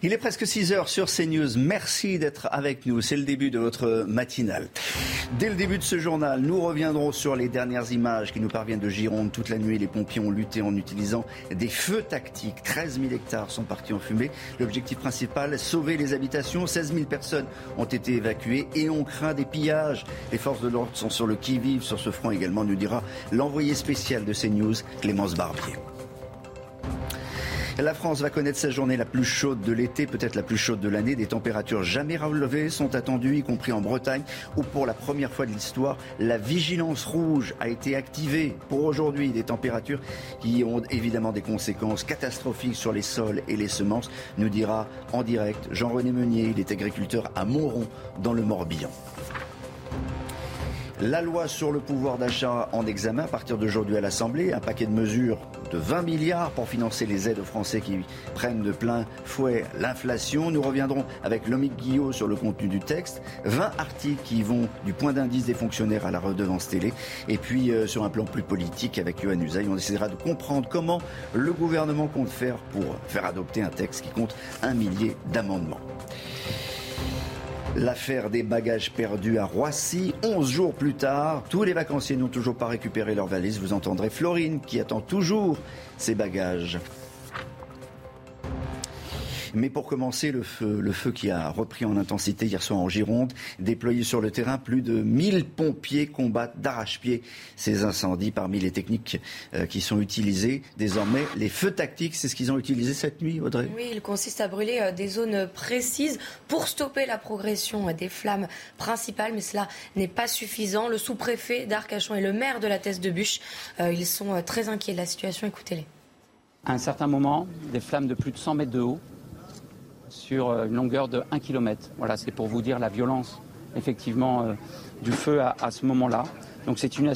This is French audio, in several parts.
Il est presque 6 heures sur CNews. Merci d'être avec nous. C'est le début de votre matinale. Dès le début de ce journal, nous reviendrons sur les dernières images qui nous parviennent de Gironde. Toute la nuit, les pompiers ont lutté en utilisant des feux tactiques. 13 000 hectares sont partis en fumée. L'objectif principal, sauver les habitations. 16 000 personnes ont été évacuées et on craint des pillages. Les forces de l'ordre sont sur le qui-vive sur ce front également, nous dira l'envoyé spécial de CNews, Clémence Barbier. La France va connaître sa journée la plus chaude de l'été, peut-être la plus chaude de l'année. Des températures jamais relevées sont attendues, y compris en Bretagne, où pour la première fois de l'histoire, la vigilance rouge a été activée pour aujourd'hui. Des températures qui ont évidemment des conséquences catastrophiques sur les sols et les semences, nous dira en direct Jean-René Meunier, il est agriculteur à Montron, dans le Morbihan. La loi sur le pouvoir d'achat en examen à partir d'aujourd'hui à l'Assemblée, un paquet de mesures de 20 milliards pour financer les aides aux Français qui prennent de plein fouet l'inflation. Nous reviendrons avec Lomique Guillot sur le contenu du texte. 20 articles qui vont du point d'indice des fonctionnaires à la redevance télé. Et puis euh, sur un plan plus politique avec Yohann Usaï, on essaiera de comprendre comment le gouvernement compte faire pour faire adopter un texte qui compte un millier d'amendements. L'affaire des bagages perdus à Roissy, 11 jours plus tard, tous les vacanciers n'ont toujours pas récupéré leurs valises. Vous entendrez Florine qui attend toujours ses bagages. Mais pour commencer, le feu, le feu qui a repris en intensité hier soir en Gironde, déployé sur le terrain, plus de 1000 pompiers combattent d'arrache-pied ces incendies. Parmi les techniques euh, qui sont utilisées désormais, les feux tactiques, c'est ce qu'ils ont utilisé cette nuit, Audrey Oui, il consiste à brûler euh, des zones précises pour stopper la progression euh, des flammes principales, mais cela n'est pas suffisant. Le sous-préfet d'Arcachon et le maire de la Teste de Bûche, ils sont très inquiets de la situation. Écoutez-les. À un certain moment, des flammes de plus de 100 mètres de haut sur euh, une longueur de 1 km. Voilà, c'est pour vous dire la violence, effectivement, euh, du feu à, ce moment-là. Donc c'est une,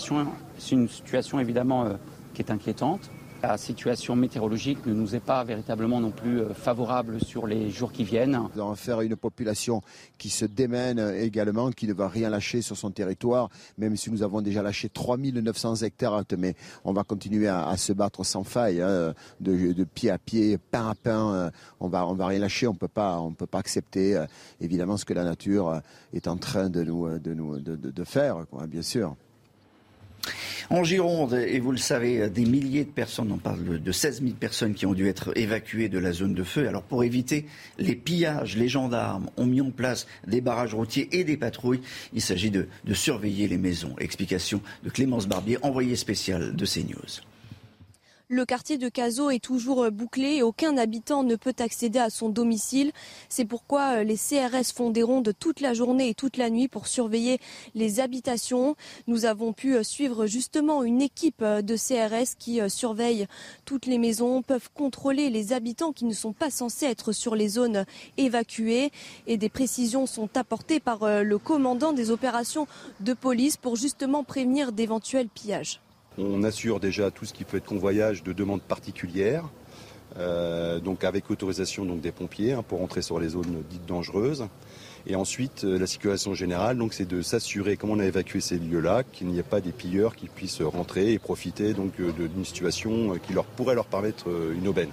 une, situation évidemment euh, qui est inquiétante. La situation météorologique ne nous est pas véritablement non plus euh, favorable sur les jours qui viennent. Nous allons faire une population qui se démène également, qui ne va rien lâcher sur son territoire, même si nous avons déjà lâché 3900 hectares. Mais on va continuer à, se battre sans faille, hein, de, pied à pied, pain à pain. Euh, on va, on va rien lâcher. On peut pas, peut pas accepter euh, évidemment ce que la nature est en train de nous, de nous, de, faire, bien sûr. En Gironde, et vous le savez, des milliers de personnes, on parle de 16 000 personnes qui ont dû être évacuées de la zone de feu. Alors pour éviter les pillages, les gendarmes ont mis en place des barrages routiers et des patrouilles. Il s'agit de, de surveiller les maisons. Explication de Clémence Barbier, envoyée spéciale de CNews. Le quartier de Cazaux est toujours bouclé et aucun habitant ne peut accéder à son domicile. C'est pourquoi euh, les CRS font des rondes toute la journée et toute la nuit pour surveiller les habitations. Nous avons pu euh, suivre justement une équipe euh, de CRS qui surveille toutes les maisons, peuvent contrôler les habitants qui ne sont pas censés être sur les zones évacuées et des précisions sont apportées par le commandant des opérations de police pour justement prévenir d'éventuels pillages. On assure déjà tout ce qui peut être convoyage de demande particulière, euh, donc avec autorisation des pompiers hein, pour entrer sur les zones dites dangereuses. Et ensuite, euh, la situation générale, c'est de s'assurer, comme on a évacué ces lieux-là, qu'il n'y ait pas des pilleurs qui puissent rentrer et profiter euh, d'une situation qui pourrait leur permettre une aubaine.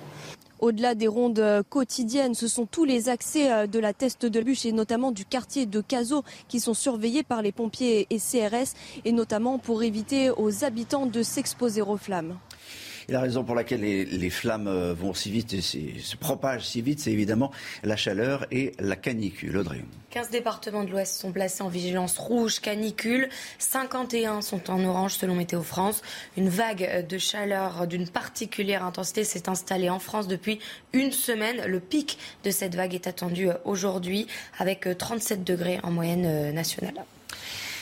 Au-delà des rondes quotidiennes, ce sont tous les accès euh, de la Teste de Bûche et notamment du quartier de Cazaux qui sont surveillés par les pompiers et CRS et notamment pour éviter aux habitants de s'exposer aux flammes. La raison pour laquelle les, flammes euh, vont si vite et se propagent si vite, c'est évidemment la chaleur et la canicule. Audrey. 15 départements de l'Ouest sont placés en vigilance rouge canicule. 51 sont en orange selon Météo France. Une vague de chaleur d'une particulière intensité s'est installée en France depuis une semaine. Le pic de cette vague est attendu aujourd'hui avec 37 degrés en moyenne euh, nationale.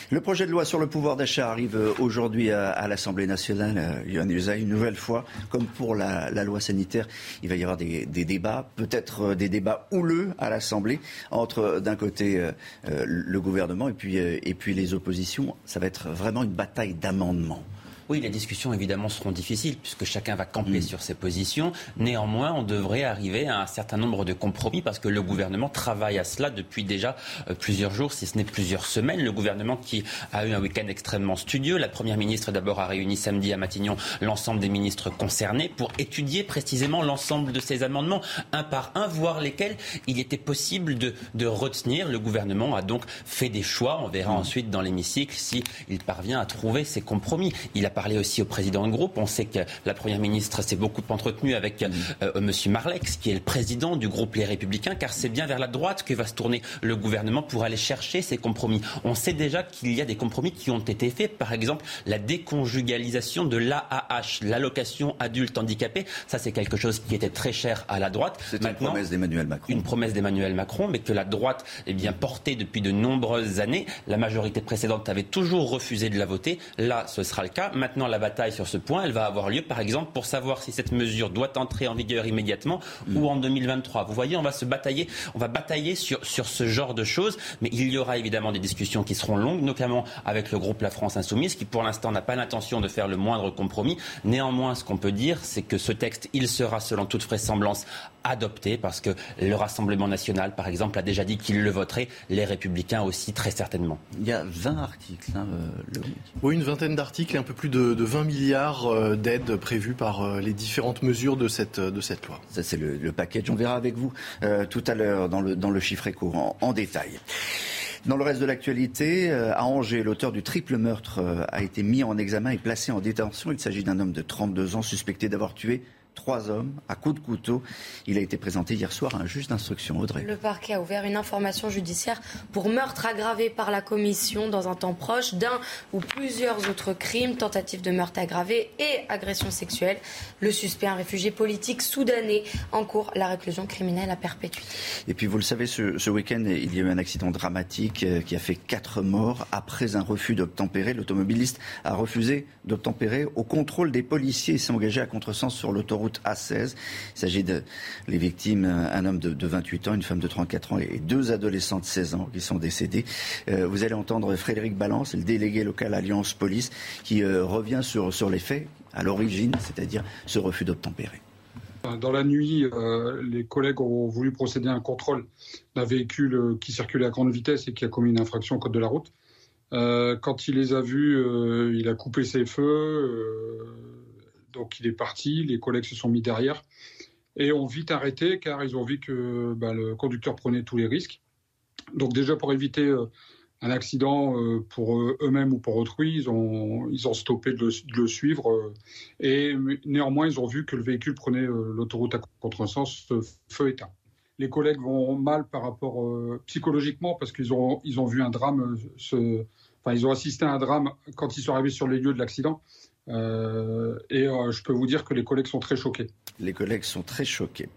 Le projet de loi sur le pouvoir d'achat arrive euh, aujourd'hui à, l'Assemblée nationale. Euh, une nouvelle fois, comme pour la, loi sanitaire, il va y avoir des, débats, peut-être euh, des débats houleux à l'Assemblée, entre d'un côté le gouvernement et puis, et puis les oppositions. Ça va être vraiment une bataille d'amendements. Oui, les discussions évidemment seront difficiles puisque chacun va camper mm. sur ses positions. Néanmoins, on devrait arriver à un certain nombre de compromis parce que le gouvernement travaille à cela depuis déjà euh, plusieurs jours, si ce n'est plusieurs semaines. Le gouvernement qui a eu un week-end extrêmement studieux. La première ministre d'abord a réuni samedi à Matignon l'ensemble des ministres concernés pour étudier précisément l'ensemble de ces amendements, un par un, voir lesquels il était possible de, de retenir. Le gouvernement a donc fait des choix. On verra mm. ensuite dans l'hémicycle s'il parvient à trouver ses compromis. Il a parlé aussi au président de groupe. On sait que la première ministre s'est beaucoup entretenue avec M. Euh, Monsieur Marlex, qui est le président du groupe Les Républicains, car c'est bien vers la droite que va se tourner le gouvernement pour aller chercher ces compromis. On sait déjà qu'il y a des compromis qui ont été faits. Par exemple, la déconjugalisation de l'AAH, l'allocation adulte handicapé. Ça, c'est quelque chose qui était très cher à la droite. C'est une promesse d'Emmanuel Macron. Une promesse d'Emmanuel Macron, mais que la droite est bien portée depuis de nombreuses années. La majorité précédente avait toujours refusé de la voter. Là, ce sera le cas. Maintenant, la bataille sur ce point, elle va avoir lieu, par exemple, pour savoir si cette mesure doit entrer en vigueur immédiatement ou mm. en 2023. Vous voyez, on va se batailler, on va batailler sur, sur ce genre de choses, mais il y aura évidemment des discussions qui seront longues, notamment avec le groupe La France Insoumise, qui pour l'instant n'a pas l'intention de faire le moindre compromis. Néanmoins, ce qu'on peut dire, c'est que ce texte, il sera selon toute vraisemblance adopté parce que le Rassemblement national, par exemple, a déjà dit qu'il le voterait, les Républicains aussi, très certainement. Il y a 20 articles. Hein, le... Oui, une vingtaine d'articles et un peu plus de, 20 milliards euh, d'aides prévues par euh, les différentes mesures de cette, de cette loi. Ça, c'est le, le, package. On verra avec vous euh, tout à l'heure dans le, dans le chiffre courant en, détail. Dans le reste de l'actualité, à Angers, l'auteur du triple meurtre a été mis en examen et placé en détention. Il s'agit d'un homme de 32 ans suspecté d'avoir tué trois hommes à coups de couteau. Il a été présenté hier soir à un juge d'instruction. Audrey. Le parquet a ouvert une information judiciaire pour meurtre aggravé par la commission dans un temps proche d'un ou plusieurs autres crimes, tentative de meurtre aggravé et agression sexuelle. Le suspect, un réfugié politique soudanais, en cours la réclusion criminelle à perpétuité. Et puis vous le savez, ce, ce week-end, il y a eu un accident dramatique euh, qui a fait quatre morts après un refus d'obtempérer. L'automobiliste a refusé d'obtempérer au contrôle des policiers et s'est engagé à contresens sur l'autoroute a16. Il s'agit de les victimes, un homme de, 28 ans, une femme de 34 ans et deux adolescents de 16 ans qui sont décédés. Euh, vous allez entendre Frédéric Balance, le délégué local Alliance Police, qui euh, revient sur, sur les faits à l'origine, c'est-à-dire ce refus d'obtempérer. Dans la nuit, euh, les collègues ont voulu procéder à un contrôle d'un véhicule qui circulait à grande vitesse et qui a commis une infraction au code de la route. quand il les a vus, il a coupé ses feux donc il est parti, les collègues se sont mis derrière et ont vite arrêté car ils ont vu que bah, le conducteur prenait tous les risques. Donc déjà pour éviter euh, un accident euh, pour eux-mêmes ou pour autrui, ils ont, ils ont stoppé de le, suivre euh, et néanmoins ils ont vu que le véhicule prenait l'autoroute à contresens, feu éteint. Les collègues vont mal par rapport psychologiquement parce qu'ils ont, ils ont vu un drame, enfin ils ont assisté à un drame quand ils sont arrivés sur les lieux de l'accident. Euh, et euh, je peux vous dire que les collègues sont très choqués. Les collègues sont très choqués.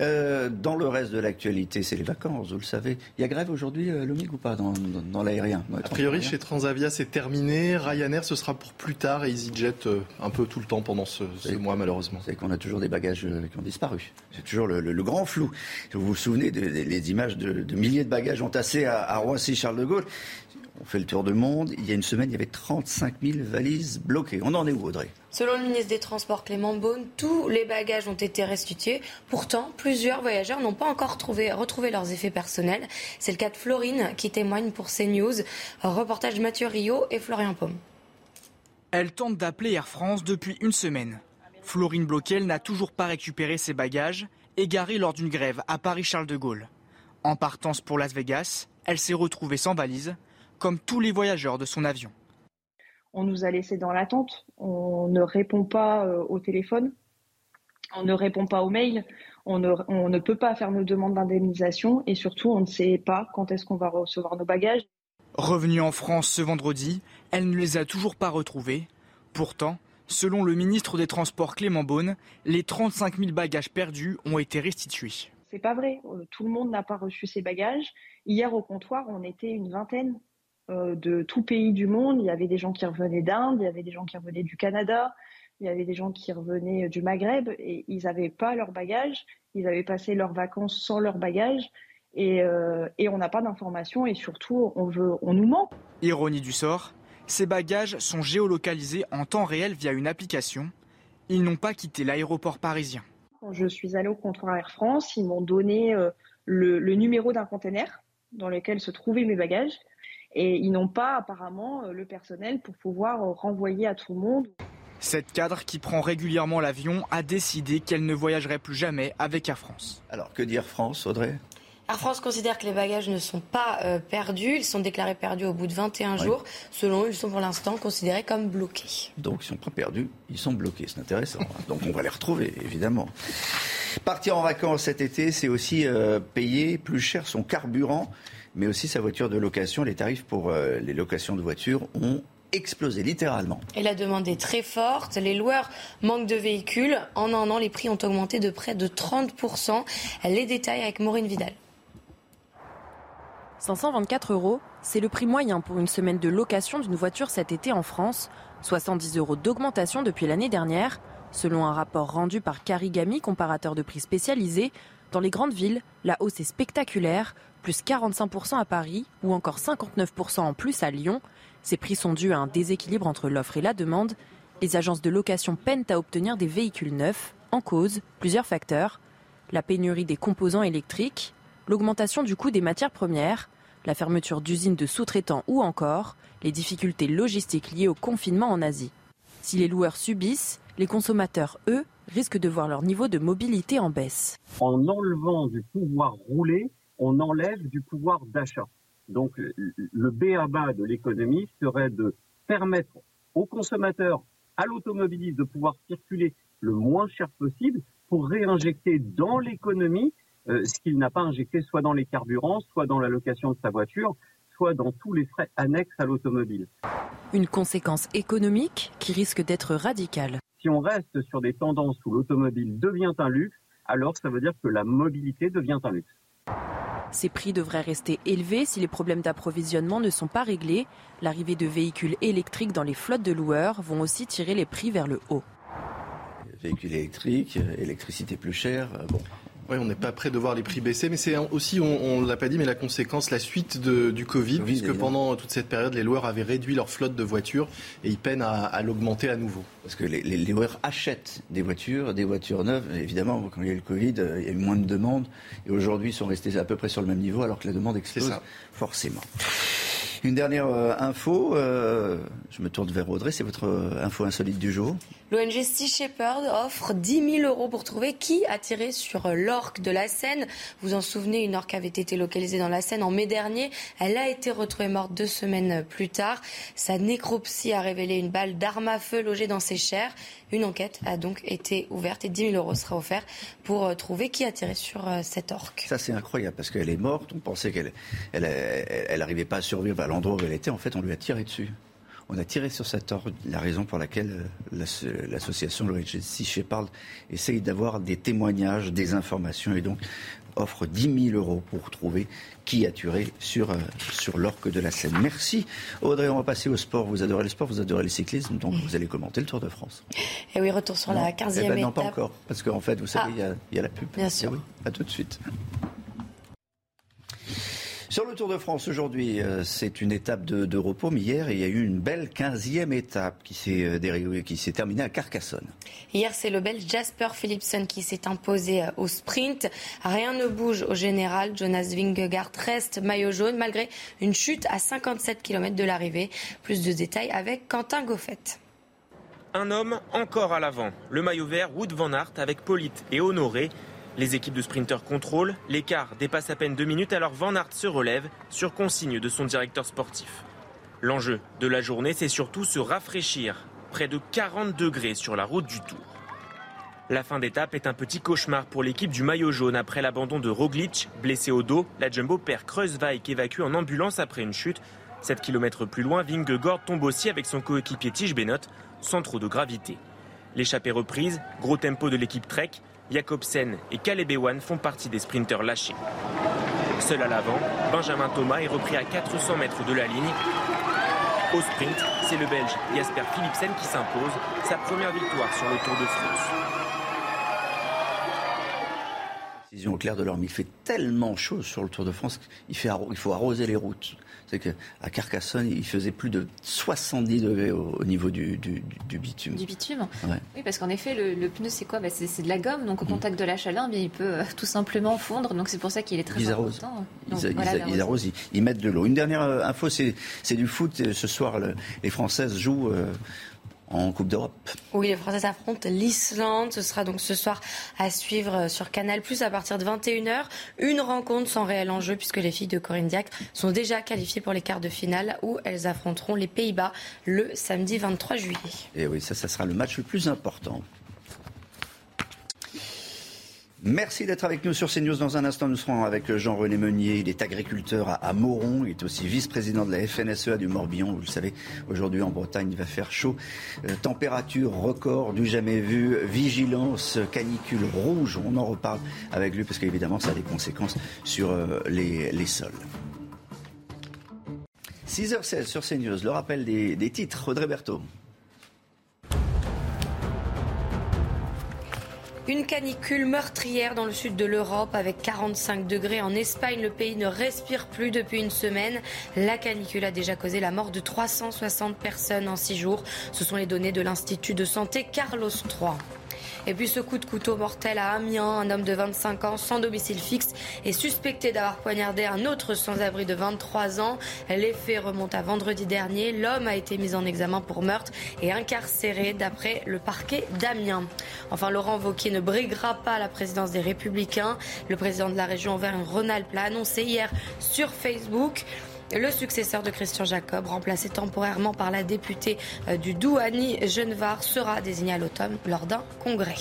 Euh, dans le reste de l'actualité, c'est les vacances, vous le savez. Il y a grève aujourd'hui, le MIG ou pas, dans, dans, l'aérien? A priori, chez Transavia, c'est terminé. Ryanair, ce sera pour plus tard et EasyJet un peu tout le temps pendant ce, mois, malheureusement. C'est qu'on a toujours des bagages qui ont disparu. C'est toujours le, grand flou. Vous vous souvenez des images de, milliers de bagages entassés à, à Roissy-Charles de Gaulle on fait le tour du monde. Il y a une semaine, il y avait 35 000 valises bloquées. On en est où, Audrey? Selon le ministre des Transports Clément Beaune, tous les bagages ont été restitués. Pourtant, plusieurs voyageurs n'ont pas encore retrouvé leurs effets personnels. C'est le cas de Florine qui témoigne pour CNews. Reportage Mathieu Rio et Florian Paume. Elle tente d'appeler Air France depuis une semaine. Florine Bloquel n'a toujours pas récupéré ses bagages, égarés lors d'une grève à Paris-Charles de Gaulle. En partance pour Las Vegas, elle s'est retrouvée sans valise comme tous les voyageurs de son avion. On nous a laissés dans l'attente, on ne répond pas euh, au téléphone, on ne répond pas aux mails, on ne, peut pas faire nos demandes d'indemnisation et surtout on ne sait pas quand est-ce qu'on va recevoir nos bagages. Revenue en France ce vendredi, elle ne les a toujours pas retrouvés. Pourtant, selon le ministre des Transports Clément Beaune, les 35 000 bagages perdus ont été restitués. C'est pas vrai, euh, tout le monde n'a pas reçu ses bagages. Hier au comptoir, on était une vingtaine de tout pays du monde. Il y avait des gens qui revenaient d'Inde, il y avait des gens qui revenaient du Canada, il y avait des gens qui revenaient du Maghreb et ils n'avaient pas leur bagage. Ils avaient passé leurs vacances sans leur bagage et, euh, et on n'a pas d'informations et surtout on, veut, on nous ment. Ironie du sort, Ces bagages sont géolocalisés en temps réel via une application. Ils n'ont pas quitté l'aéroport parisien. Quand je suis allée au comptoir Air France, ils m'ont donné euh, le, le numéro d'un conteneur dans lequel se trouvaient mes bagages. Et ils n'ont pas apparemment euh, le personnel pour pouvoir euh, renvoyer à tout le monde. Cette cadre qui prend régulièrement l'avion a décidé qu'elle ne voyagerait plus jamais avec Air France. Alors que dire France, Audrey? Air France considère que les bagages ne sont pas euh, perdus. Ils sont déclarés perdus au bout de 21 jours. Selon eux, ils sont pour l'instant considérés comme bloqués. Donc ils ne sont pas perdus, ils sont bloqués. C'est intéressant. Hein. Donc on va les retrouver, évidemment. Partir en vacances cet été, c'est aussi euh, payer plus cher son carburant, mais aussi sa voiture de location. Les tarifs pour euh, les locations de voitures ont explosé littéralement. Et la demande est très forte. Les loueurs manquent de véhicules. En un an, les prix ont augmenté de près de 30%. Les détails avec Maureen Vidal. 524 euros, c'est le prix moyen pour une semaine de location d'une voiture cet été en France. 70 euros d'augmentation depuis l'année dernière. Selon un rapport rendu par Carigami, comparateur de prix spécialisé, dans les grandes villes, la hausse est spectaculaire, plus 45% à Paris ou encore 59% en plus à Lyon. Ces prix sont dus à un déséquilibre entre l'offre et la demande. Les agences de location peinent à obtenir des véhicules neufs. En cause, plusieurs facteurs. La pénurie des composants électriques, l'augmentation du coût des matières premières, la fermeture d'usines de sous-traitants ou encore les difficultés logistiques liées au confinement en Asie. Si les loueurs subissent, les consommateurs, eux, risquent de voir leur niveau de mobilité en baisse. En enlevant du pouvoir rouler, on enlève du pouvoir d'achat. Donc le B à bas de l'économie serait de permettre aux consommateurs, à l'automobiliste de pouvoir circuler le moins cher possible pour réinjecter dans l'économie euh, ce qu'il n'a pas injecté soit dans les carburants, soit dans la location de sa voiture, soit dans tous les frais annexes à l'automobile. Une conséquence économique qui risque d'être radicale. Si on reste sur des tendances où l'automobile devient un luxe, alors ça veut dire que la mobilité devient un luxe. Ces prix devraient rester élevés si les problèmes d'approvisionnement ne sont pas réglés. L'arrivée de véhicules électriques dans les flottes de loueurs vont aussi tirer les prix vers le haut. Véhicules électriques, électricité plus chère, bon. Oui, on n'est pas prêt de voir les prix baisser, mais c'est aussi, on ne l'a pas dit, mais la conséquence, la suite de, du Covid, puisque pendant toute cette période, les loueurs avaient réduit leur flotte de voitures et ils peinent à, à l'augmenter à nouveau. Parce que les, les, loueurs achètent des voitures, des voitures neuves. Évidemment, quand il y a eu le Covid, il y a eu moins de demandes et aujourd'hui, ils sont restés à peu près sur le même niveau alors que la demande explose forcément. Une dernière euh, info, euh, je me tourne vers Audrey, c'est votre euh, info insolite du jour. L'ONG Sea Shepherd offre 10 000 euros pour trouver qui a tiré sur l'orque de la Seine. Vous en souvenez, une orque avait été localisée dans la Seine en mai dernier. Elle a été retrouvée morte deux semaines plus tard. Sa nécropsie a révélé une balle d'arme à feu logée dans ses chairs. Une enquête a donc été ouverte et 10 000 euros sera offert pour trouver qui a tiré sur cette orque. Ça, c'est incroyable parce qu'elle est morte. On pensait qu'elle elle, n'arrivait pas à survivre à l'endroit où elle était. En fait, on lui a tiré dessus on a tiré sur cette ordre, la raison pour laquelle euh, l'association l'ONG Sea Shepherd essaye d'avoir des témoignages, des informations et donc offre 10 000 euros pour trouver qui a tiré sur, euh, sur l'orque de la Seine. Merci Audrey, on va passer au sport. Vous adorez le sport, vous adorez le cyclisme, donc vous allez commenter le Tour de France. Et oui, retour sur la 15e eh ben, étape. Non, pas encore, parce qu'en fait, vous savez, ah. il y, a la pub. Bien sûr. Eh oui, à tout de suite. Sur le Tour de France aujourd'hui, euh, c'est une étape de, repos, mais hier, il y a eu une belle 15e étape qui s'est euh, qui s'est terminée à Carcassonne. Hier, c'est le Belge Jasper Philipsen qui s'est imposé euh, au sprint. Rien ne bouge au général. Jonas Vingegaard reste maillot jaune malgré une chute à 57 km de l'arrivée. Plus de détails avec Quentin Goffet. Un homme encore à l'avant. Le maillot vert Wood van Aert avec Polite et Honoré. Les équipes de sprinteurs contrôlent, l'écart dépasse à peine deux minutes alors Van Aert se relève sur consigne de son directeur sportif. L'enjeu de la journée, c'est surtout se rafraîchir, près de 40 degrés sur la route du Tour. La fin d'étape est un petit cauchemar pour l'équipe du maillot jaune après l'abandon de Roglic, blessé au dos. La Jumbo perd Kreuzweig évacué en ambulance après une chute. 7 km plus loin, Vingegaard tombe aussi avec son coéquipier Tige Bennett sans trop de gravité. L'échappée reprise, gros tempo de l'équipe Trek, Jacobsen et Caleb font partie des sprinteurs lâchés. Seul à l'avant, Benjamin Thomas est repris à 400 mètres de la ligne. Au sprint, c'est le Belge Jasper Philipsen qui s'impose, sa première victoire sur le Tour de France. Au clair de il fait tellement chaud sur le Tour de France qu'il il faut arroser les routes. C'est qu'à Carcassonne, il faisait plus de 70 degrés au, niveau du, bitume. Du bitume Oui, parce qu'en effet, le, pneu, c'est quoi? Bah, c'est, de la gomme, donc au mm. contact de la chaleur, il peut euh, tout simplement fondre. Donc c'est pour ça qu'il est très ils important. ils, arrosent, ils, mettent de l'eau. Une dernière euh, info, c'est, du foot. Ce soir, les Françaises jouent en Coupe d'Europe. Oui, les Français affrontent l'Islande. Ce sera donc ce soir à suivre sur Canal Plus à partir de 21h. Une rencontre sans réel enjeu puisque les filles de Corinne Diac sont déjà qualifiées pour les quarts de finale où elles affronteront les Pays-Bas le samedi 23 juillet. Et oui, ça, ça sera le match le plus important. Merci d'être avec nous sur CNews. Dans un instant, nous serons avec Jean-René Meunier. Il est agriculteur à Moron. Il est aussi vice-président de la FNSEA du Morbihan. Vous le savez, aujourd'hui en Bretagne, il va faire chaud. Euh, température record du jamais vu. Vigilance canicule rouge. On en reparle avec lui parce qu'évidemment, ça a des conséquences sur euh, les, sols. 6h16 sur CNews. Le rappel des, des titres. Audrey Berthaud. Une canicule meurtrière dans le sud de l'Europe avec 45 degrés en Espagne. Le pays ne respire plus depuis une semaine. La canicule a déjà causé la mort de 360 personnes en six jours. Ce sont les données de l'Institut de santé Carlos III. Et puis ce coup de couteau mortel à Amiens, un homme de 25 ans sans domicile fixe est suspecté d'avoir poignardé un autre sans-abri de 23 ans. Les faits remontent à vendredi dernier. L'homme a été mis en examen pour meurtre et incarcéré d'après le parquet d'Amiens. Enfin, Laurent Wauquiez ne briguera pas la présidence des Républicains. Le président de la région Auvergne-Rhône-Alpes l'a annoncé hier sur Facebook. Le successeur de Christian Jacob, remplacé temporairement par la députée euh, du Douani Genevard, sera désigné à l'automne lors d'un congrès.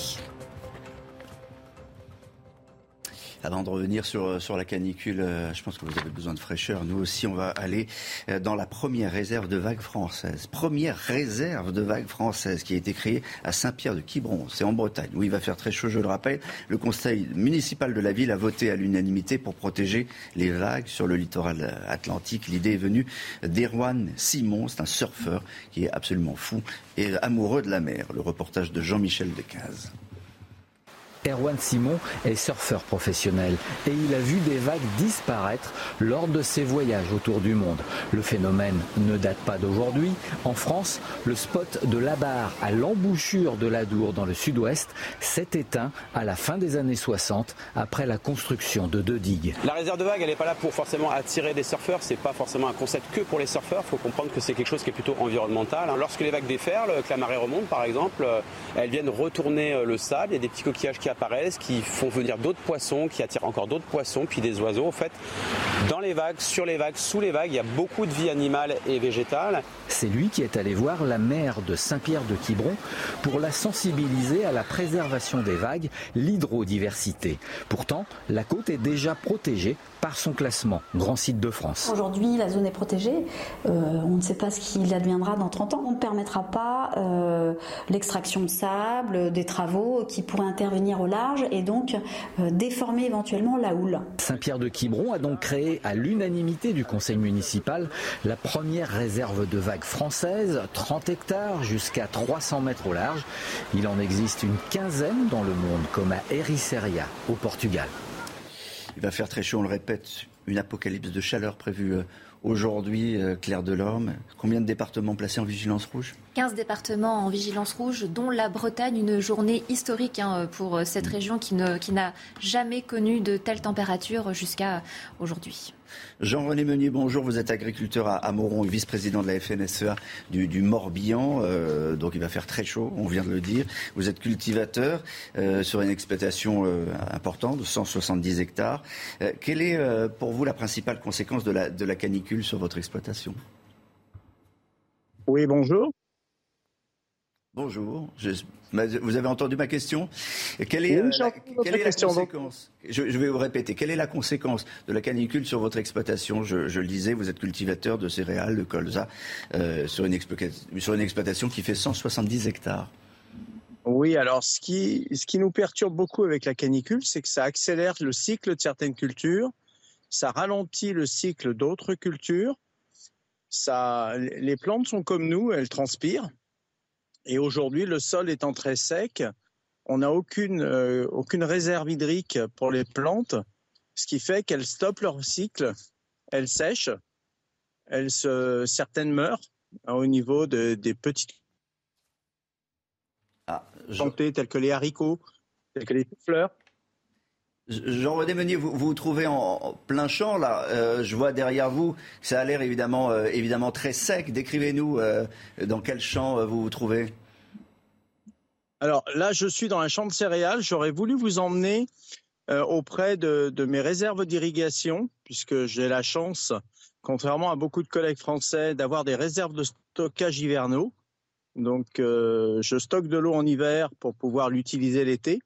Avant de revenir sur, euh, sur la canicule, euh, je pense que vous avez besoin de fraîcheur. Nous aussi, on va aller euh, dans la première réserve de vagues française. Première réserve de vagues française qui a été créée à Saint-Pierre de Quiberon. C'est en Bretagne, où il va faire très chaud, je le rappelle. Le conseil municipal de la ville a voté à l'unanimité pour protéger les vagues sur le littoral atlantique. L'idée est venue d'Erwan Simon. C'est un surfeur qui est absolument fou et amoureux de la mer. Le reportage de Jean-Michel Decaze. Erwan Simon est surfeur professionnel et il a vu des vagues disparaître lors de ses voyages autour du monde. Le phénomène ne date pas d'aujourd'hui. En France, le spot de la barre à l'embouchure de l'Adour dans le sud-ouest s'est éteint à la fin des années 60 après la construction de deux digues. La réserve de vagues, elle n'est pas là pour forcément attirer des surfeurs. C'est pas forcément un concept que pour les surfeurs. Il faut comprendre que c'est quelque chose qui est plutôt environnemental. Lorsque les vagues déferlent, que la marée remonte par exemple, euh, elles viennent retourner euh, le sable. Il y a des petits coquillages qui qui font venir d'autres poissons, qui attirent encore d'autres poissons, puis des oiseaux. En fait, dans les vagues, sur les vagues, sous les vagues, il y a beaucoup de vie animale et végétale. C'est lui qui est allé voir la mer de Saint-Pierre de Quiberon pour la sensibiliser à la préservation des vagues, l'hydrodiversité. Pourtant, la côte est déjà protégée par son classement Grand Site de France. Aujourd'hui, la zone est protégée. Euh, on ne sait pas ce qu'il adviendra dans 30 ans. On ne permettra pas euh, l'extraction de sable, des travaux qui pourraient intervenir au large et donc euh, déformer éventuellement la houle. Saint-Pierre de Quiberon a donc créé à l'unanimité du conseil municipal la première réserve de vagues française, 30 hectares jusqu'à 300 mètres au large. Il en existe une quinzaine dans le monde, comme à Ericeira au Portugal. Il va faire très chaud, on le répète, une apocalypse de chaleur prévue euh, aujourd'hui, euh, Claire Delorme. Combien de départements placés en vigilance rouge? 15 départements en vigilance rouge, dont la Bretagne, une journée historique hein, pour euh, cette région qui n'a qui jamais connu de telles températures jusqu'à aujourd'hui. Jean-René Meunier, bonjour. Vous êtes agriculteur à, Moron et vice-président de la FNSEA du, Morbihan. Euh, donc il va faire très chaud, on vient de le dire. Vous êtes cultivateur euh, sur une exploitation euh, importante de 170 hectares. quelle est pour vous la principale conséquence de la, de la canicule? Sur votre exploitation Oui, bonjour. Bonjour. vous avez entendu ma question? Quelle est, euh, la, conséquence? Je, vais vous répéter. Quelle est la conséquence de la canicule sur votre exploitation? Je, le disais, vous êtes cultivateur de céréales, de colza, euh, sur, une sur une exploitation qui fait 170 hectares. Oui, alors ce qui, ce qui nous perturbe beaucoup avec la canicule, c'est que ça accélère le cycle de certaines cultures, ça ralentit le cycle d'autres cultures. Ça, les plantes sont comme nous, elles transpirent. Et aujourd'hui, le sol étant très sec, on n'a aucune, euh, aucune réserve hydrique pour les plantes, ce qui fait qu'elles stoppent leur cycle, elles sèchent, elles se, certaines meurent hein, au niveau de, des petites ah, plantes telles que les haricots, telles que les fleurs. Jean-René Meunier, vous, vous trouvez en, plein champ là. Euh, je vois derrière vous, ça a l'air évidemment, euh, très sec. Décrivez-nous euh, dans quel champ vous vous trouvez. Alors là, je suis dans un champ de céréales. J'aurais voulu vous emmener auprès de, mes réserves d'irrigation, puisque j'ai la chance, contrairement à beaucoup de collègues français, d'avoir des réserves de stockage hivernaux. Donc, je stocke de l'eau en hiver pour pouvoir l'utiliser l'été.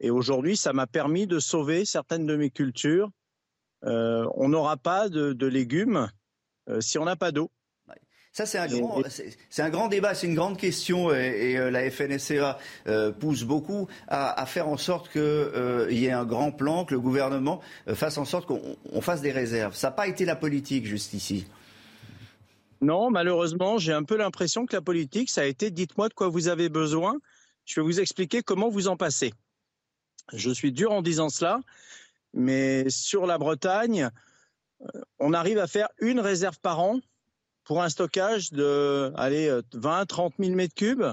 Et aujourd'hui, ça m'a permis de sauver certaines de mes cultures. Euh, on n'aura pas de, légumes euh, si on n'a pas d'eau. Ça, c'est un, grand, c'est un grand débat, c'est une grande question et, euh, la FNSEA pousse beaucoup à, faire en sorte qu'il y ait un grand plan, que le gouvernement fasse en sorte qu'on fasse des réserves. Ça n'a pas été la politique juste ici. Non, malheureusement, j'ai un peu l'impression que la politique, ça a été dites-moi de quoi vous avez besoin, je vais vous expliquer comment vous en passez. Je suis dur en disant cela, mais sur la Bretagne, euh, on arrive à faire une réserve par an pour un stockage de 20 30 000 mètres cubes,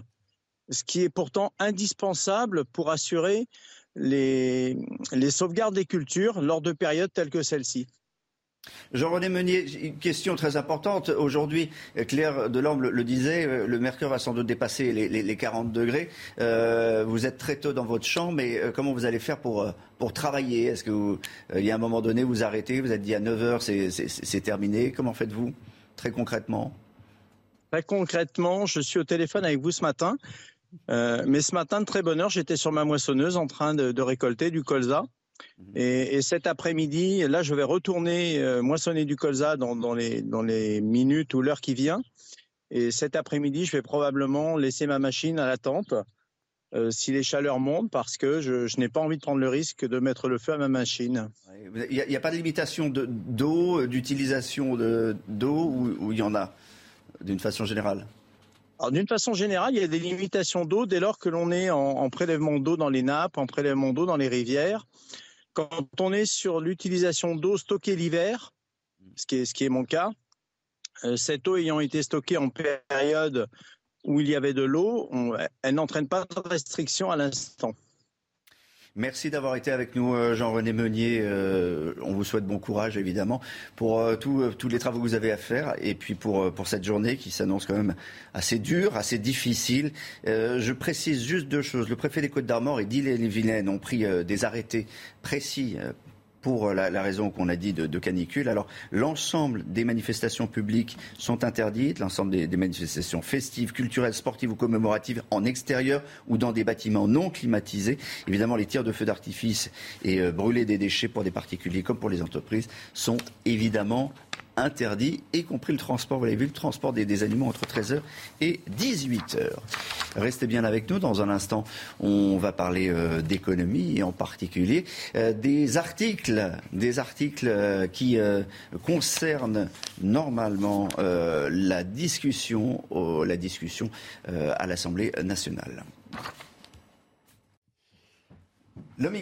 ce qui est pourtant indispensable pour assurer les sauvegardes des cultures lors de périodes telles que celle-ci. Jean-René Meunier, une question très importante. Aujourd'hui, Claire Delambre le, disait, euh, le mercure va sans doute dépasser les, 40 degrés. Euh, vous êtes très tôt dans votre champ, mais euh, comment vous allez faire pour, travailler? Est-ce qu'il y a un moment donné, vous arrêtez, vous êtes dit à 9 heures, c'est terminé? Comment faites-vous, très concrètement? Très concrètement, je suis au téléphone avec vous ce matin. mais ce matin, de très bonne heure, j'étais sur ma moissonneuse en train de récolter du colza. Et, cet après-midi, là, je vais retourner euh, moissonner du colza dans, les, dans les minutes ou l'heure qui vient. Et cet après-midi, je vais probablement laisser ma machine à l'attente euh, si les chaleurs montent parce que je, n'ai pas envie de prendre le risque de mettre le feu à ma machine. Il n'y a, pas de limitation d'eau, d'utilisation d'eau ou il y en a d'une façon générale? D'une façon générale, il y a des limitations d'eau dès lors que l'on est en prélèvement d'eau dans les nappes, en prélèvement d'eau dans les rivières. Quand on est sur l'utilisation d'eau stockée l'hiver, ce qui, est, mon cas, euh, cette eau ayant été stockée en période où il y avait de l'eau, elle n'entraîne pas de restriction à l'instant. Merci d'avoir été avec nous, euh, Jean-René Meunier. Euh, on vous souhaite bon courage, évidemment, pour euh, tous les travaux que vous avez à faire et puis pour, pour cette journée qui s'annonce quand même assez dure, assez difficile. je précise juste deux choses. Le préfet des Côtes d'Armor et d'Ille-et-Vilaine ont pris des arrêtés précis pour la, raison qu'on a dit de, canicule. Alors, l'ensemble des manifestations publiques sont interdites, l'ensemble des, manifestations festives, culturelles, sportives ou commémoratives en extérieur ou dans des bâtiments non climatisés. Évidemment, les tirs de feux d'artifice et euh, brûler des déchets pour des particuliers comme pour les entreprises sont évidemment interdit, y compris le transport, vous l'avez vu, le transport des, animaux entre 13h et 18h. Restez bien avec nous. Dans un instant, on va parler euh, d'économie et en particulier euh, des articles, des articles euh, qui concernent normalement la discussion, à l'Assemblée nationale. L'homme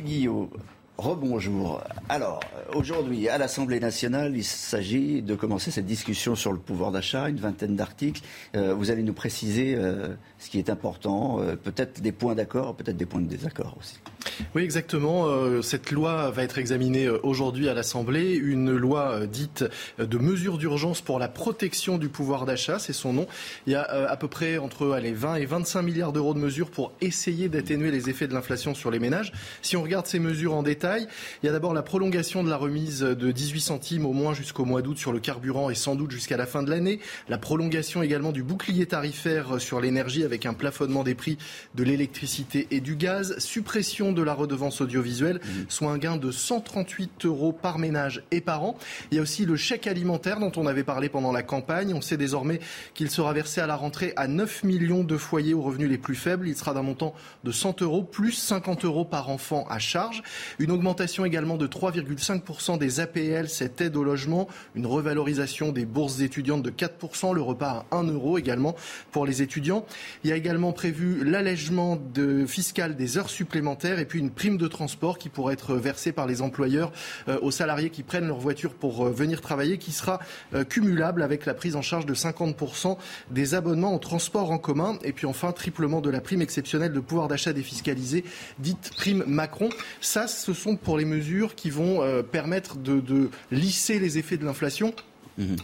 Rebonjour. Alors, aujourd'hui, à l'Assemblée nationale, il s'agit de commencer cette discussion sur le pouvoir d'achat, une vingtaine d'articles. Euh, vous allez nous préciser euh, ce qui est important, euh, peut-être des points d'accord, peut-être des points de désaccord aussi. Oui, exactement. Euh, cette loi va être examinée euh, aujourd'hui à l'Assemblée. Une loi dite de mesures d'urgence pour la protection du pouvoir d'achat, c'est son nom. Il y a à peu près entre allez, 20 et 25 milliards d'euros de mesures pour essayer d'atténuer les effets de l'inflation sur les ménages. Si on regarde ces mesures en détail, il y a d'abord la prolongation de la remise de 18 centimes au moins jusqu'au mois d'août sur le carburant et sans doute jusqu'à la fin de l'année. La prolongation également du bouclier tarifaire sur l'énergie avec avec un plafonnement des prix de l'électricité et du gaz, suppression de la redevance audiovisuelle, mmh. soit un gain de 138 euros par ménage et par an. Il y a aussi le chèque alimentaire dont on avait parlé pendant la campagne. On sait désormais qu'il sera versé à la rentrée à 9 millions de foyers aux revenus les plus faibles. Il sera d'un montant de 100 euros plus 50 euros par enfant à charge. Une augmentation également de 3,5% des APL, cette aide au logement, une revalorisation des bourses étudiantes de 4%, le repas à 1 euro également pour les étudiants. Il y a également prévu l'allègement fiscal des heures supplémentaires et puis une prime de transport qui pourrait être versée par les employeurs euh, aux salariés qui prennent leur voiture pour euh, venir travailler, qui sera euh, cumulable avec la prise en charge de 50% des abonnements au transport en commun. Et puis enfin, triplement de la prime exceptionnelle de pouvoir d'achat défiscalisé, dite prime Macron. Ça, ce sont pour les mesures qui vont permettre de, de lisser les effets de l'inflation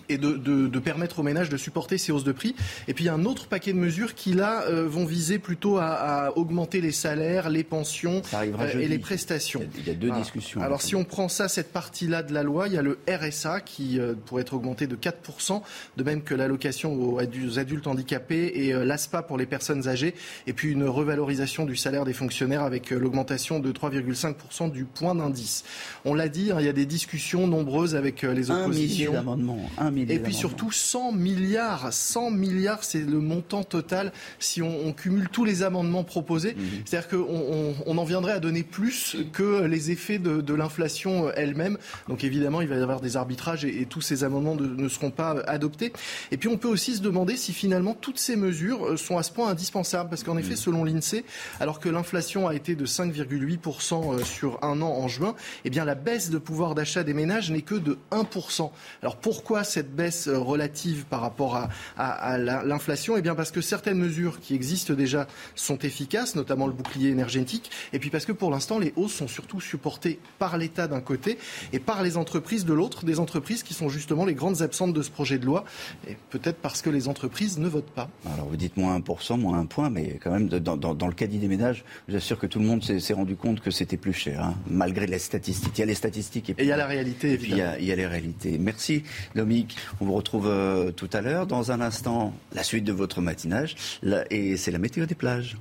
et de, de, de, permettre aux ménages de supporter ces hausses de prix. Et puis il y a un autre paquet de mesures qui là euh, vont viser plutôt à, à, augmenter les salaires, les pensions euh, et les prestations. Il y a deux discussions. Alors si on prend ça, cette partie-là de la loi, il y a le RSA qui euh, pourrait être augmenté de 4%, de même que l'allocation aux adultes handicapés et l'ASPA pour les personnes âgées, et puis une revalorisation du salaire des fonctionnaires avec l'augmentation de 3,5% du point d'indice. On l'a dit, hein, il y a des discussions nombreuses avec les oppositions. Un d'amendements. Un Et puis surtout 100 milliards. 100 milliards, c'est le montant total si on, on, cumule tous les amendements proposés. Mmh. C'est-à-dire qu'on on, on, en viendrait à donner plus que les effets de, de l'inflation elle-même. Donc évidemment, il va y avoir des arbitrages et, et tous ces amendements de, ne seront pas adoptés. Et puis on peut aussi se demander si finalement toutes ces mesures sont à ce point indispensables. Parce qu'en effet, selon l'INSEE, alors que l'inflation a été de 5,8% sur un an en juin, eh bien la baisse de pouvoir d'achat des ménages n'est que de 1%. Alors pourquoi pourquoi cette baisse relative par rapport à, à, à l'inflation? Eh bien parce que certaines mesures qui existent déjà sont efficaces, notamment le bouclier énergétique, et puis parce que pour l'instant les hausses sont surtout supportées par l'État d'un côté et par les entreprises de l'autre, des entreprises qui sont justement les grandes absentes de ce projet de loi, et peut-être parce que les entreprises ne votent pas. Alors vous dites moins 1%, moins 1 point, mais quand même dans, dans, dans le caddie des ménages, je vous assure que tout le monde s'est rendu compte que c'était plus cher, hein, malgré les statistiques. Il y a les statistiques et, puis, et il y a la réalité. Et puis il y, a, il y a les réalités. Merci On vous retrouve euh, tout à l'heure. Dans un instant, la suite de votre matinage. Et c'est la météo des plages.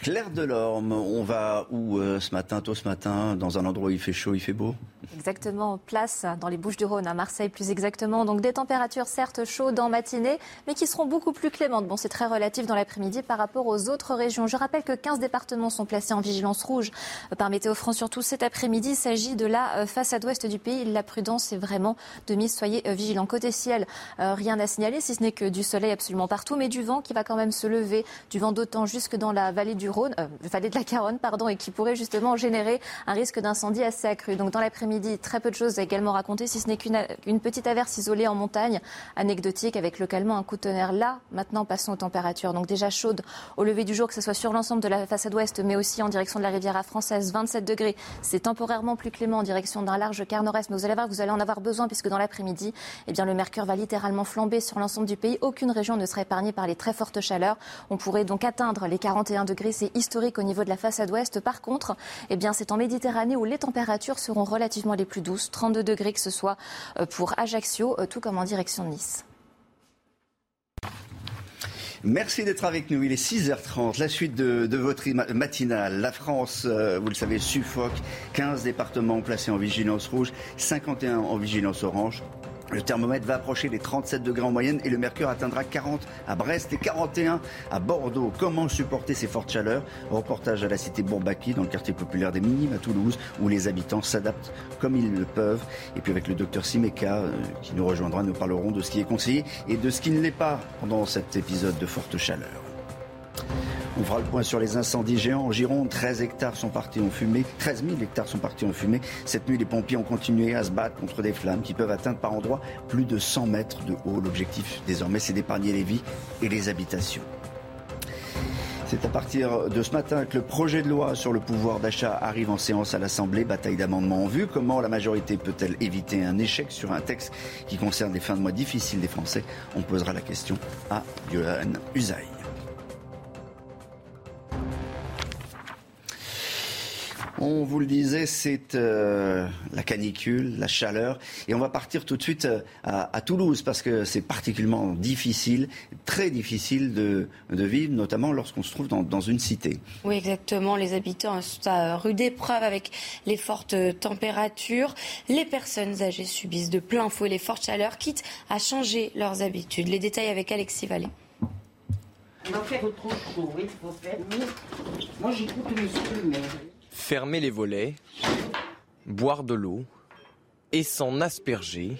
Claire Delorme, on va où euh, ce matin, tôt ce matin, dans un endroit où il fait chaud, il fait beau? Exactement, place dans les Bouches-du-Rhône, à Marseille plus exactement. Donc des températures certes chaudes en matinée, mais qui seront beaucoup plus clémentes. Bon, c'est très relatif dans l'après-midi par rapport aux autres régions. Je rappelle que 15 départements sont placés en vigilance rouge par Météo France. Surtout cet après-midi, il s'agit de la façade ouest du pays. La prudence est vraiment de mise. Soyez vigilants. Côté ciel, rien à signaler, si ce n'est que du soleil absolument partout, mais du vent qui va quand même se lever, du vent d'autant jusque dans la vallée du Rhône, euh, vallée de la Caronne, pardon, et qui pourrait justement générer un risque d'incendie assez accru. Donc dans l'après-midi, très peu de choses à également raconter, si ce n'est qu'une une petite averse isolée en montagne, anecdotique, avec localement un coup de tonnerre. Là, maintenant, passons aux températures. Donc déjà chaudes au lever du jour, que ce soit sur l'ensemble de la façade ouest, mais aussi en direction de la Riviera française, 27 degrés. C'est temporairement plus clément en direction d'un large quart nord-est, mais vous allez voir que vous allez en avoir besoin, puisque dans l'après-midi, eh bien, le mercure va littéralement flamber sur l'ensemble du pays. Aucune région ne sera épargnée par les très fortes chaleurs. On pourrait donc atteindre les 41 degrés. C'est historique au niveau de la façade ouest. Par contre, eh bien, c'est en Méditerranée où les températures seront relativement les plus douces, 32 degrés que ce soit pour Ajaccio, tout comme en direction de Nice. Merci d'être avec nous. Il est 6h30. La suite de, de votre matinale. La France, euh, vous le savez, suffoque. 15 départements placés en vigilance rouge, 51 en vigilance orange. Le thermomètre va approcher les 37 degrés en moyenne et le mercure atteindra 40 à Brest et 41 à Bordeaux. Comment supporter ces fortes chaleurs? Reportage à la cité Bourbaki dans le quartier populaire des Minimes à Toulouse où les habitants s'adaptent comme ils le peuvent. Et puis avec le docteur Simeka euh, qui nous rejoindra, nous parlerons de ce qui est conseillé et de ce qui ne l'est pas pendant cet épisode de forte chaleur. On fera le point sur les incendies géants en Gironde. 13 hectares sont partis en fumée. 13 000 hectares sont partis en fumée. Cette nuit, les pompiers ont continué à se battre contre des flammes qui peuvent atteindre par endroits plus de 100 mètres de haut. L'objectif désormais, c'est d'épargner les vies et les habitations. C'est à partir de ce matin que le projet de loi sur le pouvoir d'achat arrive en séance à l'Assemblée. Bataille d'amendements en vue. Comment la majorité peut-elle éviter un échec sur un texte qui concerne des fins de mois difficiles des Français? On posera la question à Johan Usaï. On vous le disait, c'est euh, la canicule, la chaleur. Et on va partir tout de suite euh, à, à Toulouse parce que c'est particulièrement difficile, très difficile de, de vivre, notamment lorsqu'on se trouve dans, dans, une cité. Oui, exactement. Les habitants sont à rude épreuve avec les fortes températures. Les personnes âgées subissent de plein fouet les fortes chaleurs, quitte à changer leurs habitudes. Les détails avec Alexis Vallée. On va faire trop chaud, oui, faut faire. Moi, j'écoute monsieur, mais... Fermer les volets, boire de l'eau et s'en asperger.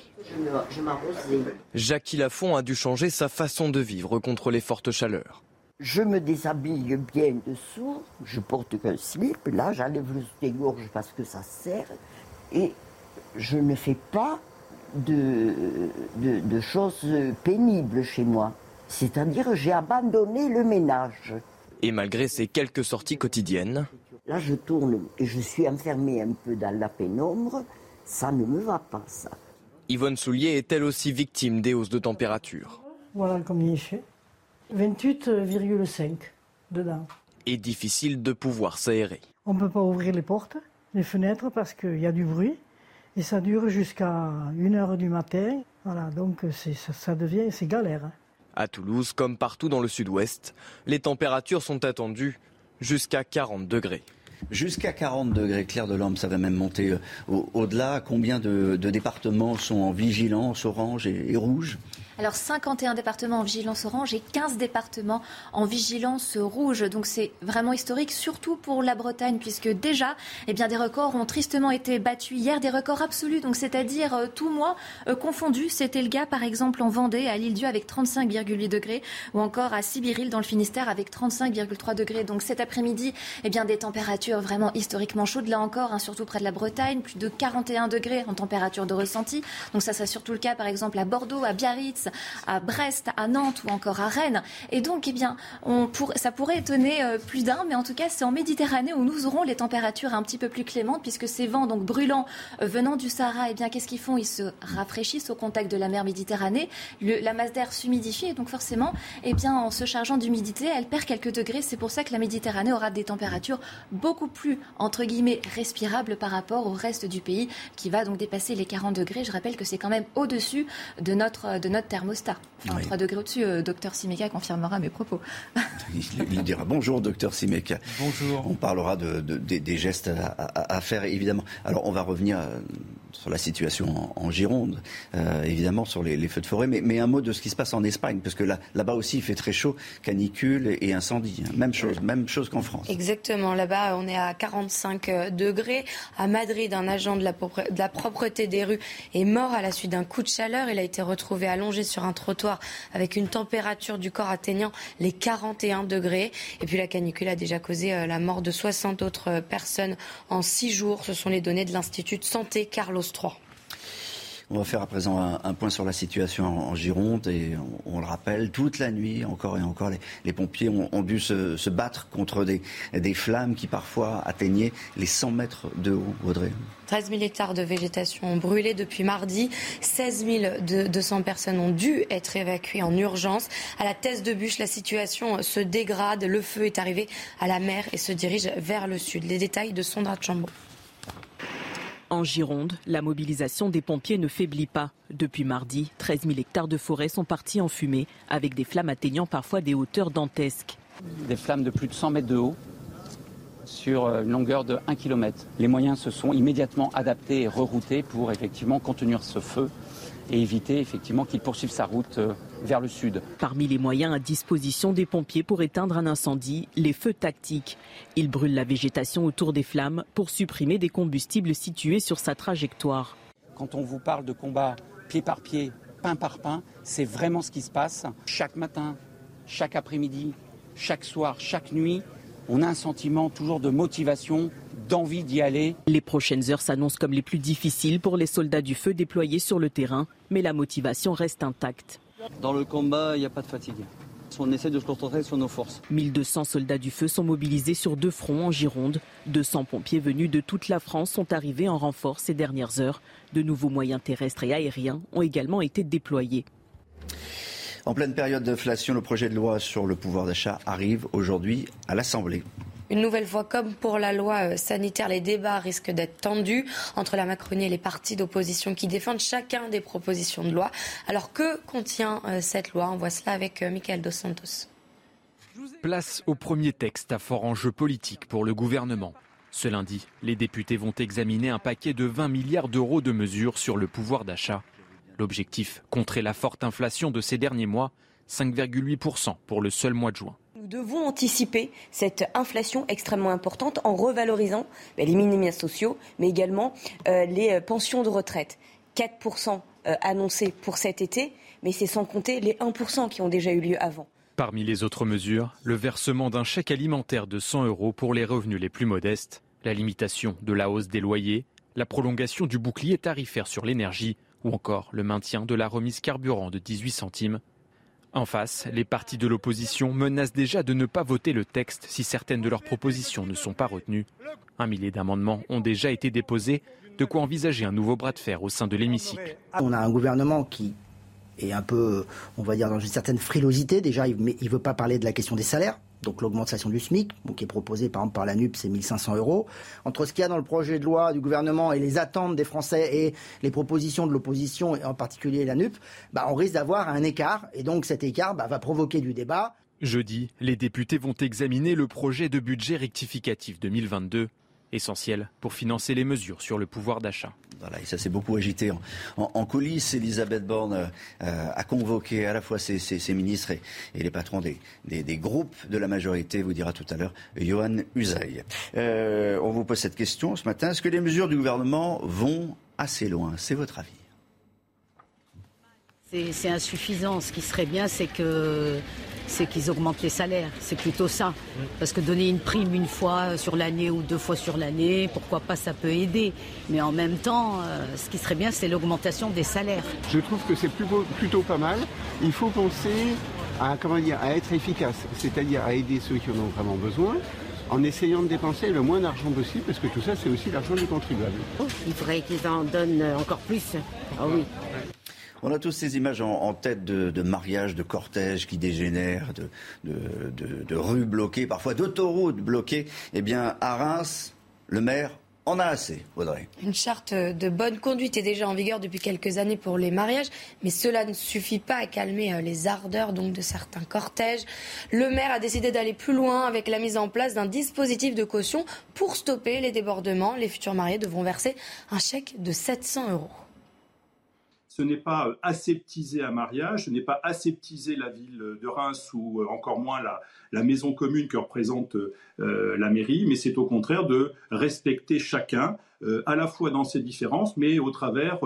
Jackie Lafont a dû changer sa façon de vivre contre les fortes chaleurs. Je me déshabille bien dessous, je porte qu'un slip, là j'enlève le soutien-gorge parce que ça sert, et je ne fais pas de, de, de choses pénibles chez moi. C'est-à-dire j'ai abandonné le ménage. Et malgré ces quelques sorties quotidiennes, Là je tourne et je suis enfermée un peu dans la pénombre, ça ne me va pas ça. Yvonne Soulier est elle aussi victime des hausses de température. Voilà combien il fait. 28,5 dedans. Et difficile de pouvoir s'aérer. On ne peut pas ouvrir les portes, les fenêtres parce qu'il y a du bruit et ça dure jusqu'à 1h du matin. Voilà, donc ça, ça devient, c'est galère. hein. À Toulouse, comme partout dans le sud-ouest, les températures sont attendues jusqu'à 40 degrés. Jusqu'à 40 degrés, Claire de Lorme, ça va même monter euh, au- au-delà. Combien de, départements sont en vigilance orange et rouge? Alors 51 départements en vigilance orange et 15 départements en vigilance rouge. Donc c'est vraiment historique, surtout pour la Bretagne, puisque déjà, eh bien, des records ont tristement été battus hier, des records absolus, donc c'est-à-dire euh, tout mois euh, confondu. C'était le cas par exemple en Vendée, à l'île-Dieu avec 35,8 degrés, ou encore à Sibiril dans le Finistère avec 35,3 degrés. Donc cet après-midi, eh bien, des températures vraiment historiquement chaudes, là encore, hein, surtout près de la Bretagne, plus de 41 degrés en température de ressenti. Donc ça, c'est surtout le cas par exemple à Bordeaux, à Biarritz, à Brest, à Nantes ou encore à Rennes. Et donc, eh bien, ça pourrait étonner euh, plus d'un, mais en tout cas, c'est en Méditerranée où nous aurons les températures un petit peu plus clémentes, puisque ces vents donc brûlants euh, venant du Sahara, eh bien, qu'est-ce qu'ils font? Ils se rafraîchissent au contact de la mer Méditerranée. La masse d'air s'humidifie, et donc forcément, eh bien, en se chargeant d'humidité, elle perd quelques degrés. C'est pour ça que la Méditerranée aura des températures beaucoup plus entre guillemets respirables par rapport au reste du pays, qui va donc dépasser les 40 degrés. Je rappelle que c'est quand même au-dessus de notre de notre thermostat. Enfin, Oui. 3 degrés au-dessus. euh, docteur Simeka confirmera mes propos. il, il dira bonjour, docteur Simeka. Bonjour. On parlera de, de- des- des gestes à, à- à faire, évidemment. Alors, on va revenir euh, sur la situation en, Gironde, euh, évidemment, sur les, feux de forêt, mais, un mot de ce qui se passe en Espagne, parce que là, là-bas aussi, il fait très chaud, canicule et incendie. hein. Même chose, même chose qu'en France. Exactement. Là-bas, on est à 45 degrés. À Madrid, un agent de la, propreté des rues est mort à la suite d'un coup de chaleur. Il a été retrouvé allongé sur un trottoir avec une température du corps atteignant les 41 degrés. Et puis la canicule a déjà causé euh, la mort de 60 autres euh, personnes en six jours. Ce sont les données de l'Institut de santé Carlos III. On va faire à présent un, un point sur la situation en, en Gironde et on, on le rappelle, toute la nuit, encore et encore, les, les pompiers ont, ont dû se, se battre contre des, des flammes qui parfois atteignaient les 100 mètres de haut, Audrey. 13 000 hectares de végétation ont brûlé depuis mardi. 16 200 personnes ont dû être évacuées en urgence. À la Thèse de Bûche, la situation se dégrade. Le feu est arrivé à la mer et se dirige vers le sud. Les détails de Sondra Chambo. En Gironde, la mobilisation des pompiers ne faiblit pas. Depuis mardi, 13 000 hectares de forêt sont partis en fumée, avec des flammes atteignant parfois des hauteurs dantesques. Des flammes de plus de 100 mètres de haut sur euh, une longueur de 1 km. Les moyens se sont immédiatement adaptés et reroutés pour effectivement contenir ce feu et éviter effectivement qu'il poursuive sa route euh, vers le sud. Parmi les moyens à disposition des pompiers pour éteindre un incendie, les feux tactiques. Ils brûlent la végétation autour des flammes pour supprimer des combustibles situés sur sa trajectoire. Quand on vous parle de combat pied par pied, pain par pain, c'est vraiment ce qui se passe. Chaque matin, chaque après-midi, chaque soir, chaque nuit, on a un sentiment toujours de motivation, d'envie d'y aller. Les prochaines heures s'annoncent comme les plus difficiles pour les soldats du feu déployés sur le terrain, mais la motivation reste intacte. Dans le combat, il n'y a pas de fatigue. On essaie de se concentrer sur nos forces. 1200 soldats du feu sont mobilisés sur deux fronts en Gironde. 200 pompiers venus de toute la France sont arrivés en renfort ces dernières heures. De nouveaux moyens terrestres et aériens ont également été déployés. En pleine période d'inflation, le projet de loi sur le pouvoir d'achat arrive aujourd'hui à l'Assemblée. Une nouvelle fois, comme pour la loi euh, sanitaire, les débats risquent d'être tendus entre la Macronie et les partis d'opposition qui défendent chacun des propositions de loi. Alors que contient euh, cette loi? On voit cela avec euh, Michael Dos Santos. Place au premier texte à fort enjeu politique pour le gouvernement. Ce lundi, les députés vont examiner un paquet de 20 milliards d'euros de mesures sur le pouvoir d'achat. L'objectif, contrer la forte inflation de ces derniers mois, 5,8% pour le seul mois de juin. Nous devons anticiper cette inflation extrêmement importante en revalorisant ben, les minima sociaux, mais également euh, les euh, pensions de retraite. 4% euh, annoncés pour cet été, mais c'est sans compter les 1% qui ont déjà eu lieu avant. Parmi les autres mesures, le versement d'un chèque alimentaire de 100 euros pour les revenus les plus modestes, la limitation de la hausse des loyers, la prolongation du bouclier tarifaire sur l'énergie ou encore le maintien de la remise carburant de 18 centimes en face, les partis de l'opposition menacent déjà de ne pas voter le texte si certaines de leurs propositions ne sont pas retenues. Un millier d'amendements ont déjà été déposés, de quoi envisager un nouveau bras de fer au sein de l'hémicycle. On a un gouvernement qui est un peu, on va dire, dans une certaine frilosité. Déjà, il ne veut pas parler de la question des salaires donc l'augmentation du SMIC, qui est proposée par exemple par la NUP, c'est 1500 euros. Entre ce qu'il y a dans le projet de loi du gouvernement et les attentes des Français et les propositions de l'opposition, et en particulier la NUP, bah, on risque d'avoir un écart. Et donc cet écart bah, va provoquer du débat. Jeudi, les députés vont examiner le projet de budget rectificatif 2022 essentiel pour financer les mesures sur le pouvoir d'achat. Voilà, et ça s'est beaucoup agité. En, coulisses, Elisabeth Borne euh, a convoqué à la fois ses, ministres et, les patrons des, groupes de la majorité, vous dira tout à l'heure Johan Usaï. Euh, on vous pose cette question ce matin. Est-ce que les mesures du gouvernement vont assez loin? C'est votre avis c'est insuffisant. Ce qui serait bien, c'est que c'est qu'ils augmentent les salaires. C'est plutôt ça. Parce que donner une prime une fois sur l'année ou deux fois sur l'année, pourquoi pas, ça peut aider. Mais en même temps, euh, ce qui serait bien, c'est l'augmentation des salaires. Je trouve que c'est plutôt, plutôt pas mal. Il faut penser à, comment dire, à être efficace, c'est-à-dire à aider ceux qui en ont vraiment besoin en essayant de dépenser le moins d'argent possible, parce que tout ça, c'est aussi l'argent du contribuable. Il faudrait qu'ils en donnent encore plus. Ah oui. On a tous ces images en, tête de, mariages, de cortèges qui dégénèrent, de, rues bloquées, parfois d'autoroutes bloquées. Eh bien, à Reims, le maire en a assez, Audrey. Une charte de bonne conduite est déjà en vigueur depuis quelques années pour les mariages, mais cela ne suffit pas à calmer euh, les ardeurs de certains cortèges. Le maire a décidé d'aller plus loin avec la mise en place d'un dispositif de caution pour stopper les débordements. Les futurs mariés devront verser un chèque de 700 euros ce n'est pas euh, aseptiser un mariage, ce n'est pas aseptiser la ville de Reims ou euh, encore moins la, maison commune que représente euh, la mairie, mais c'est au contraire de respecter chacun, à la fois dans ses différences, mais au travers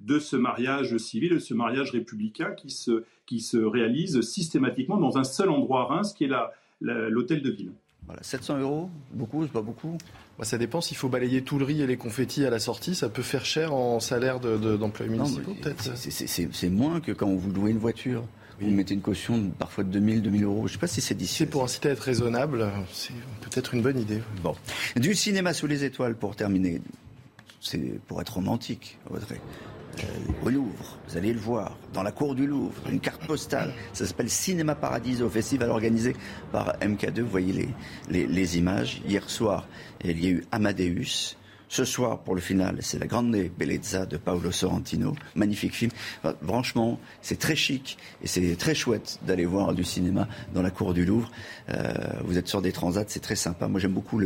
de ce mariage civil, de ce mariage républicain qui se, qui se réalise systématiquement dans un seul endroit à Reims, qui est l'hôtel de ville. Voilà, 700 euros, beaucoup, c'est pas beaucoup bah, Ça dépend s'il faut balayer tout le riz et les confettis à la sortie. Ça peut faire cher en salaire d'employés de, municipaux, peut-être C'est moins que quand vous louez une voiture. Vous mettez une caution parfois de 2000, 2000 euros. Je ne sais pas si c'est d'ici. Pour inciter à être raisonnable, c'est peut-être une bonne idée. Bon. Du cinéma sous les étoiles pour terminer. C'est pour être romantique, Audrey. Euh, au Louvre. Vous allez le voir, dans la cour du Louvre, une carte postale. Ça s'appelle Cinéma Paradiso, festival organisé par MK2. Vous voyez les, les, images. Hier soir, il y a eu Amadeus. Ce soir, pour le final, c'est La Grande Bellezza de Paolo Sorrentino. Magnifique film. franchement, c'est très chic et c'est très chouette d'aller voir du cinéma dans la cour du Louvre. Euh, vous êtes sur des transats, c'est très sympa. Moi, j'aime beaucoup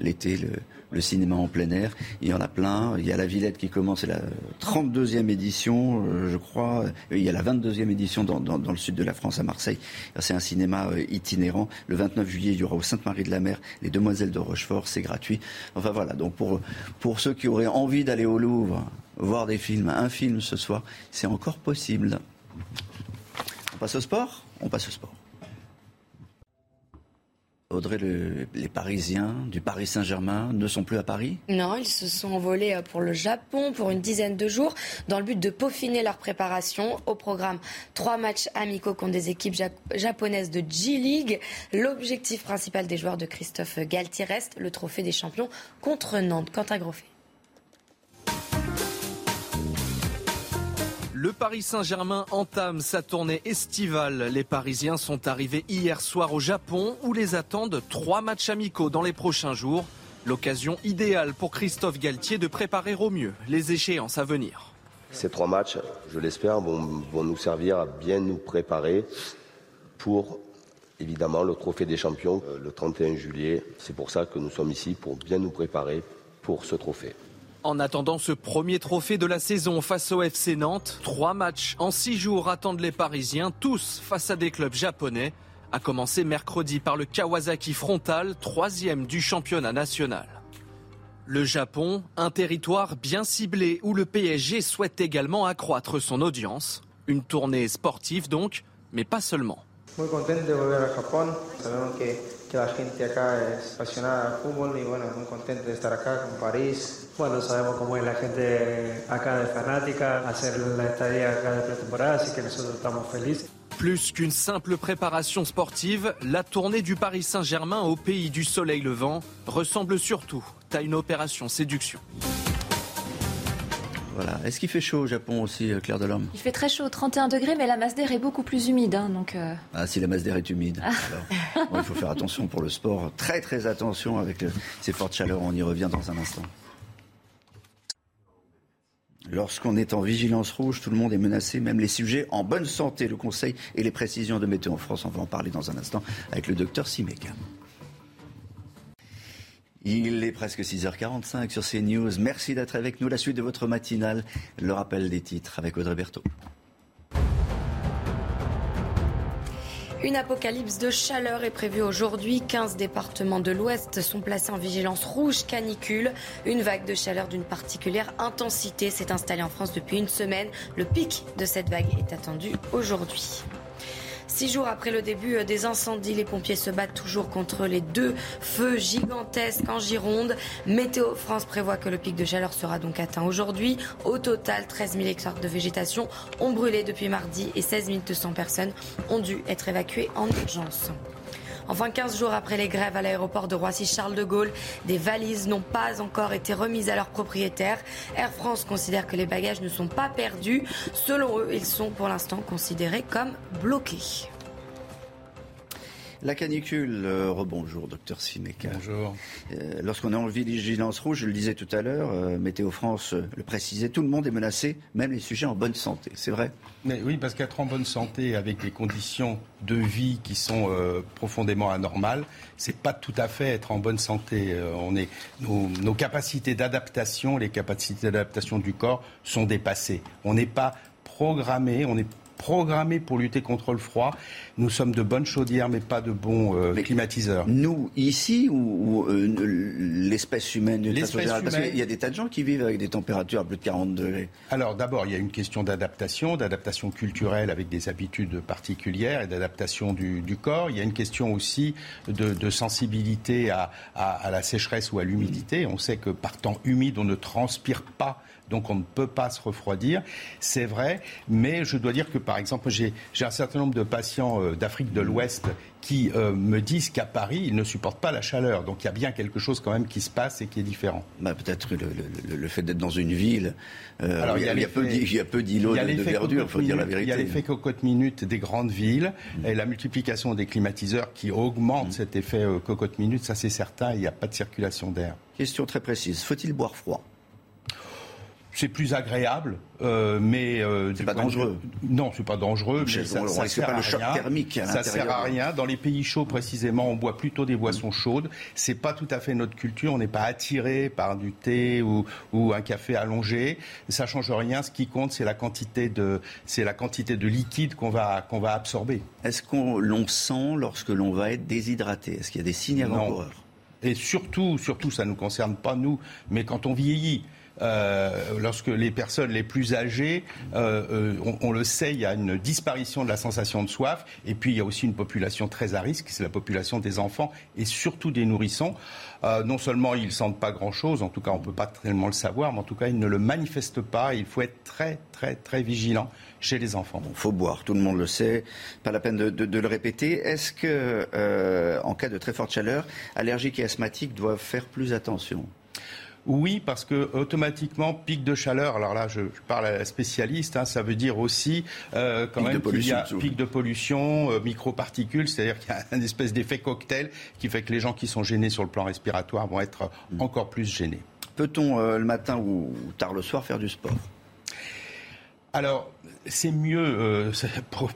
l'été, le, le cinéma en plein air. Il y en a plein. Il y a la Villette qui commence, c'est la 32e édition, euh, je crois. Il y a la 22e édition dans, le sud de la France, à Marseille. C'est un cinéma euh, itinérant. Le 29 juillet, il y aura au Sainte-Marie de la Mer les Demoiselles de Rochefort, c'est gratuit. Enfin voilà, donc pour, pour ceux qui auraient envie d'aller au Louvre, voir des films, un film ce soir, c'est encore possible. On passe au sport? On passe au sport. Audrey, les Parisiens du Paris Saint-Germain ne sont plus à Paris? Non, ils se sont envolés euh, pour le Japon pour une dizaine de jours dans le but de peaufiner leur préparation. Au programme, trois matchs amicaux contre des équipes japonaises de G-League. L'objectif principal des joueurs de Christophe Galtier reste le trophée des champions contre Nantes. Quentin Groffet. Le Paris Saint-Germain entame sa tournée estivale. Les Parisiens sont arrivés hier soir au Japon où les attendent trois matchs amicaux dans les prochains jours. L'occasion idéale pour Christophe Galtier de préparer au mieux les échéances à venir. Ces trois matchs, je l'espère, vont, nous servir à bien nous préparer pour évidemment le trophée des champions euh, le 31 juillet. C'est pour ça que nous sommes ici, pour bien nous préparer pour ce trophée. En attendant ce premier trophée de la saison face au FC Nantes, trois matchs en six jours attendent les Parisiens, tous face à des clubs japonais. A commencé mercredi par le Kawasaki Frontal, troisième du championnat national. Le Japon, un territoire bien ciblé où le PSG souhaite également accroître son audience. Une tournée sportive donc, mais pas seulement. Que, la gente acá es apasionada al fútbol y bueno, muy contento de estar acá en París. Bueno, sabemos cómo es la gente acá de fanática, hacer la estadía acá de pretemporada, así que nosotros estamos felices. Plus qu'une simple préparation sportive, la tournée du Paris Saint-Germain au pays du soleil levant ressemble surtout à une opération séduction. Voilà. Est-ce qu'il fait chaud au Japon aussi, euh, Claire Delorme? Il fait très chaud, 31 degrés, mais la masse d'air est beaucoup plus humide. hein, donc, euh, Ah, si la masse d'air est humide. Alors, bon, il faut faire attention pour le sport. Très, très attention avec le- ces fortes chaleurs. On y revient dans un instant. Lorsqu'on est en vigilance rouge, tout le monde est menacé, même les sujets en bonne santé. Le conseil et les précisions de Météo en France, on va en parler dans un instant avec le docteur Simeka. Il est presque 6h45 sur CNews. Merci d'être avec nous. La suite de votre matinale, le rappel des titres avec Audrey Berthaud. Une apocalypse de chaleur est prévue aujourd'hui. 15 départements de l'Ouest sont placés en vigilance rouge canicule. Une vague de chaleur d'une particulière intensité s'est installée en France depuis une semaine. Le pic de cette vague est attendu aujourd'hui. Six jours après le début des incendies, les pompiers se battent toujours contre les deux feux gigantesques en Gironde. Météo France prévoit que le pic de chaleur sera donc atteint aujourd'hui. Au total, 13 000 hectares de végétation ont brûlé depuis mardi et 16 200 personnes ont dû être évacuées en urgence. Enfin, 15 jours après les grèves à l'aéroport de Roissy-Charles de Gaulle, des valises n'ont pas encore été remises à leurs propriétaires. Air France considère que les bagages ne sont pas perdus. Selon eux, ils sont pour l'instant considérés comme bloqués. La canicule, euh, rebonjour, docteur Simeka. Bonjour. Euh, Lorsqu'on est en vigilance rouge, je le disais tout à l'heure, euh, Météo France le précisait, tout le monde est menacé, même les sujets en bonne santé. C'est vrai? Mais oui, parce qu'être en bonne santé avec des conditions de vie qui sont profondément anormales, c'est pas tout à fait être en bonne santé. On est, nos, nos capacités d'adaptation, les capacités d'adaptation du corps sont dépassées. On n'est pas programmé, on est programmé pour lutter contre le froid. Nous sommes de bonnes chaudières, mais pas de bons euh, climatiseurs. Nous, ici, ou, ou, euh, l'espèce humaine façon L'espèce générale Parce humaine- qu'il y a des tas de gens qui vivent avec des températures à plus de 40 degrés. Alors d'abord, il y a une question d'adaptation, d'adaptation culturelle avec des habitudes particulières et d'adaptation du, du corps. Il y a une question aussi de, de sensibilité à, à- à la sécheresse ou à l'humidité. On sait que par temps humide, on ne transpire pas. Donc on ne peut pas se refroidir, c'est vrai, mais je dois dire que par exemple j'ai un certain nombre de patients euh, d'Afrique de l'Ouest qui euh, me disent qu'à Paris ils ne supportent pas la chaleur, donc il y a bien quelque chose quand même qui se passe et qui est différent. Bah, Peut-être le, le- fait d'être dans une ville, euh, Alors, il, y a, il y a peu l'effet- d'i- il y a peu d'îlots de, verdure, il faut dire la cocotte-minute, Il y a vérité. l'effet cocotte-minute des grandes villes et la multiplication des climatiseurs qui augmente cet effet cocotte-minute, ça c'est certain, il n'y a pas de circulation d'air. Question très précise, faut-il boire froid? C'est plus agréable, euh, mais euh, C'est pas de dangereux. Non, c'est pas dangereux. Mais ça, ça sert pas à le choc rien. thermique à Ça sert à rien. Dans les pays chauds précisément, on boit plutôt des boissons chaudes. C'est pas tout à fait notre culture. On n'est pas attiré par du thé ou, ou un café allongé. Ça change rien. Ce qui compte, c'est la quantité de, c'est la quantité de liquide qu'on va qu'on va absorber. Est-ce qu'on l'on sent lorsque l'on va être déshydraté? Est-ce qu'il y a des signes avant-coureurs Et surtout, surtout, ça ne nous concerne pas nous, mais quand on vieillit. Euh, lorsque les personnes les plus âgées, euh, euh, on, on le sait, il y a une disparition de la sensation de soif, et puis il y a aussi une population très à risque, c'est la population des enfants et surtout des nourrissons. Euh, non seulement ils sentent pas grand-chose, en tout cas on peut pas tellement le savoir, mais en tout cas ils ne le manifestent pas. Il faut être très très très vigilant chez les enfants. Il faut boire, tout le monde le sait, pas la peine de, de- de le répéter. Est-ce que, euh, en cas de très forte chaleur, allergiques et asthmatiques doivent faire plus attention? Oui, parce que automatiquement, pic de chaleur, alors là je, je parle à la spécialiste, hein, ça veut dire aussi euh, quand Pic même qu'il y a pic de pollution, euh, microparticules, c'est-à-dire qu'il y a une espèce d'effet cocktail qui fait que les gens qui sont gênés sur le plan respiratoire vont être encore plus gênés. Peut-on euh, le matin ou tard le soir faire du sport? Alors, c'est mieux, euh,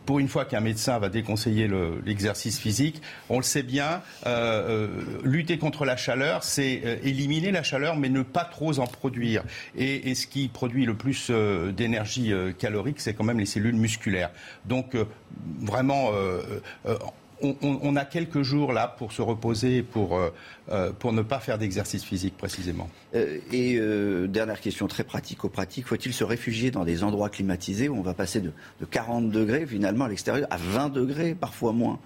pour, une fois qu'un médecin va déconseiller le- l'exercice physique, on le sait bien, euh, euh, lutter contre la chaleur, c'est éliminer la chaleur, mais ne pas trop en produire. Et, et ce qui produit le plus d'énergie calorique, c'est quand même les cellules musculaires. Donc, vraiment... euh, euh, on, a quelques jours là pour se reposer, pour, pour ne pas faire d'exercice physique précisément. et dernière question très pratico-pratique, faut-il se réfugier dans des endroits climatisés où on va passer de, de 40 degrés finalement à l'extérieur à 20 degrés, parfois moins?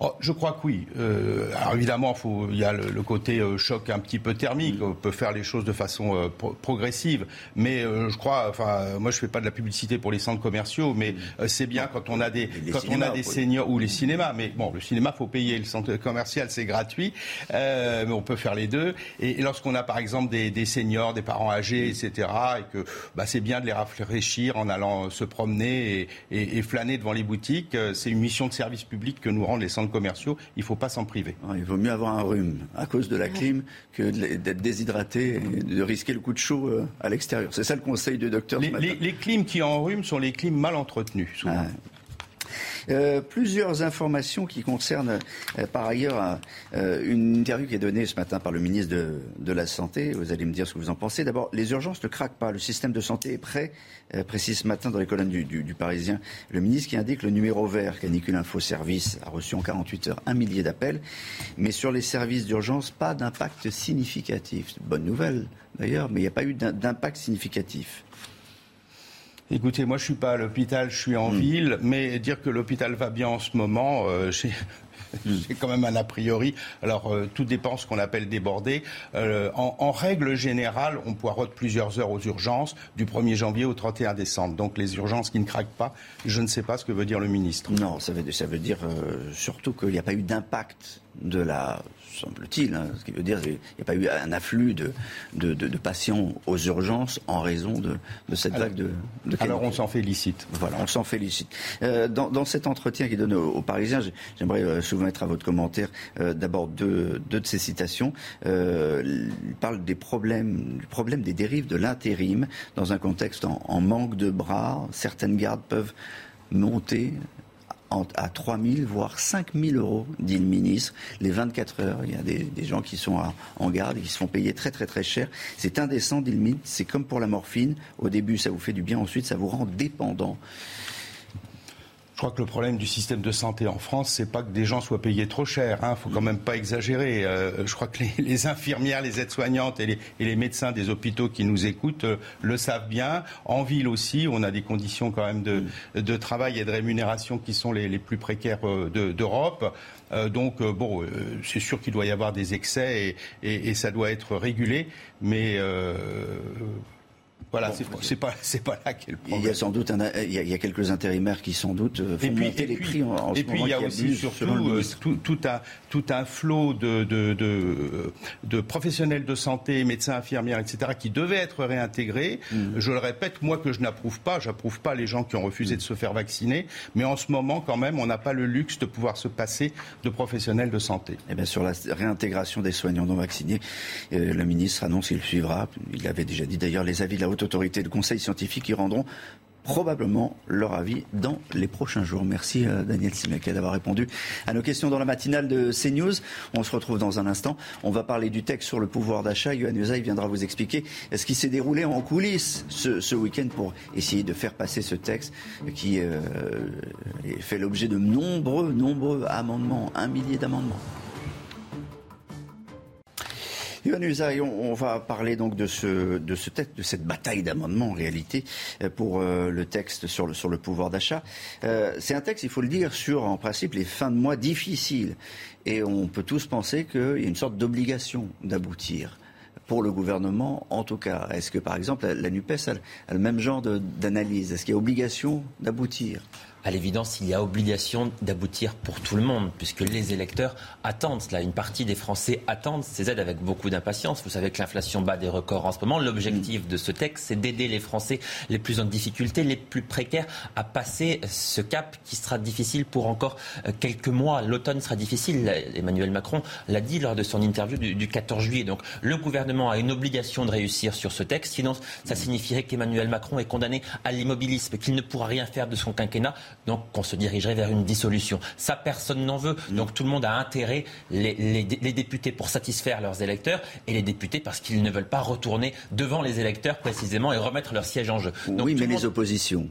Oh, je crois que oui. Euh, alors évidemment, il y a le, côté euh, choc un petit peu thermique. On peut faire les choses de façon euh, progressive, mais je crois. Enfin, moi, je fais pas de la publicité pour les centres commerciaux, mais c'est bien quand on a des quand on a des seniors ou les cinémas. Mais bon, le cinéma, faut payer. Le centre commercial, c'est gratuit, mais on peut faire les deux. Et, lorsqu'on a par exemple des, des, seniors, des parents âgés, etc., et que bah, c'est bien de les rafraîchir en allant se promener et, et, et flâner devant les boutiques. C'est une mission de service public que nous rendent les centres commerciaux, il ne faut pas s'en priver. Il vaut mieux avoir un rhume à cause de la clim que d'être déshydraté et de risquer le coup de chaud euh, à l'extérieur. C'est ça le conseil du docteur. Les, les, les clims qui en rhume sont les clims mal entretenus, souvent. Ah. Euh, plusieurs informations qui concernent euh, par ailleurs euh, une interview qui est donnée ce matin par le ministre de, la Santé. Vous allez me dire ce que vous en pensez. D'abord, les urgences ne craquent pas. Le système de santé est prêt, précise ce matin dans les colonnes du, Parisien le ministre qui indique le numéro vert Canicule Info Service a reçu en 48 heures un millier d'appels. Mais sur les services d'urgence, pas d'impact significatif. Bonne nouvelle d'ailleurs, mais il n'y a pas eu d'impact significatif. Écoutez, moi je suis pas à l'hôpital, je suis en hmm. ville, mais dire que l'hôpital va bien en ce moment, euh, j'ai quand même un a priori. Alors, euh, tout dépend ce qu'on appelle débordé. Euh, en, règle générale, on poireaute plusieurs heures aux urgences du 1er janvier au 31 décembre. Donc, les urgences qui ne craquent pas, je ne sais pas ce que veut dire le ministre. Non, ça veut, ça veut dire surtout qu'il n'y a pas eu d'impact de la semble-t-il, hein, ce qui veut dire qu'il n'y a pas eu un afflux de, de, patients aux urgences en raison de, cette vague de, de Alors on s'en félicite. Voilà, on s'en félicite. Euh, dans, cet entretien qui donne aux, Parisiens, j'aimerais euh, soumettre à votre commentaire euh, d'abord deux, de ces citations. il parle des problèmes, du problème des dérives de l'intérim dans un contexte en manque de bras. Certaines gardes peuvent monter à 3 000, voire 5 000 euros, dit le ministre, les 24 heures. Il y a des, gens qui sont en garde et qui se font payer très très très cher. C'est indécent, dit le ministre. C'est comme pour la morphine. Au début, ça vous fait du bien. Ensuite, ça vous rend dépendant. Je crois que le problème du système de santé en France, c'est pas que des gens soient payés trop cher. Il hein, faut quand même pas exagérer. Euh, je crois que les, infirmières, les aides-soignantes et, les, médecins des hôpitaux qui nous écoutent euh, le savent bien. En ville aussi, on a des conditions quand même de, travail et de rémunération qui sont les, plus précaires euh, d'Europe. donc bon, c'est sûr qu'il doit y avoir des excès et, et, ça doit être régulé, mais voilà, c'est pas c'est pas là qu'est le problème. Il y a sans doute il, y a, quelques intérimaires qui sans doute euh, font monter les prix en, en Et puis il y a aussi surtout euh, tout, un tout un flot de de, de professionnels de santé, médecins, infirmières, etc. qui devaient être réintégrés. Mm. Je le répète, moi que je n'approuve pas, j'approuve pas les gens qui ont refusé de se faire vacciner, mais en ce moment quand même, on n'a pas le luxe de pouvoir se passer de professionnels de santé. Et eh bien sur la réintégration des soignants non vaccinés, euh, le ministre annonce qu'il suivra. Il avait déjà dit d'ailleurs les avis de la haute autorité de conseil scientifique qui rendront probablement leur avis dans les prochains jours. Merci euh, Daniel Simekel d'avoir répondu à nos questions dans la matinale de CNews. On se retrouve dans un instant. On va parler du texte sur le pouvoir d'achat. Yohann Usaï viendra vous expliquer ce qui s'est déroulé en coulisses ce, week-end pour essayer de faire passer ce texte qui euh, fait l'objet de nombreux, nombreux amendements, un millier d'amendements. On, va parler donc de ce, de ce texte, de cette bataille d'amendements en réalité euh, pour euh, le texte sur le, sur le pouvoir d'achat. Euh, c'est un texte, il faut le dire, sur en principe les fins de mois difficiles. Et on peut tous penser qu'il y a une sorte d'obligation d'aboutir pour le gouvernement, en tout cas. Est-ce que, par exemple, la, NUPES a, le même genre d'analyse? Est-ce qu'il y a obligation d'aboutir? À l'évidence, il y a obligation d'aboutir pour tout le monde, puisque les électeurs attendent cela. Une partie des Français attendent ces aides avec beaucoup d'impatience. Vous savez que l'inflation bat des records en ce moment. L'objectif de ce texte, c'est d'aider les Français les plus en difficulté, les plus précaires, à passer ce cap qui sera difficile pour encore euh, quelques mois. L'automne sera difficile. Emmanuel Macron l'a dit lors de son interview du 14 juillet. Donc le gouvernement a une obligation de réussir sur ce texte. Sinon, ça signifierait qu'Emmanuel Macron est condamné à l'immobilisme, qu'il ne pourra rien faire de son quinquennat donc qu'on se dirigerait vers une dissolution. Ça, personne n'en veut. Mm. Donc tout le monde a intérêt, les, députés pour satisfaire leurs électeurs et les députés parce qu'ils ne veulent pas retourner devant les électeurs précisément et remettre leur siège en jeu. oui, mais les oppositions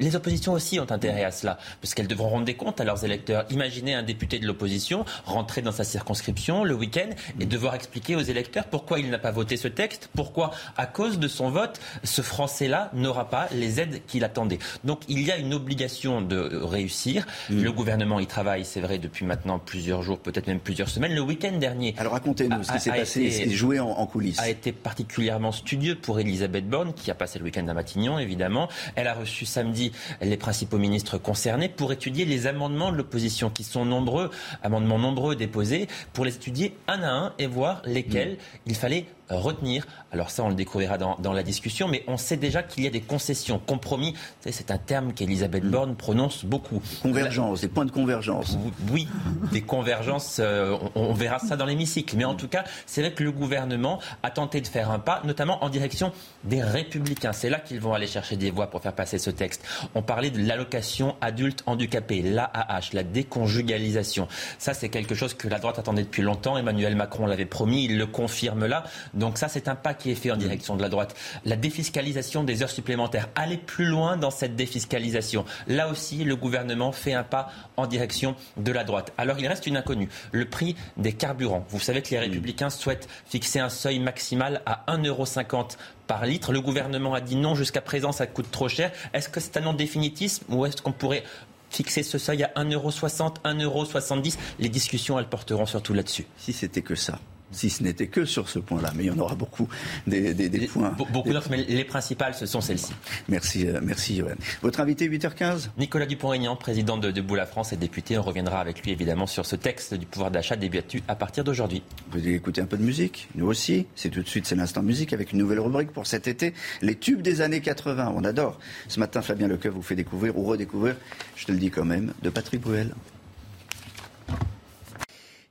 les oppositions aussi ont intérêt à cela, parce qu'elles devront rendre des comptes à leurs électeurs. Imaginez un député de l'opposition rentrer dans sa circonscription le week-end et devoir expliquer aux électeurs pourquoi il n'a pas voté ce texte, pourquoi, à cause de son vote, ce Français-là n'aura pas les aides qu'il attendait. Donc il y a une obligation de réussir. Mm. Le gouvernement y travaille, c'est vrai, depuis maintenant plusieurs jours, peut-être même plusieurs semaines. Le week-end dernier. Alors racontez-nous ce qui s'est passé, qui joué en, en, coulisses. A été particulièrement studieux pour Elisabeth Borne, qui a passé le week-end à Matignon, évidemment. Elle a reçu samedi les principaux ministres concernés pour étudier les amendements de l'opposition qui sont nombreux, amendements nombreux déposés, pour les étudier un à un et voir lesquels mm. il fallait retenir. Alors ça, on le découvrira dans, la discussion, mais on sait déjà qu'il y a des concessions, compromis. C'est un terme qu'Elisabeth mm. Borne prononce beaucoup. Convergence, des points de convergence. Oui, des convergences, euh, on, verra ça dans l'hémicycle. Mais en tout cas, c'est vrai que le gouvernement a tenté de faire un pas, notamment en direction des républicains. C'est là qu'ils vont aller chercher des voix pour faire passer ce texte. On parlait de l'allocation adulte handicapé, l'AAH, la déconjugalisation. Ça, c'est quelque chose que la droite attendait depuis longtemps. Emmanuel Macron l'avait promis, il le confirme là. Donc ça, c'est un pas qui est fait en direction de la droite. La défiscalisation des heures supplémentaires. Aller plus loin dans cette défiscalisation. Là aussi, le gouvernement fait un pas en direction de la droite. Alors il reste une inconnue. Le prix des carburants. Vous savez que les républicains souhaitent fixer un seuil maximal à 1,50€ par litre. Le gouvernement a dit non, jusqu'à présent ça coûte trop cher. Est-ce que c'est un non définitisme ou est-ce qu'on pourrait fixer ce seuil à 1,60€, 1,70€ Les discussions, elles porteront surtout là-dessus. Si c'était que ça si ce n'était que sur ce point-là. Mais il y en aura beaucoup des, points. Beaucoup d'autres, mais les principales, ce sont celles-ci. Merci, euh, merci, Johan. Votre invité, 8h15 Nicolas Dupont-Aignan, président de Debout la France et député. On reviendra avec lui, évidemment, sur ce texte du pouvoir d'achat débattu à partir d'aujourd'hui. Vous allez écouter un peu de musique Nous aussi. C'est tout de suite, c'est l'instant musique avec une nouvelle rubrique pour cet été. Les tubes des années 80. On adore. Ce matin, Fabien Lecoeur vous fait découvrir ou redécouvrir, je te le dis quand même, de Patrick Bruel.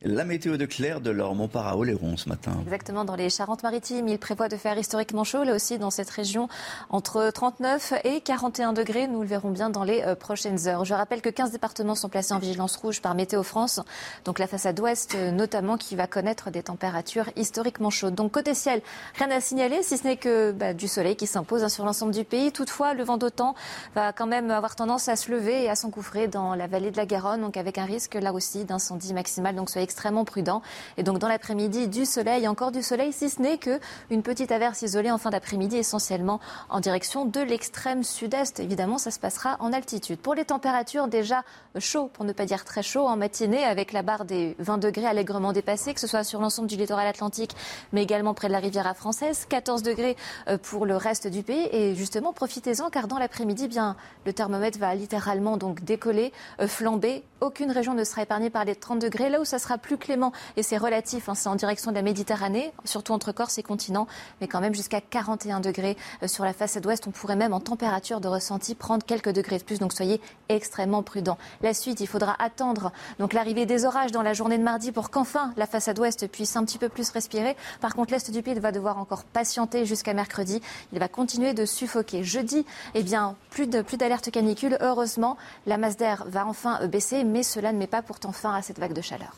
La météo de Claire de l'Ormont para Oléron ce matin. Exactement, dans les Charentes-Maritimes, il prévoit de faire historiquement chaud, là aussi dans cette région, entre 39 et 41 degrés. Nous le verrons bien dans les euh, prochaines heures. Je rappelle que 15 départements sont placés en vigilance rouge par Météo France, donc la façade ouest euh, notamment qui va connaître des températures historiquement chaudes. Donc côté ciel, rien à signaler, si ce n'est que bah, du soleil qui s'impose hein, sur l'ensemble du pays. Toutefois, le vent d'automne va quand même avoir tendance à se lever et à s'engouffrer dans la vallée de la Garonne, donc avec un risque là aussi d'incendie maximal. Donc soyez extrêmement prudent. Et donc dans l'après-midi, du soleil, encore du soleil, si ce n'est que une petite averse isolée en fin d'après-midi, essentiellement en direction de l'extrême sud-est. Évidemment, ça se passera en altitude. Pour les températures, déjà chaud, pour ne pas dire très chaud, en matinée, avec la barre des 20 degrés allègrement dépassée, que ce soit sur l'ensemble du littoral atlantique, mais également près de la Riviera française. 14 degrés euh, pour le reste du pays. Et justement, profitez-en, car dans l'après-midi, bien, le thermomètre va littéralement donc décoller, euh, flamber. Aucune région ne sera épargnée par les 30 degrés. Là où ça sera plus clément, et c'est relatif, hein, c'est en direction de la Méditerranée, surtout entre Corse et continent, mais quand même jusqu'à 41 degrés euh, sur la façade ouest. On pourrait même en température de ressenti prendre quelques degrés de plus, donc soyez extrêmement prudents. La suite, il faudra attendre donc l'arrivée des orages dans la journée de mardi pour qu'enfin la façade ouest puisse un petit peu plus respirer. Par contre, l'est du pays va devoir encore patienter jusqu'à mercredi. Il va continuer de suffoquer. Jeudi, eh bien, plus plus d'alerte canicule. Heureusement, la masse d'air va enfin euh, baisser, mais cela ne met pas pourtant fin à cette vague de chaleur.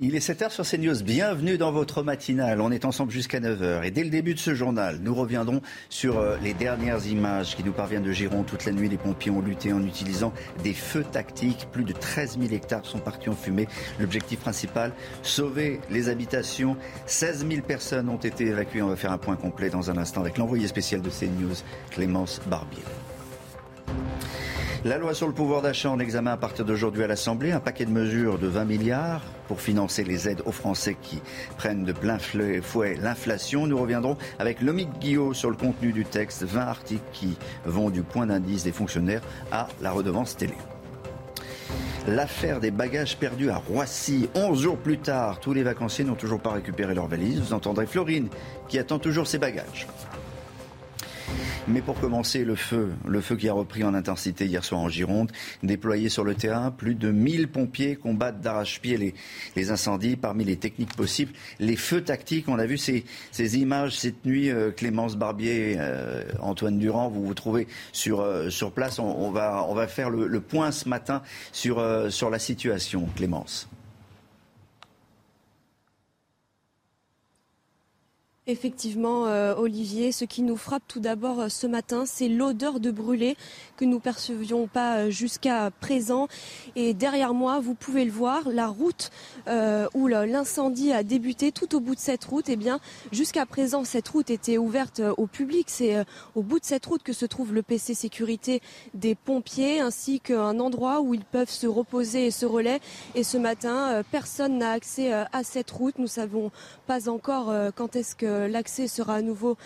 Il est 7h sur CNews. Bienvenue dans votre matinale. On est ensemble jusqu'à 9h. Et dès le début de ce journal, nous reviendrons sur euh, les dernières images qui nous parviennent de Gironde. Toute la nuit, les pompiers ont lutté en utilisant des feux tactiques. Plus de 13 000 hectares sont partis en fumée. L'objectif principal, sauver les habitations. 16 000 personnes ont été évacuées. On va faire un point complet dans un instant avec l'envoyé spécial de CNews, Clémence Barbier. La loi sur le pouvoir d'achat en examen à partir d'aujourd'hui à l'Assemblée, un paquet de mesures de 20 milliards pour financer les aides aux Français qui prennent de plein fouet l'inflation. Nous reviendrons avec Lomic Guillot sur le contenu du texte, 20 articles qui vont du point d'indice des fonctionnaires à la redevance télé. L'affaire des bagages perdus à Roissy, 11 jours plus tard, tous les vacanciers n'ont toujours pas récupéré leurs valises. Vous entendrez Florine qui attend toujours ses bagages. Mais pour commencer, le feu, le feu qui a repris en intensité hier soir en Gironde, déployé sur le terrain, plus de 1000 pompiers combattent d'arrache-pied les, incendies. Parmi les techniques possibles, les feux tactiques. On a vu ces, images cette nuit. Euh, Clémence Barbier, euh, Antoine Durand, vous vous trouvez sur, euh, place. On, va, faire le, point ce matin sur la situation, Clémence. Effectivement, euh, Olivier, ce qui nous frappe tout d'abord euh, ce matin, c'est l'odeur de brûlé que nous percevions pas euh, jusqu'à présent. Et derrière moi, vous pouvez le voir, la route où l'incendie a débuté, tout au bout de cette route, eh bien, jusqu'à présent, cette route était ouverte au public. C'est au bout de cette route que se trouve le PC sécurité des pompiers, ainsi qu'un endroit où ils peuvent se reposer et se relayer. Et ce matin, personne n'a accès à cette route. Nous savons pas encore quand est-ce que l'accès sera à nouveau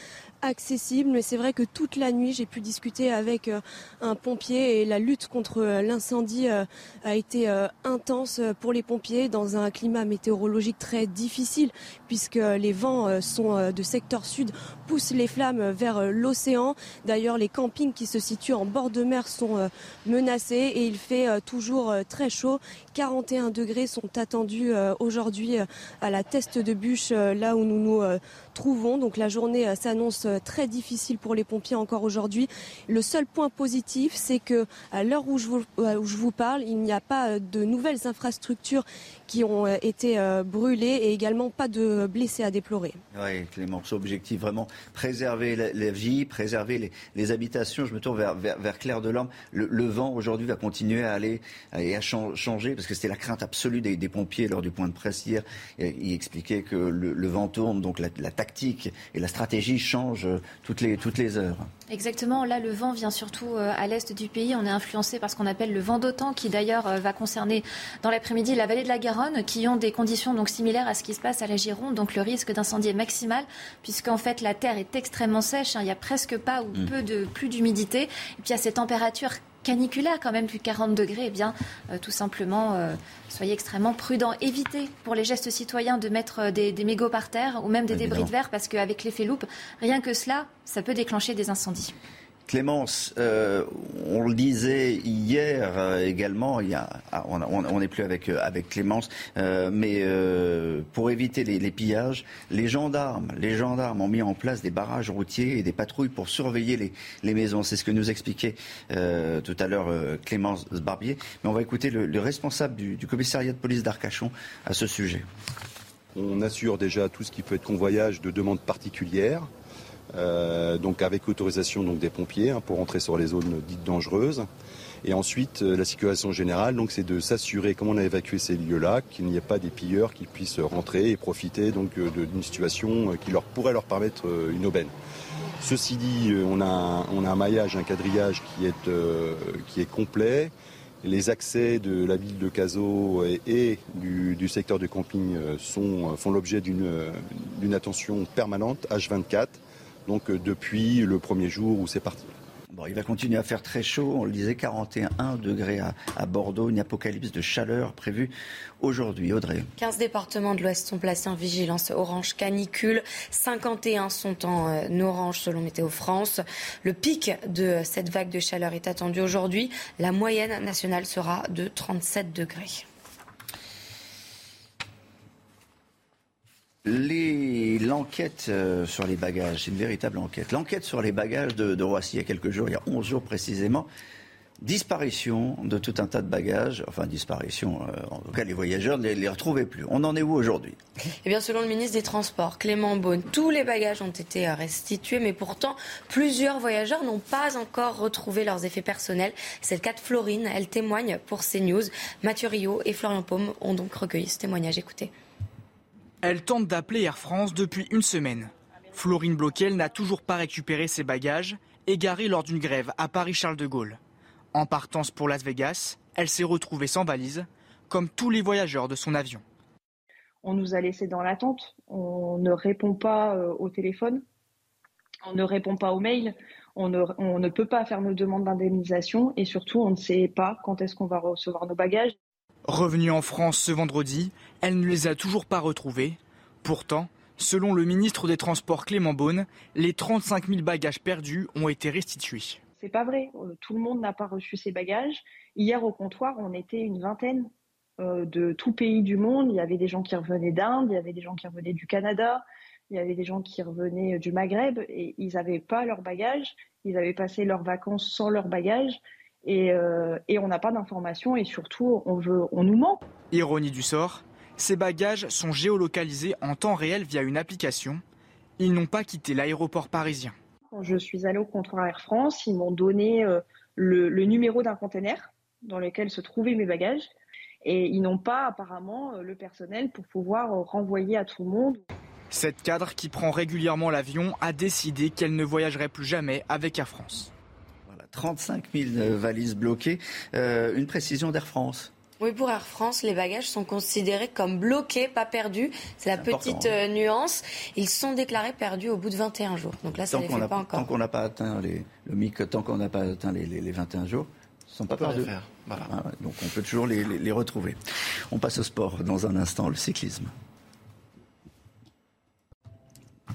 accessible, mais c'est vrai que toute la nuit, j'ai pu discuter avec euh, un pompier et la lutte contre euh, l'incendie euh, a été intense pour les pompiers dans un climat météorologique très difficile puisque les vents sont de secteur sud poussent les flammes vers l'océan. D'ailleurs, les campings qui se situent en bord de mer sont menacés et il fait toujours très chaud. 41 degrés sont attendus aujourd'hui à la teste de bûche là où nous nous trouvons. Donc la journée s'annonce très difficile pour les pompiers encore aujourd'hui. Le seul point positif, c'est que à l'heure où, euh, où, je vous parle, il n'y a pas euh, de nouvelles infrastructures qui ont euh, été brûlées et également pas de blessés à déplorer. Oui, Clément, objectif vraiment préserver la, vie, préserver les, habitations. Je me tourne vers, vers, Claire Delorme. Le, le vent aujourd'hui va continuer à aller et à changer parce que c'était la crainte absolue des, pompiers lors du point de presse hier. Il expliquait que le, le vent tourne, donc la, la, tactique et la stratégie changent toutes les, toutes les heures. Exactement. Là, le vent vient surtout euh, à l'est du pays. On est influencé par ce qu'on appelle le vent d'OTAN, qui d'ailleurs euh, va concerner dans l'après-midi la vallée de la Garonne, qui ont des conditions donc similaires à ce qui se passe à la Gironde. Donc le risque d'incendie est maximal, puisqu'en fait la terre est extrêmement sèche. Hein. Il n'y a presque pas ou mm. peu de plus d'humidité. Et puis à ces températures caniculaire quand même, plus de 40 degrés, eh bien, euh, tout simplement, euh, soyez extrêmement prudents. Évitez pour les gestes citoyens de mettre des, mégots par terre ou même des débris de verre parce qu'avec l'effet loupe, rien que cela, ça peut déclencher des incendies. Clémence, euh, on le disait hier euh, également, il y a, ah, on n'est plus avec, euh, avec Clémence, mais pour éviter les, pillages, les gendarmes, les gendarmes ont mis en place des barrages routiers et des patrouilles pour surveiller les, les maisons. C'est ce que nous expliquait tout à l'heure Clémence Barbier. Mais on va écouter le, responsable du, du, commissariat de police d'Arcachon à ce sujet. On assure déjà tout ce qui peut être convoyage de demande particulière. Euh, donc avec autorisation donc des pompiers hein, pour entrer sur les zones dites dangereuses. Et ensuite, euh, la situation générale, donc, c'est de s'assurer, comme on a évacué ces lieux-là, qu'il n'y ait pas des pilleurs qui puissent rentrer et profiter donc euh, d'une situation qui leur pourrait leur permettre une aubaine. Ceci dit, on a, un, on a un maillage, un quadrillage qui est, qui est complet. Les accès de la ville de Cazaux et, du, du, secteur de camping sont, font l'objet d'une attention permanente, H24 donc euh, depuis le premier jour où c'est parti. Bon, il va continuer à faire très chaud. On le disait, 41 degrés à, Bordeaux. Une apocalypse de chaleur prévue aujourd'hui. Audrey. 15 départements de l'Ouest sont placés en vigilance orange canicule. 51 sont en euh, orange selon Météo France. Le pic de cette vague de chaleur est attendu aujourd'hui. La moyenne nationale sera de 37 degrés. L'enquête euh, sur les bagages, c'est une véritable enquête. L'enquête sur les bagages de, Roissy il y a quelques jours, il y a 11 jours précisément, disparition de tout un tas de bagages, enfin disparition, euh, en tout cas les voyageurs ne les, retrouvaient plus. On en est où aujourd'hui? Eh bien selon le ministre des Transports, Clément Beaune, tous les bagages ont été restitués, mais pourtant plusieurs voyageurs n'ont pas encore retrouvé leurs effets personnels. C'est le cas de Florine, elle témoigne pour CNews. Mathieu Rio et Florian Paume ont donc recueilli ce témoignage. Écoutez. Elle tente d'appeler Air France depuis une semaine. Florine Bloquel n'a toujours pas récupéré ses bagages, égarés lors d'une grève à Paris-Charles de Gaulle. En partance pour Las Vegas, elle s'est retrouvée sans valise, comme tous les voyageurs de son avion. On nous a laissés dans l'attente, on ne répond pas euh, au téléphone, on ne répond pas aux mails, on ne, on ne peut pas faire nos demandes d'indemnisation et surtout on ne sait pas quand est-ce qu'on va recevoir nos bagages. Revenue en France ce vendredi, elle ne les a toujours pas retrouvés. Pourtant, selon le ministre des Transports Clément Beaune, les 35 000 bagages perdus ont été restitués. C'est pas vrai. Euh, tout le monde n'a pas reçu ses bagages. Hier au comptoir, on était une vingtaine euh, de tout pays du monde. Il y avait des gens qui revenaient d'Inde, il y avait des gens qui revenaient du Canada, il y avait des gens qui revenaient du Maghreb et ils n'avaient pas leurs bagages. Ils avaient passé leurs vacances sans leurs bagages. Euh, et, on n'a pas d'informations et surtout on, veut, on nous ment. Ironie du sort, ces bagages sont géolocalisés en temps réel via une application. Ils n'ont pas quitté l'aéroport parisien. Quand je suis allée au comptoir Air France, ils m'ont donné euh, le, le numéro d'un conteneur dans lequel se trouvaient mes bagages. Et ils n'ont pas apparemment euh, le personnel pour pouvoir renvoyer à tout le monde. Cette cadre qui prend régulièrement l'avion a décidé qu'elle ne voyagerait plus jamais avec Air France. Voilà, 35 000 valises bloquées. Euh, une précision d'Air France. Oui, pour Air France, les bagages sont considérés comme bloqués, pas perdus. C'est la petite hein. euh, nuance. Ils sont déclarés perdus au bout de 21 jours. Donc là, ça ne les fait pas encore. tant qu'on n'a pas atteint les, le MIC, tant qu'on n'a pas atteint les, les- les 21 jours, ils ne sont pas perdus. Voilà. Ah donc on peut toujours les, les- les retrouver. On passe au sport dans un instant, le cyclisme.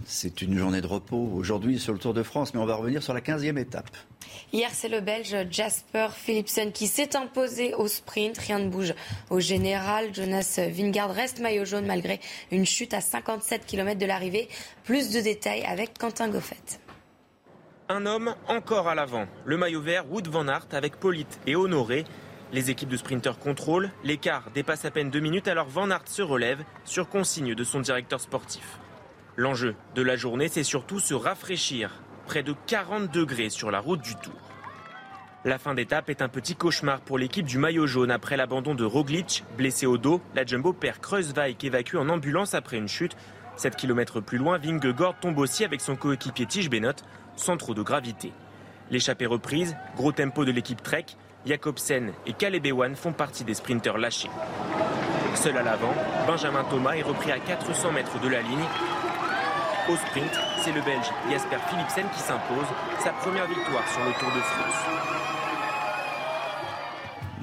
C'est une journée de repos aujourd'hui sur le Tour de France, mais on va revenir sur la 15e étape. Hier, c'est le Belge Jasper Philipsen qui s'est imposé au sprint. Rien ne bouge au général. Jonas Vingard reste maillot jaune malgré une chute à 57 km de l'arrivée. Plus de détails avec Quentin Goffet. Un homme encore à l'avant. Le maillot vert, Wood Van Aert avec Polite et Honoré. Les équipes de sprinteurs contrôlent. L'écart dépasse à peine deux minutes alors Van Aert se relève sur consigne de son directeur sportif. L'enjeu de la journée, c'est surtout se rafraîchir. Près de 40 degrés sur la route du Tour. La fin d'étape est un petit cauchemar pour l'équipe du maillot jaune après l'abandon de Roglic, blessé au dos. La jumbo perd Kreuzweig évacué en ambulance après une chute. 7 km plus loin, Vingegaard tombe aussi avec son coéquipier Tige Bennett sans trop de gravité. L'échappée reprise, gros tempo de l'équipe Trek, Jacobsen et Caleb font partie des sprinteurs lâchés. Seul à l'avant, Benjamin Thomas est repris à 400 mètres de la ligne. Au sprint, c'est le Belge Jasper Philipsen qui s'impose, sa première victoire sur le Tour de France.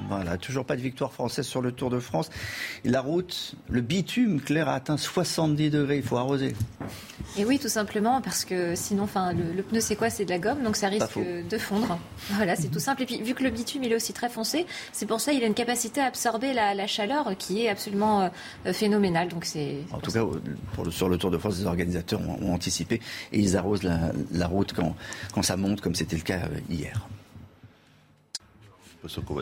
Voilà, toujours pas de victoire française sur le Tour de France. Et la route, le bitume, Claire, a atteint 70 degrés. Il faut arroser. Et oui, tout simplement, parce que sinon, enfin, le, le pneu, c'est quoi? C'est de la gomme, donc ça risque de fondre. Voilà, c'est tout simple. Et puis, vu que le bitume, il est aussi très foncé, c'est pour ça qu'il a une capacité à absorber la, la chaleur qui est absolument euh, phénoménale. Donc, c'est. En tout cas, pour le- sur le Tour de France, les organisateurs ont, ont anticipé et ils arrosent la, la route quand, quand ça monte, comme c'était le cas euh,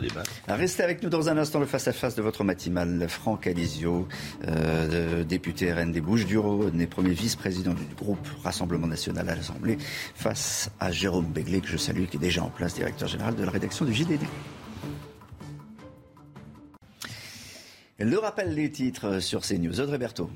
débattre. Restez avec nous dans un instant le face-à-face de votre matinale. Franck Alizio, euh, député RN des Bouches-du-Rhône et premier vice-président du groupe Rassemblement National à l'Assemblée, face à Jérôme Béglé, que je salue, qui est déjà en place, directeur général de la rédaction du JDD. Le rappel des titres sur CNews. Audrey Berthaud.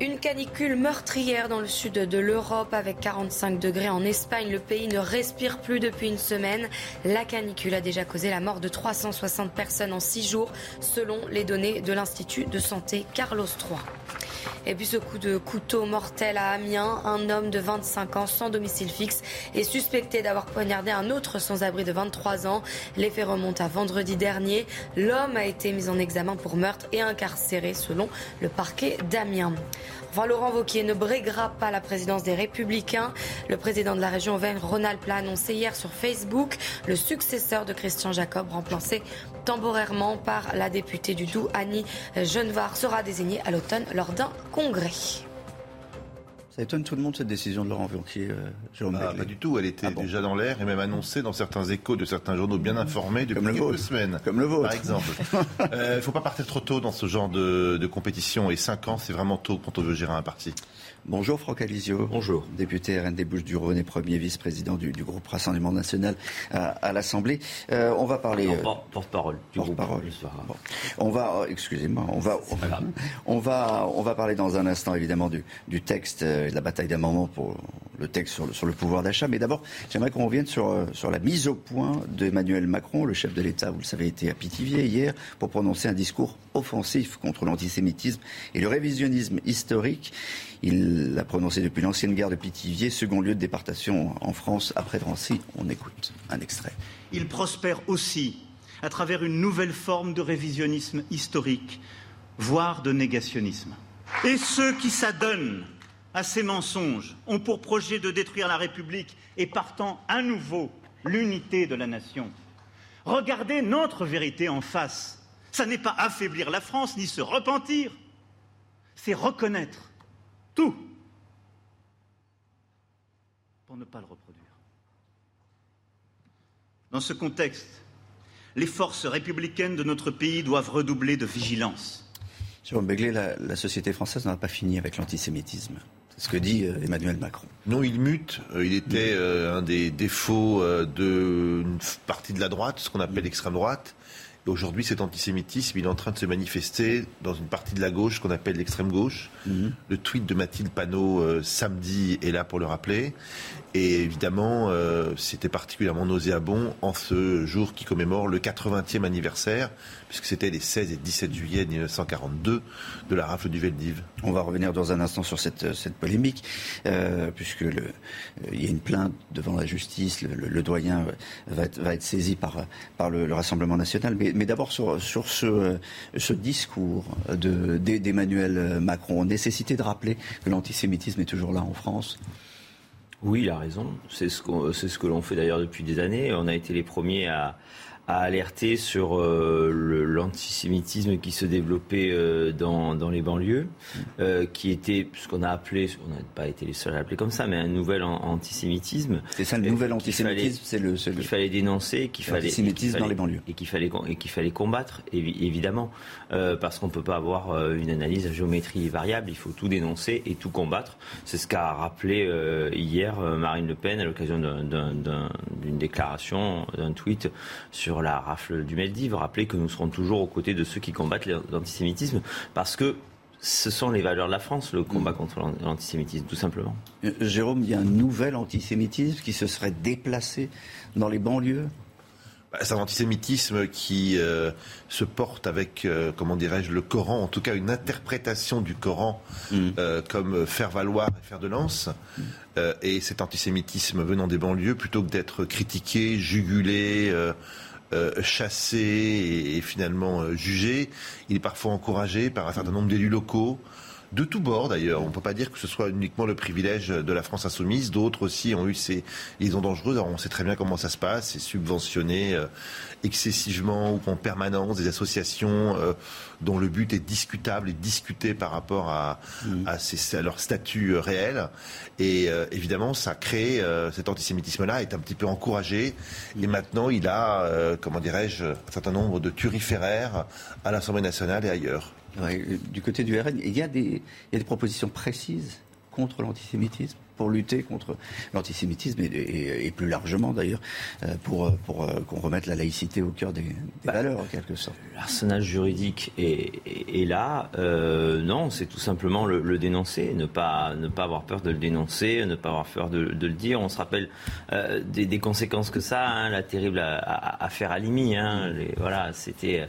Une canicule meurtrière dans le sud de l'Europe avec 45 degrés en Espagne. Le pays ne respire plus depuis une semaine. La canicule a déjà causé la mort de 360 personnes en six jours, selon les données de l'Institut de santé Carlos III. Et puis ce coup de couteau mortel à Amiens, un homme de 25 ans sans domicile fixe est suspecté d'avoir poignardé un autre sans-abri de 23 ans. Les faits remontent à vendredi dernier. L'homme a été mis en examen pour meurtre et incarcéré selon le parquet d'Amiens. Enfin, Laurent Wauquiez ne briguera pas la présidence des Républicains. Le président de la région Auvergne-Rhône-Alpes l'a annoncé hier sur Facebook. Le successeur de Christian Jacob, remplacé temporairement par la députée du Doubs, Annie Genevard, sera désigné à l'automne lors d'un congrès. Ça étonne tout le monde cette décision de Laurent Wauquiez, euh, Jérôme Ah, pas du tout, elle était déjà dans l'air et même annoncée dans certains échos de certains journaux bien informés depuis le quelques vôtre. semaines. Comme le vôtre. Par exemple. Il ne faut pas partir trop tôt dans ce genre de, de compétition et 5 ans, c'est vraiment tôt quand on veut gérer un parti. Bonjour Franck Alizio. Bonjour. Député RN des Bouches-du-Rhône et premier vice-président du, du groupe Rassemblement National à, à l'Assemblée. Euh, on va parler. euh, Porte-parole. Porte-parole. Bon. On va, oh, excusez-moi, on va, on va, on va parler dans un instant évidemment du, du texte euh, de la bataille d'amendement pour le texte sur le, sur le pouvoir d'achat. Mais d'abord, j'aimerais qu'on revienne sur, euh, sur la mise au point d'Emmanuel Macron, le chef de l'État. Vous le savez, était à Pithiviers hier pour prononcer un discours offensif contre l'antisémitisme et le révisionnisme historique. Il l'a prononcé depuis l'ancienne gare de Pithiviers, second lieu de déportation en France après Drancy. On écoute un extrait. Il prospère aussi à travers une nouvelle forme de révisionnisme historique, voire de négationnisme. Et ceux qui s'adonnent à ces mensonges ont pour projet de détruire la République et partant à nouveau l'unité de la nation. Regardez notre vérité en face. Ça n'est pas affaiblir la France ni se repentir, c'est reconnaître tout pour ne pas le reproduire. Dans ce contexte, les forces républicaines de notre pays doivent redoubler de vigilance. Jérôme Begley, la, la société française n'a pas fini avec l'antisémitisme. C'est ce que dit euh, Emmanuel Macron. Non, il mute. Euh, il était euh, un des défauts d'une partie de la droite, ce qu'on appelle l'extrême droite. Et aujourd'hui, cet antisémitisme, il est en train de se manifester dans une partie de la gauche qu'on appelle l'extrême gauche. Mhm. Le tweet de Mathilde Panot samedi est là pour le rappeler. Et évidemment, euh, c'était particulièrement nauséabond en ce jour qui commémore le 80e anniversaire, puisque c'était les 16 et 17 juillet 1942 de la rafle du Veldiv. On va revenir dans un instant sur cette, cette polémique, euh, puisque le, euh, il y a une plainte devant la justice, le, le, le doyen va être, va être, saisi par, par le, le Rassemblement national. Mais, mais d'abord sur, sur ce, ce discours d'Emmanuel Macron, nécessité de rappeler que l'antisémitisme est toujours là en France. Oui, il a raison. C'est ce, c'est ce que l'on fait d'ailleurs depuis des années. On a été les premiers à, à alerter sur euh, l'antisémitisme qui se développait euh, dans, dans, les banlieues, euh, qui était ce qu'on a appelé, on n'a pas été les seuls à l'appeler comme ça, mais un nouvel an antisémitisme. C'est ça, le nouvel antisémitisme, c'est le, Qu'il fallait dénoncer, qu'il fallait. Antisémitisme dans les banlieues. Et qu'il fallait, et qu'il fallait combattre, évidemment, parce qu'on ne peut pas avoir une analyse à géométrie variable, il faut tout dénoncer et tout combattre. C'est ce qu'a rappelé hier Marine Le Pen à l'occasion d'une déclaration, d'un tweet sur la rafle du Meldiv, rappeler que nous serons toujours aux côtés de ceux qui combattent l'antisémitisme, parce que ce sont les valeurs de la France, le combat contre l'antisémitisme, tout simplement. Jérôme, il y a un nouvel antisémitisme qui se serait déplacé dans les banlieues? Bah, c'est un antisémitisme qui euh, se porte avec, euh, comment dirais-je, le Coran, en tout cas une interprétation du Coran mm. euh, comme faire valoir et faire de lance. Mm. et cet antisémitisme venant des banlieues, plutôt que d'être critiqué, jugulé, euh, chassé et, finalement euh, jugé. Il est parfois encouragé par un certain nombre d'élus locaux de tous bords d'ailleurs. On ne peut pas dire que ce soit uniquement le privilège de la France insoumise. D'autres aussi ont eu ces liaisons dangereuses. Alors on sait très bien comment ça se passe. C'est subventionné euh, excessivement ou en permanence des associations euh, dont le but est discutable et discuté par rapport à, mmh. à, ces, à leur statut euh, réel. Et euh, évidemment, ça crée cet antisémitisme-là est un petit peu encouragé. Mmh. Et maintenant, il a, comment dirais-je, un certain nombre de turiféraires à l'Assemblée nationale et ailleurs. Ouais, du côté du RN, il y a des, il y a des propositions précises contre l'antisémitisme pour lutter contre l'antisémitisme et, et, et, plus largement d'ailleurs euh, pour, pour euh, qu'on remette la laïcité au cœur des, des bah, valeurs en quelque sorte. L'arsenal juridique est, est, est là. Euh, non, c'est tout simplement le, le, dénoncer, ne pas, ne pas avoir peur de le dénoncer, ne pas avoir peur de, de le dire. On se rappelle euh, des, des, conséquences que ça, hein, la terrible affaire Alimi. Hein, les, voilà, c'était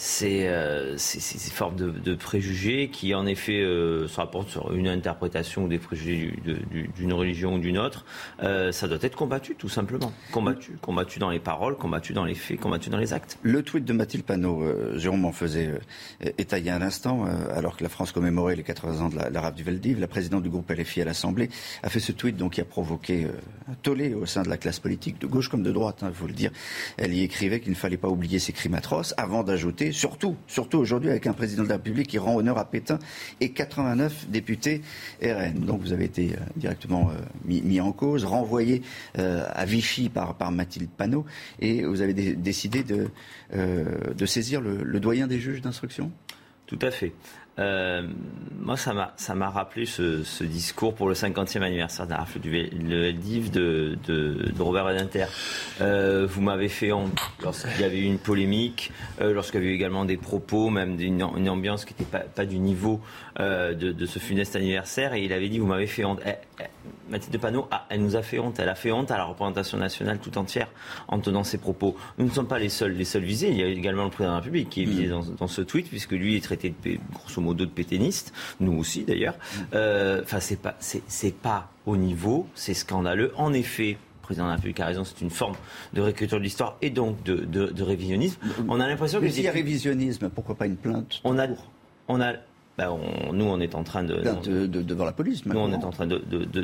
c'est euh, ces formes de, de, préjugés qui, en effet, euh, se rapportent sur une interprétation ou des préjugés d'une religion ou d'une autre. Euh, ça doit être combattu, tout simplement. Combattu. Combattu dans les paroles, combattu dans les faits, combattu dans les actes. Le tweet de Mathilde Panot, euh, Jérôme en faisait euh, étayer un instant, euh, alors que la France commémorait les 80 ans de la, la du Veldiv. La présidente du groupe LFI à l'Assemblée a fait ce tweet donc, qui a provoqué un tollé au sein de la classe politique, de gauche comme de droite, il hein, faut le dire. Elle y écrivait qu'il ne fallait pas oublier ces crimes atroces, avant d'ajouter surtout, surtout aujourd'hui avec un président de la République qui rend honneur à Pétain et 89 députés RN. Donc vous avez été euh, directement euh, mis, en cause, renvoyé euh, à Vichy par, Mathilde Panot et vous avez décidé de, saisir le doyen des juges d'instruction? Tout à fait. Euh, moi, ça m'a, ça m'a rappelé ce, discours pour le 50e anniversaire la rafle du Veldiv de, de, Robert Badinter. Euh, vous m'avez fait honte lorsqu'il y avait eu une polémique, euh, lorsqu'il y avait eu également des propos, même une, ambiance qui n'était pas, du niveau de, de, ce funeste anniversaire. Et il avait dit, vous m'avez fait honte. Eh, eh, Mathilde de Panot, ah, elle nous a fait honte. Elle a fait honte à la représentation nationale tout entière en tenant ses propos. Nous ne sommes pas les seuls, les seuls visés. Il y a également le président de la République qui est visé mmh. dans, dans, ce tweet, puisque lui est traité de, grosso modo de péténiste, nous aussi d'ailleurs. Euh, enfin, c'est pas, c'est pas au niveau, c'est scandaleux. En effet, le président de la République a raison, c'est une forme de réécriture de l'histoire et donc de, de, de révisionnisme. On a l'impression que s'il y a révisionnisme, pourquoi pas une plainte On a, on a ben, nous, on est en train de, devant la police. Nous, on est en train de,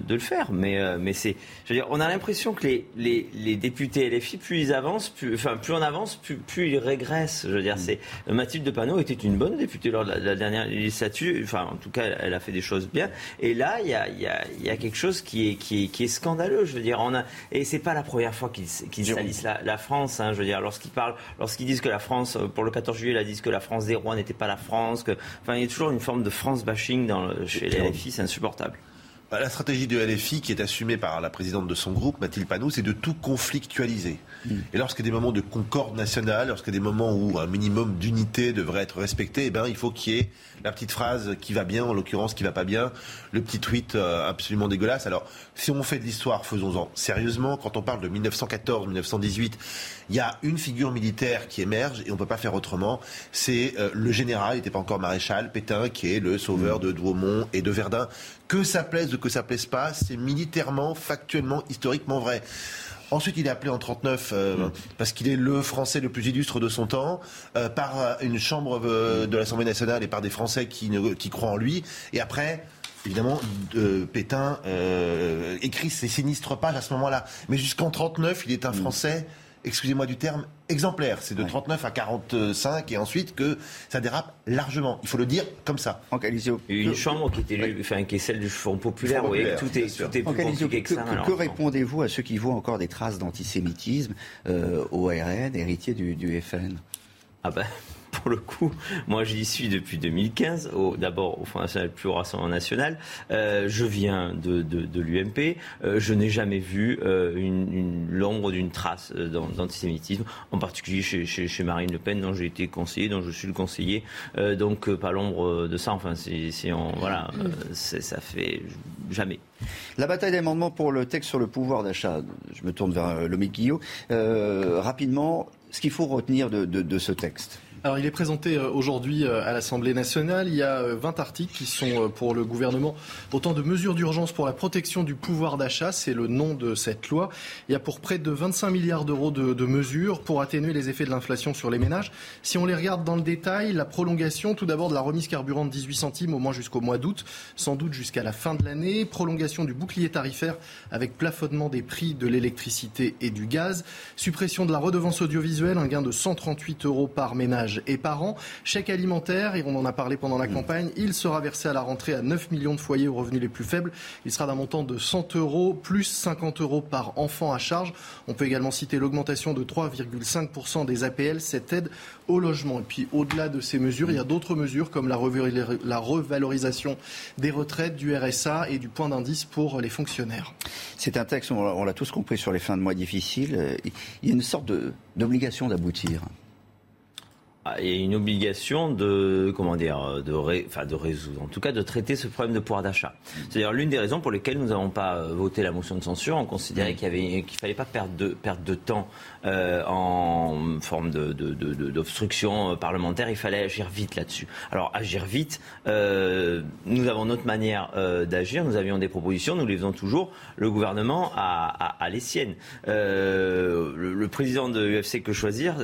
le faire, mais, euh, mais c'est, je veux dire, on a l'impression que les, les, les, députés LFI, plus ils avancent, plus, enfin, plus on avance, plus, plus ils régressent. Je veux dire, mm. c'est Mathilde Panot était une bonne députée lors de la, dernière législature. Enfin, en tout cas, elle a fait des choses bien. Et là, il y a, y, a, y a, quelque chose qui est, qui est, qui est scandaleux. Je veux dire, on a, et c'est pas la première fois qu'ils qu salissent la, la, France. Hein, je veux dire, lorsqu'ils parlent, lorsqu'ils disent que la France, pour le 14 juillet, ils disent que la France des rois n'était pas la France. Que, enfin, il y a toujours une forme de France bashing dans chez les LFI, c'est insupportable. Bah, la stratégie de LFI, qui est assumée par la présidente de son groupe, Mathilde Panot, c'est de tout conflictualiser. Mm. Et lorsqu'il y a des moments de concorde nationale, lorsqu'il y a des moments où un minimum d'unité devrait être respecté, eh ben, il faut qu'il y ait la petite phrase qui va bien, en l'occurrence qui va pas bien, le petit tweet euh, absolument dégueulasse. Alors, si on fait de l'histoire, faisons-en sérieusement. Quand on parle de 1914-1918, il y a une figure militaire qui émerge et on ne peut pas faire autrement. C'est euh, le général, il n'était pas encore maréchal, Pétain, qui est le sauveur de Douaumont et de Verdun. Que ça plaise ou que ça plaise pas, c'est militairement, factuellement, historiquement vrai. Ensuite, il est appelé en 39 euh, mm. parce qu'il est le Français le plus illustre de son temps euh, par euh, une chambre de l'Assemblée nationale et par des Français qui, qui croient en lui. Et après, évidemment, Pétain écrit ses sinistres pages à ce moment-là. Mais jusqu'en 39, il est un mm. Français excusez-moi du terme, exemplaire. C'est de 39 à 45 et ensuite que ça dérape largement. Il faut le dire comme ça. En Une chambre qui, était, enfin, qui est celle du Front populaire. Voyez, tout est, tout est plus compliqué que, ça. Que, répondez-vous à ceux qui voient encore des traces d'antisémitisme euh, au RN, héritier du, du FN Ah ben pour le coup, moi j'y suis depuis 2015, d'abord au Front National plus au Rassemblement National. Euh, je viens de, l'UMP. Euh, je n'ai jamais vu euh, l'ombre d'une trace d'antisémitisme, en particulier chez, Marine Le Pen, dont j'ai été conseiller, dont je suis le conseiller. donc pas l'ombre de ça. Enfin, c'est, voilà, ça fait jamais. La bataille d'amendement pour le texte sur le pouvoir d'achat. Je me tourne vers Lomé Guillot. rapidement, ce qu'il faut retenir de ce texte. Alors il est présenté euh, aujourd'hui euh, à l'Assemblée nationale. Il y a 20 euh, articles qui sont pour le gouvernement autant de mesures d'urgence pour la protection du pouvoir d'achat. C'est le nom de cette loi. Il y a pour près de 25 milliards d'euros de, mesures pour atténuer les effets de l'inflation sur les ménages. Si on les regarde dans le détail, la prolongation tout d'abord de la remise carburant de 18 centimes au moins jusqu'au mois d'août, sans doute jusqu'à la fin de l'année. Prolongation du bouclier tarifaire avec plafonnement des prix de l'électricité et du gaz. Suppression de la redevance audiovisuelle, un gain de 138 euros par ménage et parents. Chèque alimentaire, et on en a parlé pendant la mm. campagne, il sera versé à la rentrée à 9 millions de foyers aux revenus les plus faibles. Il sera d'un montant de 100 euros plus 50 euros par enfant à charge. On peut également citer l'augmentation de 3,5% des APL, cette aide au logement. Et puis au-delà de ces mesures, il y a d'autres mesures comme la revalorisation des retraites, du RSA et du point d'indice pour les fonctionnaires. C'est un texte, on l'a tous compris, sur les fins de mois difficiles. Il y a une sorte d'obligation d'aboutir. Ah, il y a une obligation de comment dire de, enfin, de résoudre, en tout cas de traiter ce problème de pouvoir d'achat. C'est-à-dire l'une des raisons pour lesquelles nous n'avons pas euh, voté la motion de censure. On considérait mm. qu'il y qu'il fallait pas perdre de perdre de temps euh, en forme d'obstruction de, parlementaire. Il fallait agir vite là-dessus. Alors agir vite, euh, nous avons notre manière euh, d'agir. Nous avions des propositions, nous les faisons toujours. Le gouvernement a, les siennes. Le, président de l'UFC Que Choisir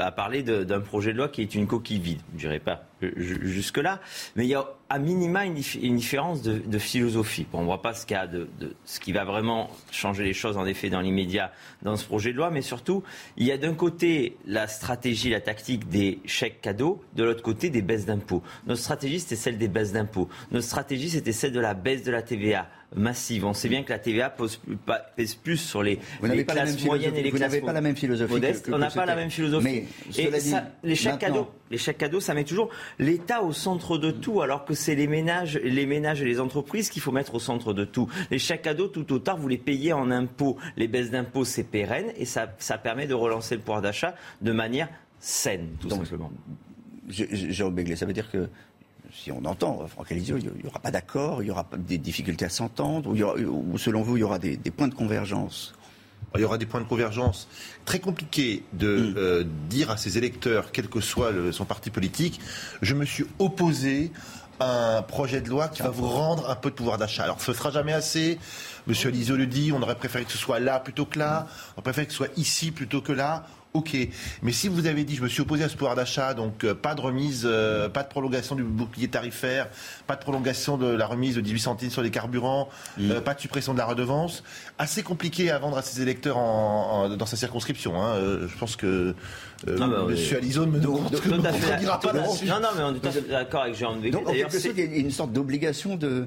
a parlé d'un projet de loi qui est une coquille vide. Je dirais pas jusque-là, mais il y a à minima une, différence de, philosophie. on ne voit pas ce, de, ce qui va vraiment changer les choses, en effet, dans l'immédiat dans ce projet de loi, mais surtout, il y a d'un côté la stratégie, la tactique des chèques cadeaux, de l'autre côté des baisses d'impôts. Notre stratégie, c'était celle des baisses d'impôts. Notre stratégie, c'était celle de la baisse de la TVA massive. On sait bien que la TVA pèse plus sur les, classes moyennes et les classes Vous n'avez pas la même philosophie. Modestes. on n'a pas la même philosophie. et les chèques cadeaux, les chèques cadeaux, ça met toujours l'État au centre de tout, alors que c'est les ménages, les ménages et les entreprises qu'il faut mettre au centre de tout. Les chèques cadeaux, tout au tard, vous les payez en impôts. Les baisses d'impôts, c'est pérenne et ça, ça permet de relancer le pouvoir d'achat de manière saine, tout simplement. Jérôme Béglé, ça veut dire que si on entend Franck Elisio, il n'y aura pas d'accord, il y aura des difficultés à s'entendre, ou, selon vous, il y aura des, points de convergence il y aura des points de convergence. Très compliqué de mm. euh, dire à ses électeurs, quel que soit son parti politique, je me suis opposé à un projet de loi qui va vous rendre un peu de pouvoir d'achat. Alors ce ne sera jamais assez. Monsieur Elisio le dit, on aurait préféré que ce soit là plutôt que là. On préfère que ce soit ici plutôt que là. Ok, mais si vous avez dit, je me suis opposé à ce pouvoir d'achat, donc euh, pas de remise, euh, pas de prolongation du bouclier tarifaire, pas de prolongation de la remise de 18 centimes sur les carburants, Mm. euh, pas de suppression de la redevance, assez compliqué à vendre à ses électeurs en- en- dans sa circonscription. hein. Euh, je pense que euh, Non, on Monsieur est- Alizone me demande que. Non, non, mais on est tout à fait d'accord avec Jérôme Béguet. Donc, en quelque sorte, il y a une sorte d'obligation de.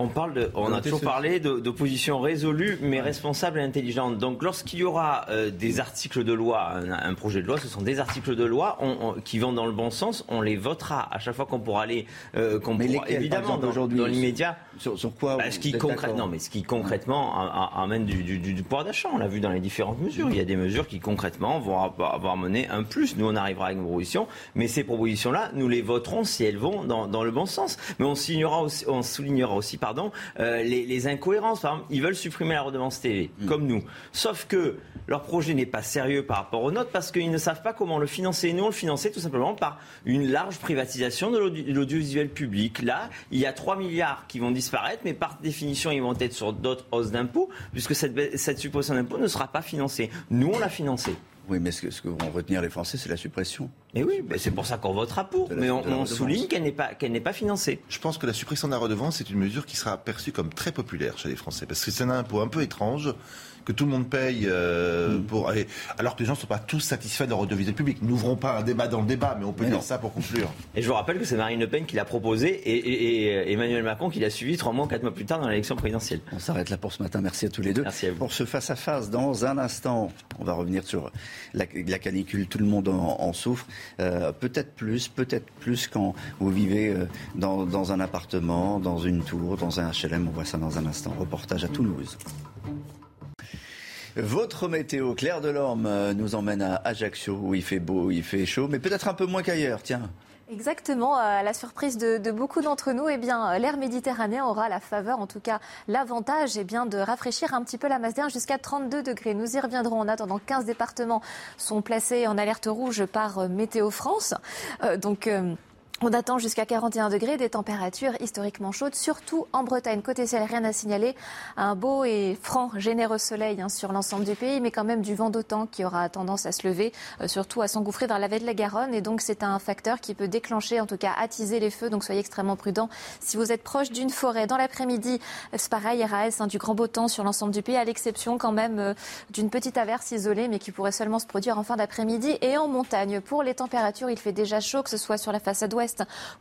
On parle de, on a toujours parlé d'opposition résolue, mais responsable et intelligente. Donc, lorsqu'il y aura euh, des articles de loi, un, un projet de loi, ce sont des articles de loi on- on- qui vont dans le bon sens. On les votera à chaque fois qu'on pourra aller, euh, qu'on Mais pourra- lesquels, par évidemment, dans, aujourd'hui dans l'immédiat. Sur, sur quoi Bah, ce qui concrète, non, mais ce qui concrètement amène du, du, du- du pouvoir d'achat. On l'a vu dans les différentes mesures. Il y a des mesures qui concrètement vont avoir, mené un plus. Nous, on arrivera avec nos propositions, mais ces propositions-là, nous les voterons si elles vont dans, dans le bon sens. Mais on soulignera aussi, on soulignera aussi, pardon, euh, les, les incohérences. Par exemple, ils veulent supprimer la redevance TV, comme nous. Sauf que leur projet n'est pas sérieux par rapport aux nôtres parce qu'ils ne savent pas comment le financer. Nous, on le finançait tout simplement par une large privatisation de l'audio- de l'audiovisuel public. Là, il y a 3 milliards qui vont disparaître, mais par définition, ils vont être sur d'autres hausses d'impôts, puisque cette, cette suppression d'impôts ne sera pas financée. Nous, on l'a financée. Oui, mais ce que, ce que vont retenir les Français, c'est la suppression. Et oui, ben, c'est pour ça qu'on votera pour. Mais on, souligne qu'elle n'est pas, qu'elle n'est pas financée. Je pense que la suppression de la redevance, c'est une mesure qui sera perçue comme très populaire chez les Français. Parce que c'est un impôt un peu étrange que tout le monde paye euh, pour, et- alors que les gens ne sont pas tous satisfaits de leur audiovisuel public. N'ouvrons pas un débat dans le débat, mais on peut Mais dire non. ça pour conclure. Et je vous rappelle que c'est Marine Le Pen qui l'a proposé et, et- et Emmanuel Macron qui l'a suivi trois mois, quatre mois plus tard dans l'élection présidentielle. On s'arrête là pour ce matin. Merci à tous les deux. Pour ce face-à-face, dans un instant, on va revenir sur la, la canicule. Tout le monde en, en souffre. Euh, peut-être plus, peut-être plus quand vous vivez euh, dans, dans un appartement, dans une tour, dans un HLM. On voit ça dans un instant. Reportage à Toulouse. Votre météo, Claire Delorme, euh, nous emmène à Ajaccio, où il fait beau, il fait chaud, mais peut-être un peu moins qu'ailleurs, tiens. Exactement, à la surprise de, beaucoup d'entre nous, eh bien, l'air méditerranéen aura la faveur, en tout cas l'avantage, eh bien, de rafraîchir un petit peu la masse d'air jusqu'à 32 degrés. Nous y reviendrons. En attendant, 15 départements sont placés en alerte rouge par euh, Météo France. Euh, donc. euh, on attend jusqu'à 41 degrés, des températures historiquement chaudes, surtout en Bretagne. Côté ciel, rien à signaler. Un beau et franc, généreux soleil hein, sur l'ensemble du pays, mais quand même du vent d'autant qui aura tendance à se lever, euh, surtout à s'engouffrer dans la vallée de la Garonne. Et donc, c'est un facteur qui peut déclencher, en tout cas attiser les feux. Donc, soyez extrêmement prudents. Si vous êtes proche d'une forêt, dans l'après-midi, c'est pareil, RAS, hein, du grand beau temps sur l'ensemble du pays, à l'exception quand même euh, d'une petite averse isolée, mais qui pourrait seulement se produire en fin d'après-midi. Et en montagne, pour les températures, il fait déjà chaud, que ce soit sur la façade ouest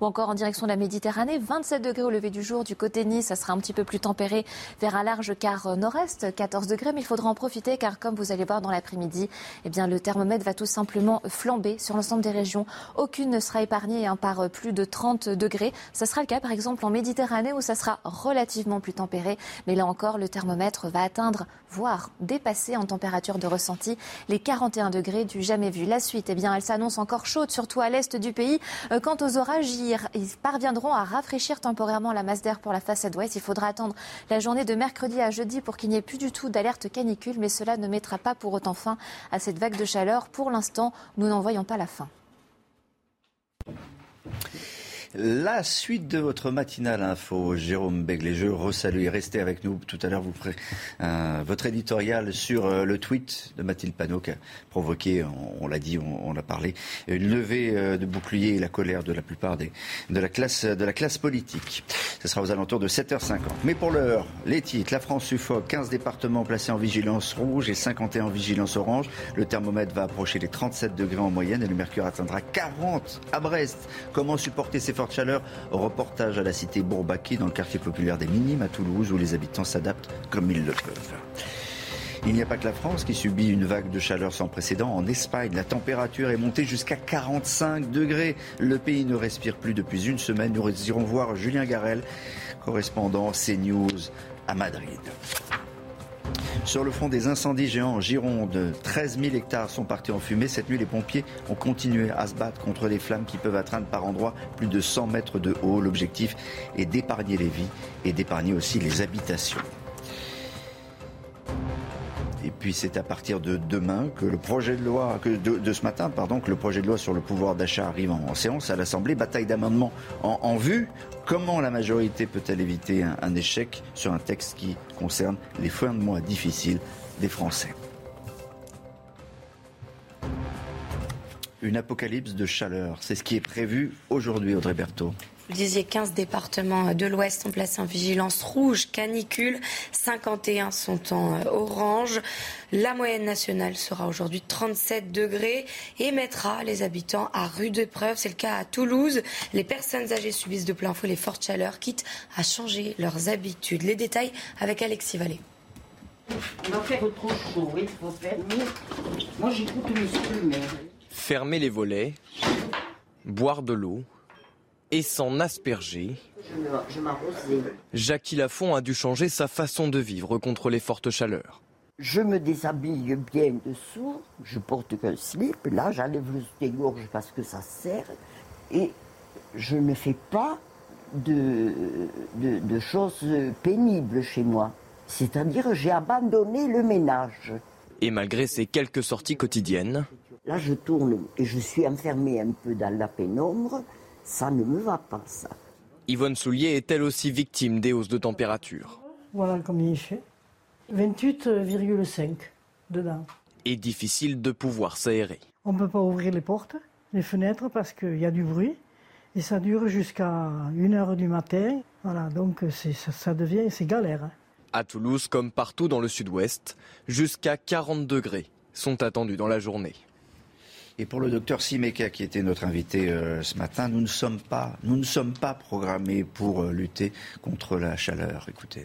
ou encore en direction de la Méditerranée. 27 degrés au lever du jour du côté Nice, ça sera un petit peu plus tempéré vers un large quart nord-est, 14 degrés, mais il faudra en profiter car comme vous allez voir dans l'après-midi, eh bien le thermomètre va tout simplement flamber sur l'ensemble des régions. Aucune ne sera épargnée hein, par plus de 30 degrés. Ça sera le cas par exemple en Méditerranée où ça sera relativement plus tempéré, mais là encore le thermomètre va atteindre, voire dépasser en température de ressenti les 41 degrés du jamais vu. La suite, eh bien elle s'annonce encore chaude, surtout à l'est du pays. Euh, Quant aux ils parviendront à rafraîchir temporairement la masse d'air pour la façade ouest. Il faudra attendre la journée de mercredi à jeudi pour qu'il n'y ait plus du tout d'alerte canicule, mais cela ne mettra pas pour autant fin à cette vague de chaleur. Pour l'instant, nous n'en voyons pas la fin. La suite de votre matinale info, Jérôme Begley, je resalue et restez avec nous. Tout à l'heure, vous ferez euh, votre éditorial sur euh, le tweet de Mathilde Panot qui a provoqué, on, l'a dit, on, l'a parlé, une levée euh, de bouclier et la colère de la plupart des, de, la classe, de la classe politique. Ce sera aux alentours de 7h50. Mais pour l'heure, les titres, la France suffoque, 15 départements placés en vigilance rouge et 51 en vigilance orange. Le thermomètre va approcher les 37 degrés en moyenne et le mercure atteindra 40 à Brest. Comment supporter ces fortes chaleurs Reportage à la cité Bourbaki dans le quartier populaire des Minimes à Toulouse où les habitants s'adaptent comme ils le peuvent. Il n'y a pas que la France qui subit une vague de chaleur sans précédent. En Espagne, la température est montée jusqu'à 45 degrés. Le pays ne respire plus depuis une semaine. Nous irons voir Julien Garel, correspondant CNews à Madrid. Sur le front des incendies géants en Gironde, 13 000 hectares sont partis en fumée. Cette nuit, les pompiers ont continué à se battre contre les flammes qui peuvent atteindre par endroits plus de 100 mètres de haut. L'objectif est d'épargner les vies et d'épargner aussi les habitations. Et puis c'est à partir de demain que le projet de loi, de, ce matin, pardon, que le projet de loi sur le pouvoir d'achat arrive en, séance à l'Assemblée. Bataille d'amendements en, en vue. Comment la majorité peut-elle éviter un, un échec sur un texte qui concerne les fins de mois difficiles des Français? Une apocalypse de chaleur. C'est ce qui est prévu aujourd'hui, Audrey Berthaud. Vous disiez 15 départements de l'Ouest sont placés en vigilance rouge, canicule. 51 sont en orange. La moyenne nationale sera aujourd'hui 37 degrés et mettra les habitants à rude épreuve. C'est le cas à Toulouse. Les personnes âgées subissent de plein fouet les fortes chaleurs, quitte à changer leurs habitudes. Les détails avec Alexis Vallée. On va faire trop chaud, il faut fermer. Moi j'écoute mais... Fermer les volets, boire de l'eau et s'en asperger. Jackie Lafont a dû changer sa façon de vivre contre les fortes chaleurs. Je me déshabille bien dessous, je porte qu'un slip, là j'enlève le soutien-gorge parce que ça sert, et je ne fais pas de, de, de choses pénibles chez moi. C'est-à-dire j'ai abandonné le ménage. Et malgré ces quelques sorties quotidiennes, Là, je tourne et je suis enfermée un peu dans la pénombre. Ça ne me va pas, ça. Yvonne Soulier est elle aussi victime des hausses de température. Voilà combien il fait. 28,5 dedans. Et difficile de pouvoir s'aérer. On ne peut pas ouvrir les portes, les fenêtres parce qu'il y a du bruit. Et ça dure jusqu'à 1h du matin. Voilà, donc ça, ça devient, c'est galère. Hein. À Toulouse, comme partout dans le sud-ouest, jusqu'à 40 degrés sont attendus dans la journée. Et pour le docteur Simeka, qui était notre invité euh, ce matin, nous ne sommes pas, nous ne sommes pas programmés pour euh, lutter contre la chaleur. Écoutez.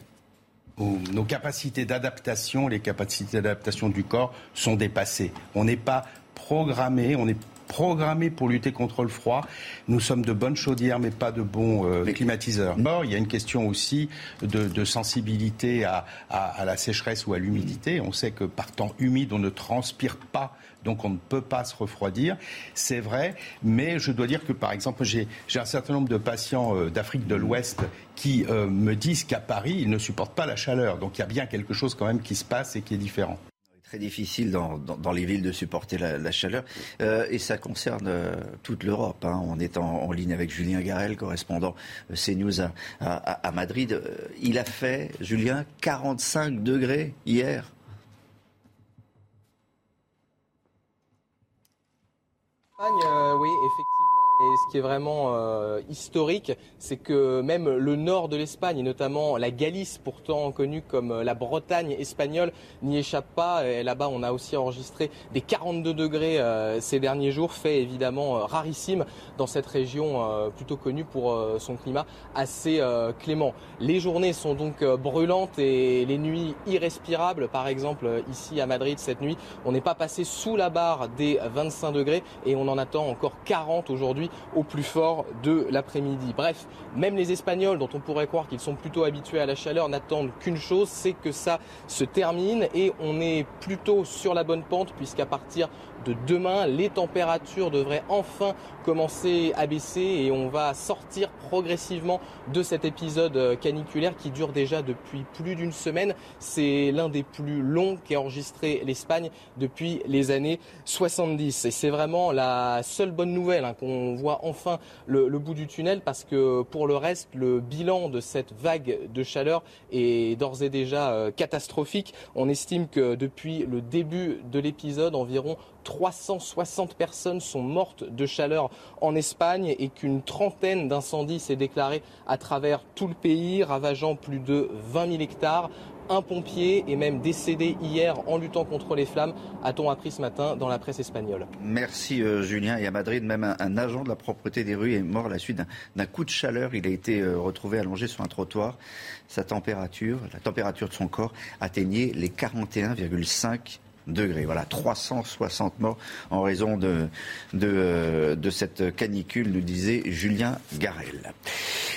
Nos capacités d'adaptation, les capacités d'adaptation du corps sont dépassées. On n'est pas programmé, on est programmé pour lutter contre le froid. Nous sommes de bonnes chaudières, mais pas de bons euh, climatiseurs. il y a une question aussi de, de sensibilité à, à, à, la sécheresse ou à l'humidité. On sait que par temps humide, on ne transpire pas donc on ne peut pas se refroidir. C'est vrai, mais je dois dire que par exemple, j'ai un certain nombre de patients euh, d'Afrique de l'Ouest qui euh, me disent qu'à Paris, ils ne supportent pas la chaleur. Donc il y a bien quelque chose quand même qui se passe et qui est différent très difficile dans, les villes de supporter la, chaleur. Euh, et ça concerne toute l'Europe. Hein. On est en, ligne avec Julien Garel, correspondant CNews à Madrid. Il a fait, Julien, 45 degrés hier. Oui, effectivement. Et ce qui est vraiment euh, historique, c'est que même le nord de l'Espagne, et notamment la Galice, pourtant connue comme la Bretagne espagnole, n'y échappe pas. Et là-bas, on a aussi enregistré des 42 degrés euh, ces derniers jours, fait évidemment euh, rarissime dans cette région euh, plutôt connue pour son climat assez clément. Les journées sont donc brûlantes et les nuits irrespirables. Par exemple, ici à Madrid, cette nuit, on n'est pas passé sous la barre des 25 degrés et on en attend encore 40 aujourd'hui au plus fort de l'après-midi. Bref, même les Espagnols, dont on pourrait croire qu'ils sont plutôt habitués à la chaleur, n'attendent qu'une chose, c'est que ça se termine et on est plutôt sur la bonne pente puisqu'à partir de demain, les températures devraient enfin commencer à baisser et on va sortir progressivement de cet épisode caniculaire qui dure déjà depuis plus d'une semaine. C'est l'un des plus longs qu'ait enregistré l'Espagne depuis les années 70. Et c'est vraiment la seule bonne nouvelle hein, qu'on voit enfin le, le, bout du tunnel parce que pour le reste, le bilan de cette vague de chaleur est d'ores et déjà euh, catastrophique. On estime que depuis le début de l'épisode, environ 360 personnes sont mortes de chaleur en Espagne et qu'une trentaine d'incendies s'est déclarée à travers tout le pays, ravageant plus de 20 000 hectares. Un pompier est même décédé hier en luttant contre les flammes, a-t-on appris ce matin dans la presse espagnole. Merci euh, Julien. Et à Madrid, même un, agent de la propreté des rues est mort à la suite d'un coup de chaleur. Il a été euh, retrouvé allongé sur un trottoir. Sa température, la température de son corps atteignait les 41,5 degrés. Voilà, 360 morts en raison de, de, de, cette canicule, nous disait Julien Garel.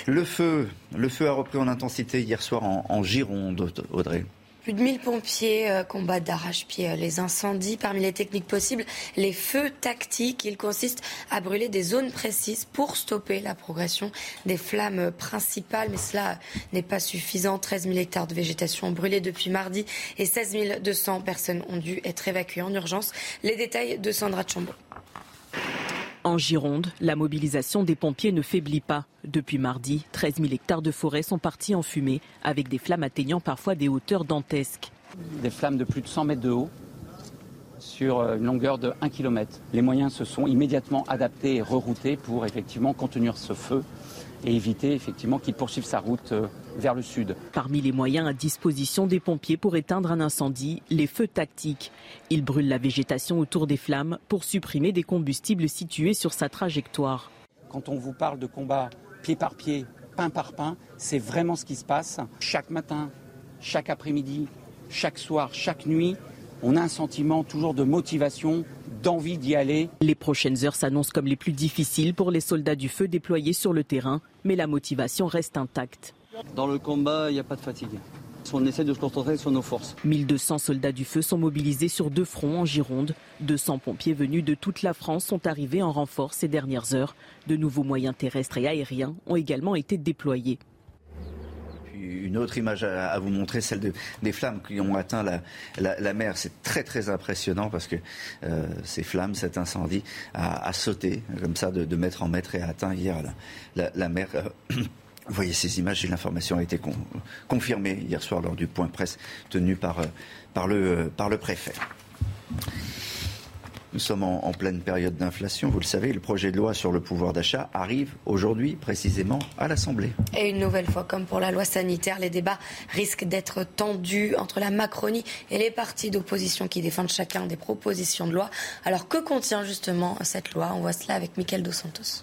Le feu, le feu a repris en intensité hier soir en Gironde, Audrey. Plus de 1000 pompiers euh, combattent d'arrache-pied euh, les incendies. Parmi les techniques possibles, les feux tactiques. Ils consistent à brûler des zones précises pour stopper la progression des flammes principales. Mais cela n'est pas suffisant. 13 000 hectares de végétation brûlés depuis mardi et 16 200 personnes ont dû être évacuées en urgence. Les détails de Sandra Chambaud. En Gironde, la mobilisation des pompiers ne faiblit pas. Depuis mardi, 13 000 hectares de forêt sont partis en fumée, avec des flammes atteignant parfois des hauteurs dantesques. Des flammes de plus de 100 mètres de haut, sur une longueur de 1 km. Les moyens se sont immédiatement adaptés et reroutés pour effectivement contenir ce feu et éviter effectivement qu'il poursuive sa route euh, vers le sud. Parmi les moyens à disposition des pompiers pour éteindre un incendie, les feux tactiques. Ils brûlent la végétation autour des flammes pour supprimer des combustibles situés sur sa trajectoire. Quand on vous parle de combat pied par pied, pain par pain, c'est vraiment ce qui se passe. Chaque matin, chaque après-midi, chaque soir, chaque nuit, on a un sentiment toujours de motivation, d'envie d'y aller. Les prochaines heures s'annoncent comme les plus difficiles pour les soldats du feu déployés sur le terrain, mais la motivation reste intacte. Dans le combat, il n'y a pas de fatigue. On essaie de se concentrer sur nos forces. 1200 soldats du feu sont mobilisés sur deux fronts en Gironde. 200 pompiers venus de toute la France sont arrivés en renfort ces dernières heures. De nouveaux moyens terrestres et aériens ont également été déployés une autre image à, vous montrer, celle des flammes qui ont atteint la, mer. C'est très très impressionnant parce que euh, ces flammes, cet incendie a, sauté comme ça de, mètre en mètre et a atteint hier la, mer. Euh, vous voyez ces images et l'information a été confirmée hier soir lors du point presse tenu par, euh, le préfet. Nous sommes en, pleine période d'inflation, vous le savez. Le projet de loi sur le pouvoir d'achat arrive aujourd'hui précisément à l'Assemblée. Et une nouvelle fois, comme pour la loi sanitaire, les débats risquent d'être tendus entre la Macronie et les partis d'opposition qui défendent chacun des propositions de loi. Alors que contient justement cette loi? On voit cela avec Michael Dos Santos.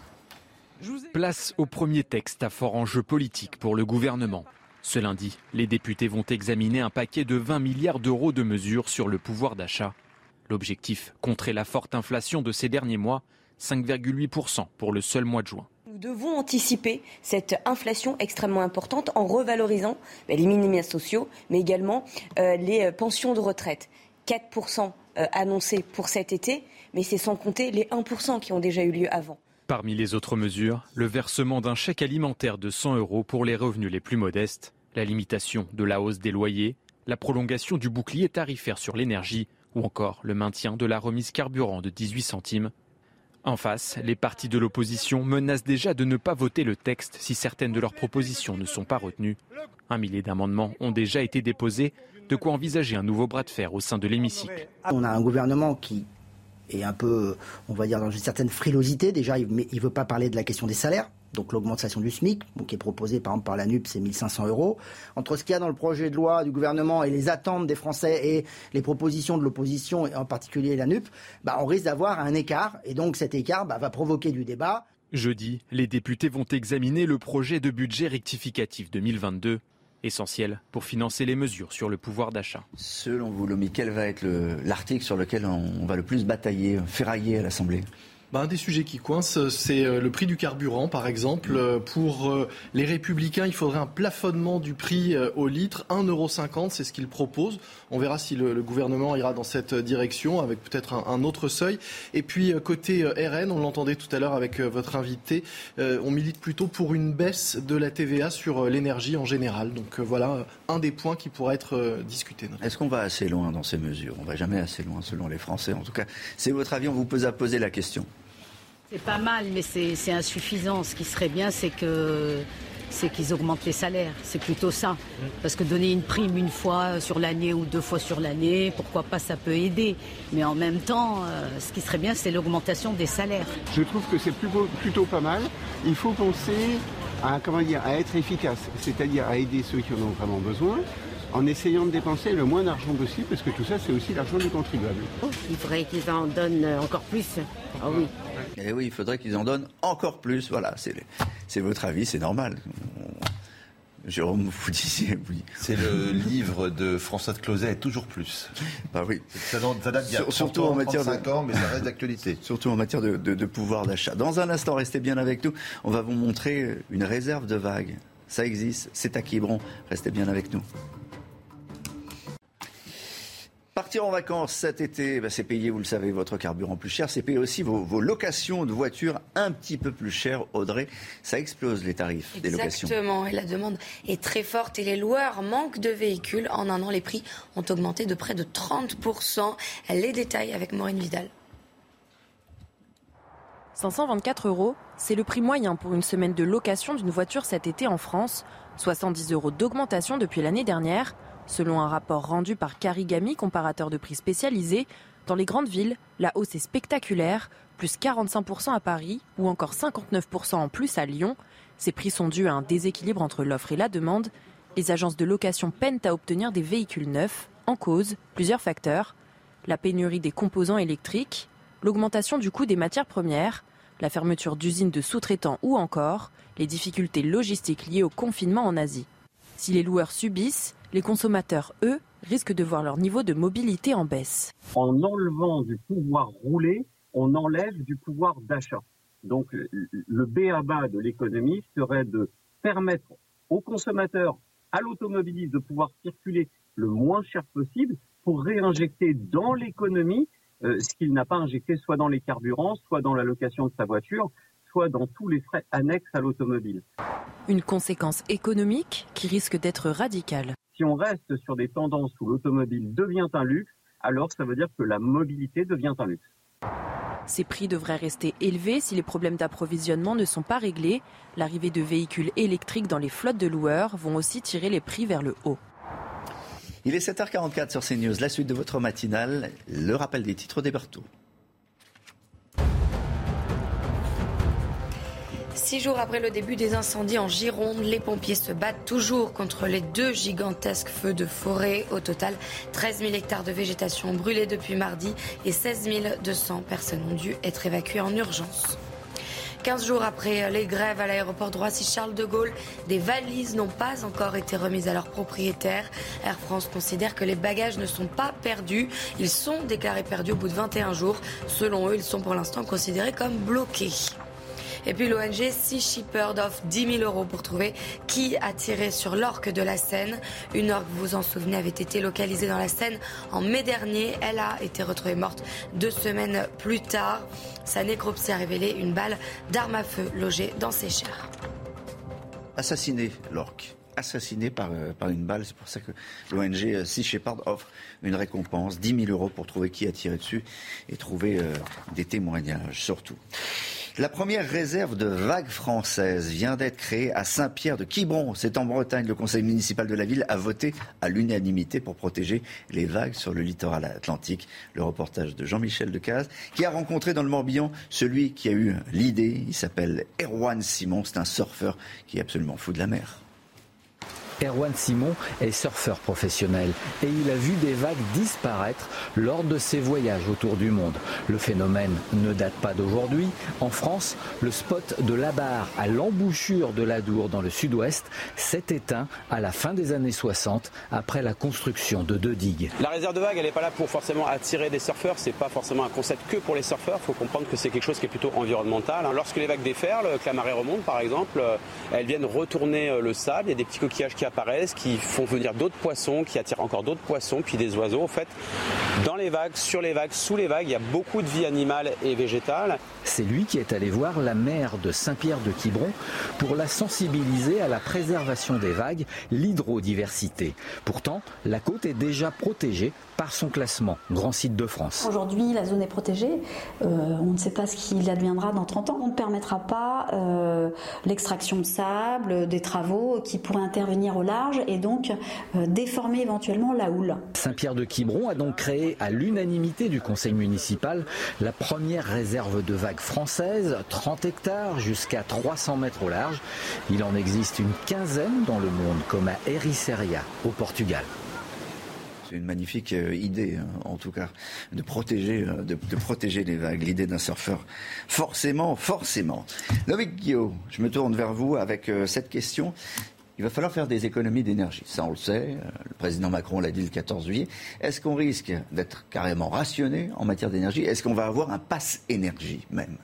Place au premier texte à fort enjeu politique pour le gouvernement. Ce lundi, les députés vont examiner un paquet de 20 milliards d'euros de mesures sur le pouvoir d'achat L'objectif, contrer la forte inflation de ces derniers mois, 5,8% pour le seul mois de juin. Nous devons anticiper cette inflation extrêmement importante en revalorisant ben, les minima sociaux, mais également euh, les pensions de retraite. 4% euh, annoncés pour cet été, mais c'est sans compter les 1% qui ont déjà eu lieu avant. Parmi les autres mesures, le versement d'un chèque alimentaire de 100 euros pour les revenus les plus modestes, la limitation de la hausse des loyers, la prolongation du bouclier tarifaire sur l'énergie ou encore le maintien de la remise carburant de 18 centimes. En face, les partis de l'opposition menacent déjà de ne pas voter le texte si certaines de leurs propositions ne sont pas retenues. Un millier d'amendements ont déjà été déposés, de quoi envisager un nouveau bras de fer au sein de l'hémicycle. On a un gouvernement qui est un peu, on va dire, dans une certaine frilosité. Déjà, il ne veut pas parler de la question des salaires donc l'augmentation du SMIC, qui est proposée par exemple par la NUP, c'est 1500 euros. Entre ce qu'il y a dans le projet de loi du gouvernement et les attentes des Français et les propositions de l'opposition, et en particulier la NUP, bah, on risque d'avoir un écart. Et donc cet écart bah, va provoquer du débat. Jeudi, les députés vont examiner le projet de budget rectificatif 2022 essentiel pour financer les mesures sur le pouvoir d'achat. Selon vous, Lomi, quel va être l'article sur lequel on va le plus batailler, ferrailler à l'Assemblée? Bah, un des sujets qui coince, c'est euh, le prix du carburant, par exemple. Euh, pour euh, les Républicains, il faudrait un plafonnement du prix au litre, 1,50€, c'est ce qu'ils proposent. On verra si le, gouvernement ira dans cette direction, avec peut-être un, autre seuil. Et puis, côté RN, on l'entendait tout à l'heure avec votre invité, on milite plutôt pour une baisse de la TVA sur l'énergie en général. Donc voilà un des points qui pourrait être discuté. Est-ce qu'on va assez loin dans ces mesures? On va jamais assez loin, selon les Français. En tout cas, c'est votre avis, on vous pose à poser la question. C'est pas mal, mais c'est insuffisant. Ce qui serait bien, c'est que c'est qu'ils augmentent les salaires. C'est plutôt ça. Parce que donner une prime une fois sur l'année ou deux fois sur l'année, pourquoi pas, ça peut aider. Mais en même temps, euh, ce qui serait bien, c'est l'augmentation des salaires. Je trouve que c'est plutôt pas mal. Il faut penser à, comment dire, à être efficace, c'est-à-dire à aider ceux qui en ont vraiment besoin, en essayant de dépenser le moins d'argent possible, parce que tout ça, c'est aussi l'argent du contribuable. Il faudrait qu'ils en donnent encore plus. Ah oui. Et eh oui, il faudrait qu'ils en donnent encore plus. Voilà, c'est votre avis, c'est normal. Jérôme, vous disiez oui. C'est le livre de François de Closet, toujours plus. Bah oui. Ça, date d'il y a surtout en matière de, ans, mais ça reste d'actualité. Surtout en matière de, de pouvoir d'achat. Dans un instant, restez bien avec nous. On va vous montrer une réserve de vagues. Ça existe, c'est à Quiberon. Restez bien avec nous. Partir en vacances cet été, bah, c'est payer, vous le savez, votre carburant plus cher. C'est payer aussi vos, locations de voitures un petit peu plus chères. Audrey, ça explose les tarifs des locations. Exactement. Et la demande est très forte. Et les loueurs manquent de véhicules. En un an, les prix ont augmenté de près de 30%. Les détails avec Maureen Vidal. 524 euros, c'est le prix moyen pour une semaine de location d'une voiture cet été en France. 70 euros d'augmentation depuis l'année dernière. Selon un rapport rendu par Carigami, comparateur de prix spécialisé, Dans les grandes villes, la hausse est spectaculaire, plus 45% à Paris ou encore 59% en plus à Lyon. Ces prix sont dus à un déséquilibre entre l'offre et la demande. Les agences de location peinent à obtenir des véhicules neufs. En cause, plusieurs facteurs. La pénurie des composants électriques, l'augmentation du coût des matières premières, la fermeture d'usines de sous-traitants ou encore les difficultés logistiques liées au confinement en Asie. Si les loueurs subissent, les consommateurs, eux, risquent de voir leur niveau de mobilité en baisse. En enlevant du pouvoir roulé, on enlève du pouvoir d'achat. Donc le B à bas de l'économie serait de permettre aux consommateurs, à l'automobiliste de pouvoir circuler le moins cher possible pour réinjecter dans l'économie euh, ce qu'il n'a pas injecté soit dans les carburants, soit dans la location de sa voiture, soit dans tous les frais annexes à l'automobile. Une conséquence économique qui risque d'être radicale. Si on reste sur des tendances où l'automobile devient un luxe, alors ça veut dire que la mobilité devient un luxe. Ces prix devraient rester élevés si les problèmes d'approvisionnement ne sont pas réglés. L'arrivée de véhicules électriques dans les flottes de loueurs vont aussi tirer les prix vers le haut. Il est 7h44 sur CNews, la suite de votre matinale, le rappel des titres des Berthaud. Six jours après le début des incendies en Gironde, les pompiers se battent toujours contre les deux gigantesques feux de forêt. Au total, 13 000 hectares de végétation brûlés depuis mardi et 16 200 personnes ont dû être évacuées en urgence. 15 jours après les grèves à l'aéroport de Roissy-Charles de Gaulle, des valises n'ont pas encore été remises à leurs propriétaires. Air France considère que les bagages ne sont pas perdus. Ils sont déclarés perdus au bout de 21 jours. Selon eux, ils sont pour l'instant considérés comme bloqués. Et puis l'ONG Sea Shepherd offre 10 000 euros pour trouver qui a tiré sur l'orque de la Seine. Une orque, vous vous en souvenez, avait été localisée dans la Seine en mai dernier. Elle a été retrouvée morte deux semaines plus tard. Sa nécropsie a révélé une balle d'arme à feu logée dans ses chairs. Assassiné l'orque assassiné par, euh, par une balle. C'est pour ça que l'ONG euh, Sea Shepherd offre une récompense, 10 000 euros pour trouver qui a tiré dessus et trouver euh, des témoignages surtout. La première réserve de vagues françaises vient d'être créée à Saint-Pierre de Quiberon. C'est en Bretagne. Le conseil municipal de la ville a voté à l'unanimité pour protéger les vagues sur le littoral atlantique. Le reportage de Jean-Michel Decaze, qui a rencontré dans le Morbihan celui qui a eu l'idée. Il s'appelle Erwan Simon. C'est un surfeur qui est absolument fou de la mer. Erwan Simon est surfeur professionnel et il a vu des vagues disparaître lors de ses voyages autour du monde. Le phénomène ne date pas d'aujourd'hui. En France, le spot de la barre à l'embouchure de l'Adour dans le sud-ouest s'est éteint à la fin des années 60 après la construction de deux digues. La réserve de vagues, elle n'est pas là pour forcément attirer des surfeurs. C'est pas forcément un concept que pour les surfeurs. Il faut comprendre que c'est quelque chose qui est plutôt environnemental. Lorsque les vagues déferlent, que la marée remonte par exemple, elles viennent retourner le sable. Il y a des petits coquillages qui apparaissent, qui font venir d'autres poissons, qui attirent encore d'autres poissons, puis des oiseaux. En fait, dans les vagues, sur les vagues, sous les vagues, il y a beaucoup de vie animale et végétale. C'est lui qui est allé voir la mer de Saint-Pierre de Quiberon pour la sensibiliser à la préservation des vagues, l'hydrodiversité. Pourtant, la côte est déjà protégée par son classement Grand Site de France. Aujourd'hui, la zone est protégée. Euh, on ne sait pas ce qu'il adviendra dans 30 ans. On ne permettra pas euh, l'extraction de sable, des travaux qui pourraient intervenir au large et donc euh, déformer éventuellement la houle. Saint-Pierre de Quiberon a donc créé à l'unanimité du conseil municipal la première réserve de vagues française, 30 hectares jusqu'à 300 mètres au large. Il en existe une quinzaine dans le monde, comme à Ericeira au Portugal c'est une magnifique euh, idée, hein, en tout cas, de protéger, euh, de, protéger les vagues. L'idée d'un surfeur, forcément, forcément. Loïc Guillaume, je me tourne vers vous avec cette question. Il va falloir faire des économies d'énergie. Ça, on le sait. Le président Macron l'a dit le 14 juillet. Est-ce qu'on risque d'être carrément rationné en matière d'énergie? Est-ce qu'on va avoir un pass énergie même?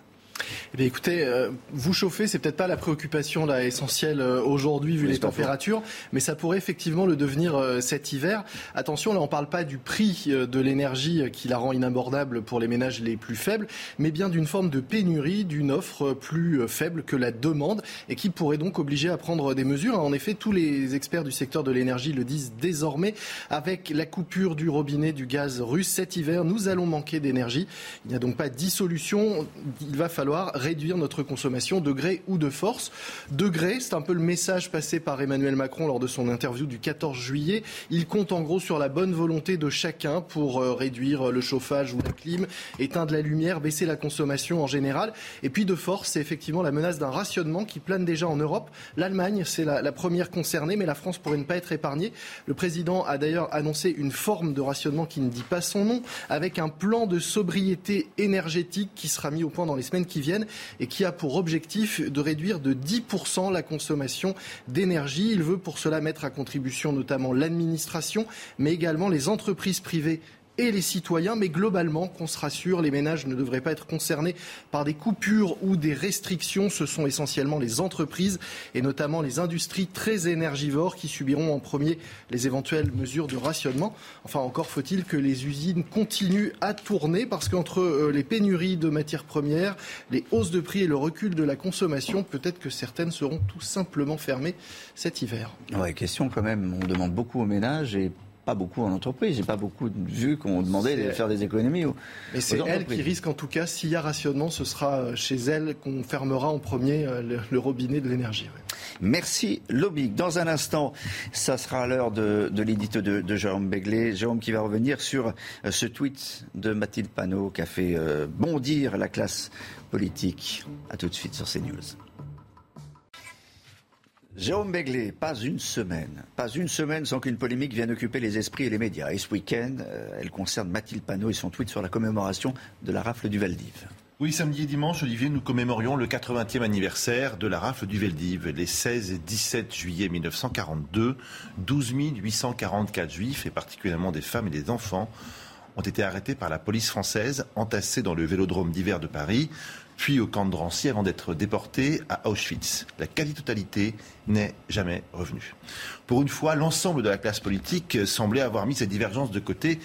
Eh bien, écoutez, euh, vous chauffer, c'est peut-être pas la préoccupation là, essentielle euh, aujourd'hui vu les températures, mais ça pourrait effectivement le devenir euh, cet hiver. Attention, là, on ne parle pas du prix de l'énergie qui la rend inabordable pour les ménages les plus faibles, mais bien d'une forme de pénurie, d'une offre plus faible que la demande et qui pourrait donc obliger à prendre des mesures. En effet, tous les experts du secteur de l'énergie le disent désormais. Avec la coupure du robinet du gaz russe cet hiver, nous allons manquer d'énergie. Il n'y a donc pas de dissolution. Il va falloir réduire notre consommation de gré ou de force. De gré, c'est un peu le message passé par Emmanuel Macron lors de son interview du 14 juillet. Il compte en gros sur la bonne volonté de chacun pour euh, réduire le chauffage ou la clim, éteindre la lumière, baisser la consommation en général. Et puis de force, c'est effectivement la menace d'un rationnement qui plane déjà en Europe. L'Allemagne, c'est la, la première concernée, mais la France pourrait ne pas être épargnée. Le président a d'ailleurs annoncé une forme de rationnement qui ne dit pas son nom, avec un plan de sobriété énergétique qui sera mis au point dans les semaines qui viennent et qui a pour objectif de réduire de 10% la consommation d'énergie. Il veut pour cela mettre à contribution notamment l'administration, mais également les entreprises privées et les citoyens, mais globalement, qu'on se rassure, les ménages ne devraient pas être concernés par des coupures ou des restrictions. Ce sont essentiellement les entreprises et notamment les industries très énergivores qui subiront en premier les éventuelles mesures de rationnement. Enfin, encore faut-il que les usines continuent à tourner parce qu'entre euh, les pénuries de matières premières, les hausses de prix et le recul de la consommation, peut-être que certaines seront tout simplement fermées cet hiver. Ouais, question quand même, on demande beaucoup aux ménages et pas beaucoup en entreprise. J'ai pas beaucoup vu qu'on demandait de faire des économies. Aux, Mais c'est elle qui risque en tout cas, s'il y a rationnement, ce sera euh, chez elle qu'on fermera en premier euh, le, le robinet de l'énergie. Ouais. Merci Lobic. Dans un instant, ça sera l'heure de, de l'édito de, de, Jérôme Begley. Jérôme qui va revenir sur euh, ce tweet de Mathilde Panot qui a fait bondir la classe politique. A tout de suite sur CNews. Jérôme Begley, pas une semaine, pas une semaine sans qu'une polémique vienne occuper les esprits et les médias. Et ce week-end, euh, elle concerne Mathilde Panot et son tweet sur la commémoration de la rafle du Veldiv. Oui, samedi et dimanche, Olivier, nous commémorions le 80e anniversaire de la rafle du Veldiv, les 16 et 17 juillet 1942. 12 844 juifs, et particulièrement des femmes et des enfants, ont été arrêtés par la police française, entassés dans le vélodrome d'hiver de Paris puis au camp de Drancy avant d'être déporté à Auschwitz. La quasi-totalité n'est jamais revenue. Pour une fois, l'ensemble de la classe politique semblait avoir mis ses divergences de côté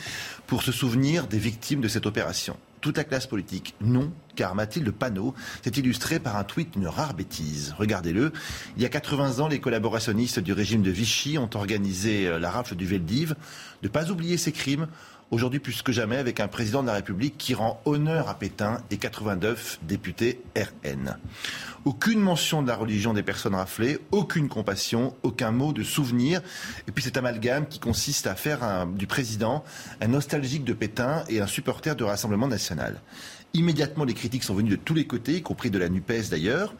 pour se souvenir des victimes de cette opération. Toute la classe politique, non, car Mathilde Panot s'est illustrée par un tweet d'une rare bêtise. Regardez-le. Il y a 80 ans, les collaborationnistes du régime de Vichy ont organisé la rafle du Veldiv. Ne pas oublier ces crimes aujourd'hui plus que jamais avec un président de la République qui rend honneur à Pétain et 89 députés RN. Aucune mention de la religion des personnes raflées, aucune compassion, aucun mot de souvenir. Et puis cet amalgame qui consiste à faire du président un nostalgique de Pétain et un supporter de Rassemblement national. Immédiatement, les critiques sont venues de tous les côtés, y compris de la NUPES d'ailleurs.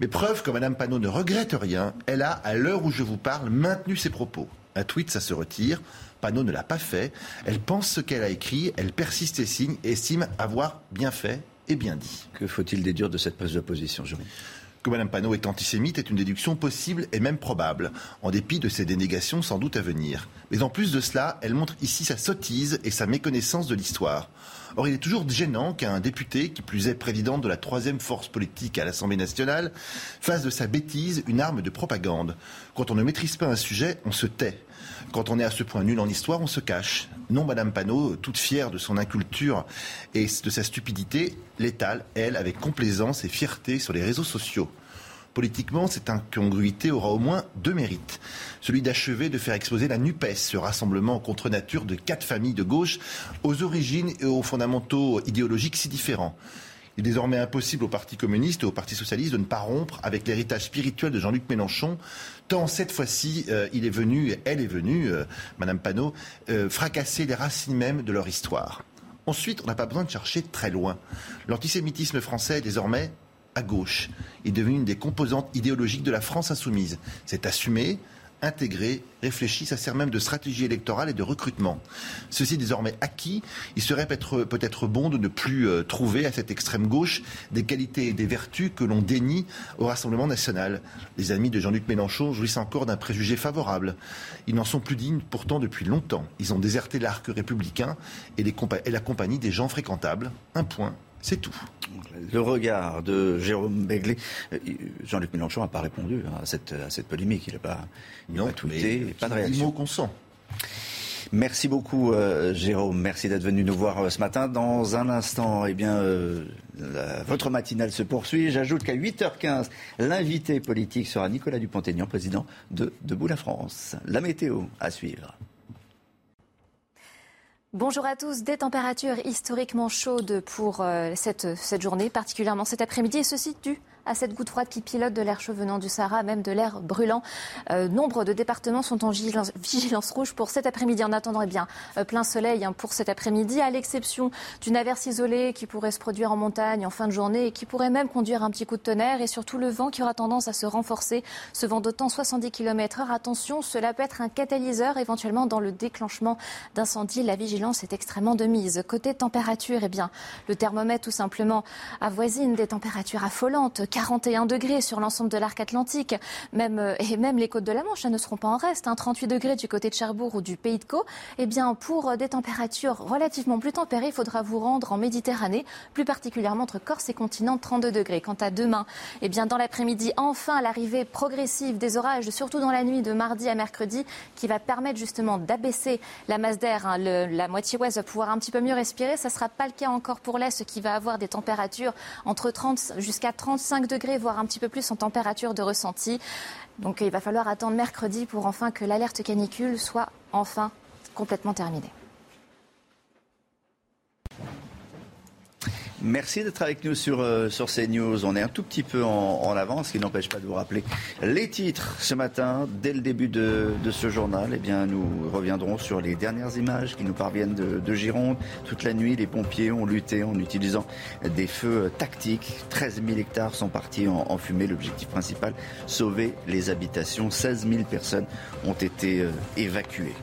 Mais preuve que Mme Panot ne regrette rien, elle a, à l'heure où je vous parle, maintenu ses propos. Un tweet, ça se retire. Panot ne l'a pas fait. Elle pense ce qu'elle a écrit, elle persiste et signe et estime avoir bien fait et bien dit. Que faut-il déduire de cette prise de position, Jérôme que Mme Panot est antisémite est une déduction possible et même probable, en dépit de ses dénégations sans doute à venir. Mais en plus de cela, elle montre ici sa sottise et sa méconnaissance de l'histoire. Or, il est toujours gênant qu'un député, qui plus est président de la troisième force politique à l'Assemblée nationale, fasse de sa bêtise une arme de propagande. Quand on ne maîtrise pas un sujet, on se tait. Quand on est à ce point nul en histoire, on se cache. Non, Madame Panot, toute fière de son inculture et de sa stupidité, l'étale, elle, avec complaisance et fierté sur les réseaux sociaux. Politiquement, cette incongruité aura au moins deux mérites. Celui d'achever de faire exploser la NUPES, ce rassemblement contre nature de quatre familles de gauche, aux origines et aux fondamentaux idéologiques si différents. Il est désormais impossible au Parti communiste et au Parti socialiste de ne pas rompre avec l'héritage spirituel de Jean-Luc Mélenchon, tant cette fois-ci, euh, il est venu, elle est venue, euh, Madame Panot, euh, fracasser les racines même de leur histoire. Ensuite, on n'a pas besoin de chercher très loin. L'antisémitisme français est désormais à gauche. Il est devenu une des composantes idéologiques de la France insoumise. C'est assumé, intégré, réfléchi, ça sert même de stratégie électorale et de recrutement. Ceci désormais acquis, il serait peut-être peut bon de ne plus euh, trouver à cette extrême gauche des qualités et des vertus que l'on dénie au Rassemblement national. Les amis de Jean-Luc Mélenchon jouissent encore d'un préjugé favorable. Ils n'en sont plus dignes pourtant depuis longtemps. Ils ont déserté l'arc républicain et la compagnie des gens fréquentables. Un point, c'est tout. Le regard de Jérôme Begley. Jean-Luc Mélenchon n'a pas répondu à cette, à cette polémique. Il n'a pas, il non, pas tweeté, pas de réaction. qu'on sent. Merci beaucoup, euh, Jérôme. Merci d'être venu nous voir euh, ce matin. Dans un instant, eh bien, euh, la, votre matinale se poursuit. J'ajoute qu'à 8h15, l'invité politique sera Nicolas Dupont-Aignan, président de Debout la France. La météo à suivre. Bonjour à tous. Des températures historiquement chaudes pour euh, cette, cette journée, particulièrement cet après-midi, et ceci dû à cette goutte froide qui pilote de l'air chaud venant du Sahara, même de l'air brûlant. Euh, nombre de départements sont en vigilance, rouge pour cet après-midi. En attendant, eh bien, euh, plein soleil hein, pour cet après-midi, à l'exception d'une averse isolée qui pourrait se produire en montagne en fin de journée et qui pourrait même conduire un petit coup de tonnerre et surtout le vent qui aura tendance à se renforcer. Ce vent d'autant 70 km heure. Attention, cela peut être un catalyseur éventuellement dans le déclenchement d'incendie. La vigilance est extrêmement de mise. Côté température, eh bien, le thermomètre tout simplement avoisine des températures affolantes. 41 degrés sur l'ensemble de l'arc atlantique. Même, euh, et même les côtes de la Manche ne seront pas en reste. 38 hein. degrés du côté de Cherbourg ou du Pays de Caux. Eh bien, pour euh, des températures relativement plus tempérées, il faudra vous rendre en Méditerranée, plus particulièrement entre Corse et continent, 32 degrés. Quant à demain, eh bien, dans l'après-midi, enfin l'arrivée progressive des orages, surtout dans la nuit de mardi à mercredi, qui va permettre justement d'abaisser la masse d'air. Hein. La moitié ouest va pouvoir un petit peu mieux respirer. Ça ne sera pas le cas encore pour l'Est, qui va avoir des températures entre 30 jusqu'à 35 degrés, voire un petit peu plus en température de ressenti. Donc il va falloir attendre mercredi pour enfin que l'alerte canicule soit enfin complètement terminée. Merci d'être avec nous sur, euh, sur CNews. On est un tout petit peu en, avance, ce qui n'empêche pas de vous rappeler les titres ce matin. Dès le début de, ce journal, eh bien, nous reviendrons sur les dernières images qui nous parviennent de, Gironde. Toute la nuit, les pompiers ont lutté en utilisant des feux tactiques. 13 000 hectares sont partis en, fumée. L'objectif principal, sauver les habitations. 16 000 personnes ont été euh, évacuées.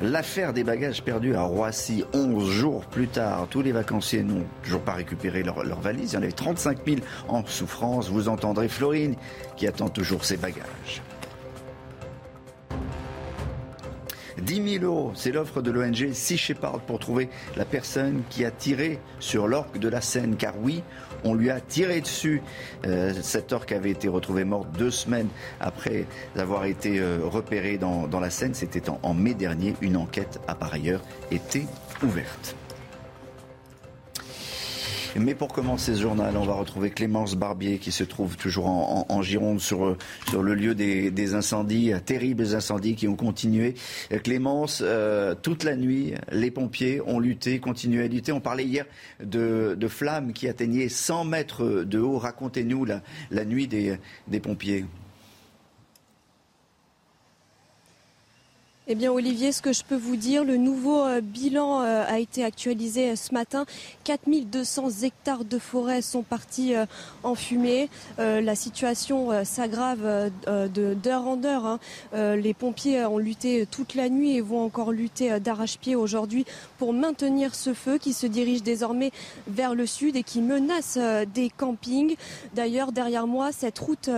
L'affaire des bagages perdus à Roissy, 11 jours plus tard, tous les vacanciers n'ont toujours pas récupéré leurs leur valises. Il y en avait 35 000 en souffrance. Vous entendrez Florine qui attend toujours ses bagages. 10 000 euros, c'est l'offre de l'ONG Sea Shepherd pour trouver la personne qui a tiré sur l'orque de la Seine. Car oui, on lui a tiré dessus. Euh, cet orque avait été retrouvé mort deux semaines après avoir été euh, repéré dans, la Seine. C'était en, en mai dernier. Une enquête a par ailleurs été ouverte. Mais pour commencer ce journal, on va retrouver Clémence Barbier qui se trouve toujours en, Gironde sur, sur le lieu des, incendies, terribles incendies qui ont continué. Clémence, euh, toute la nuit, les pompiers ont lutté, continué à lutter. On parlait hier de, flammes qui atteignaient 100 mètres de haut. Racontez-nous la nuit des pompiers. Eh bien, Olivier, ce que je peux vous dire, le nouveau euh, bilan euh, a été actualisé euh, ce matin. 4200 hectares de forêt sont partis en fumée. La situation s'aggrave d'heure en heure. Hein. Les pompiers ont lutté toute la nuit et vont encore lutter d'arrache-pied aujourd'hui pour maintenir ce feu qui se dirige désormais vers le sud et qui menace des campings. D'ailleurs, derrière moi, cette route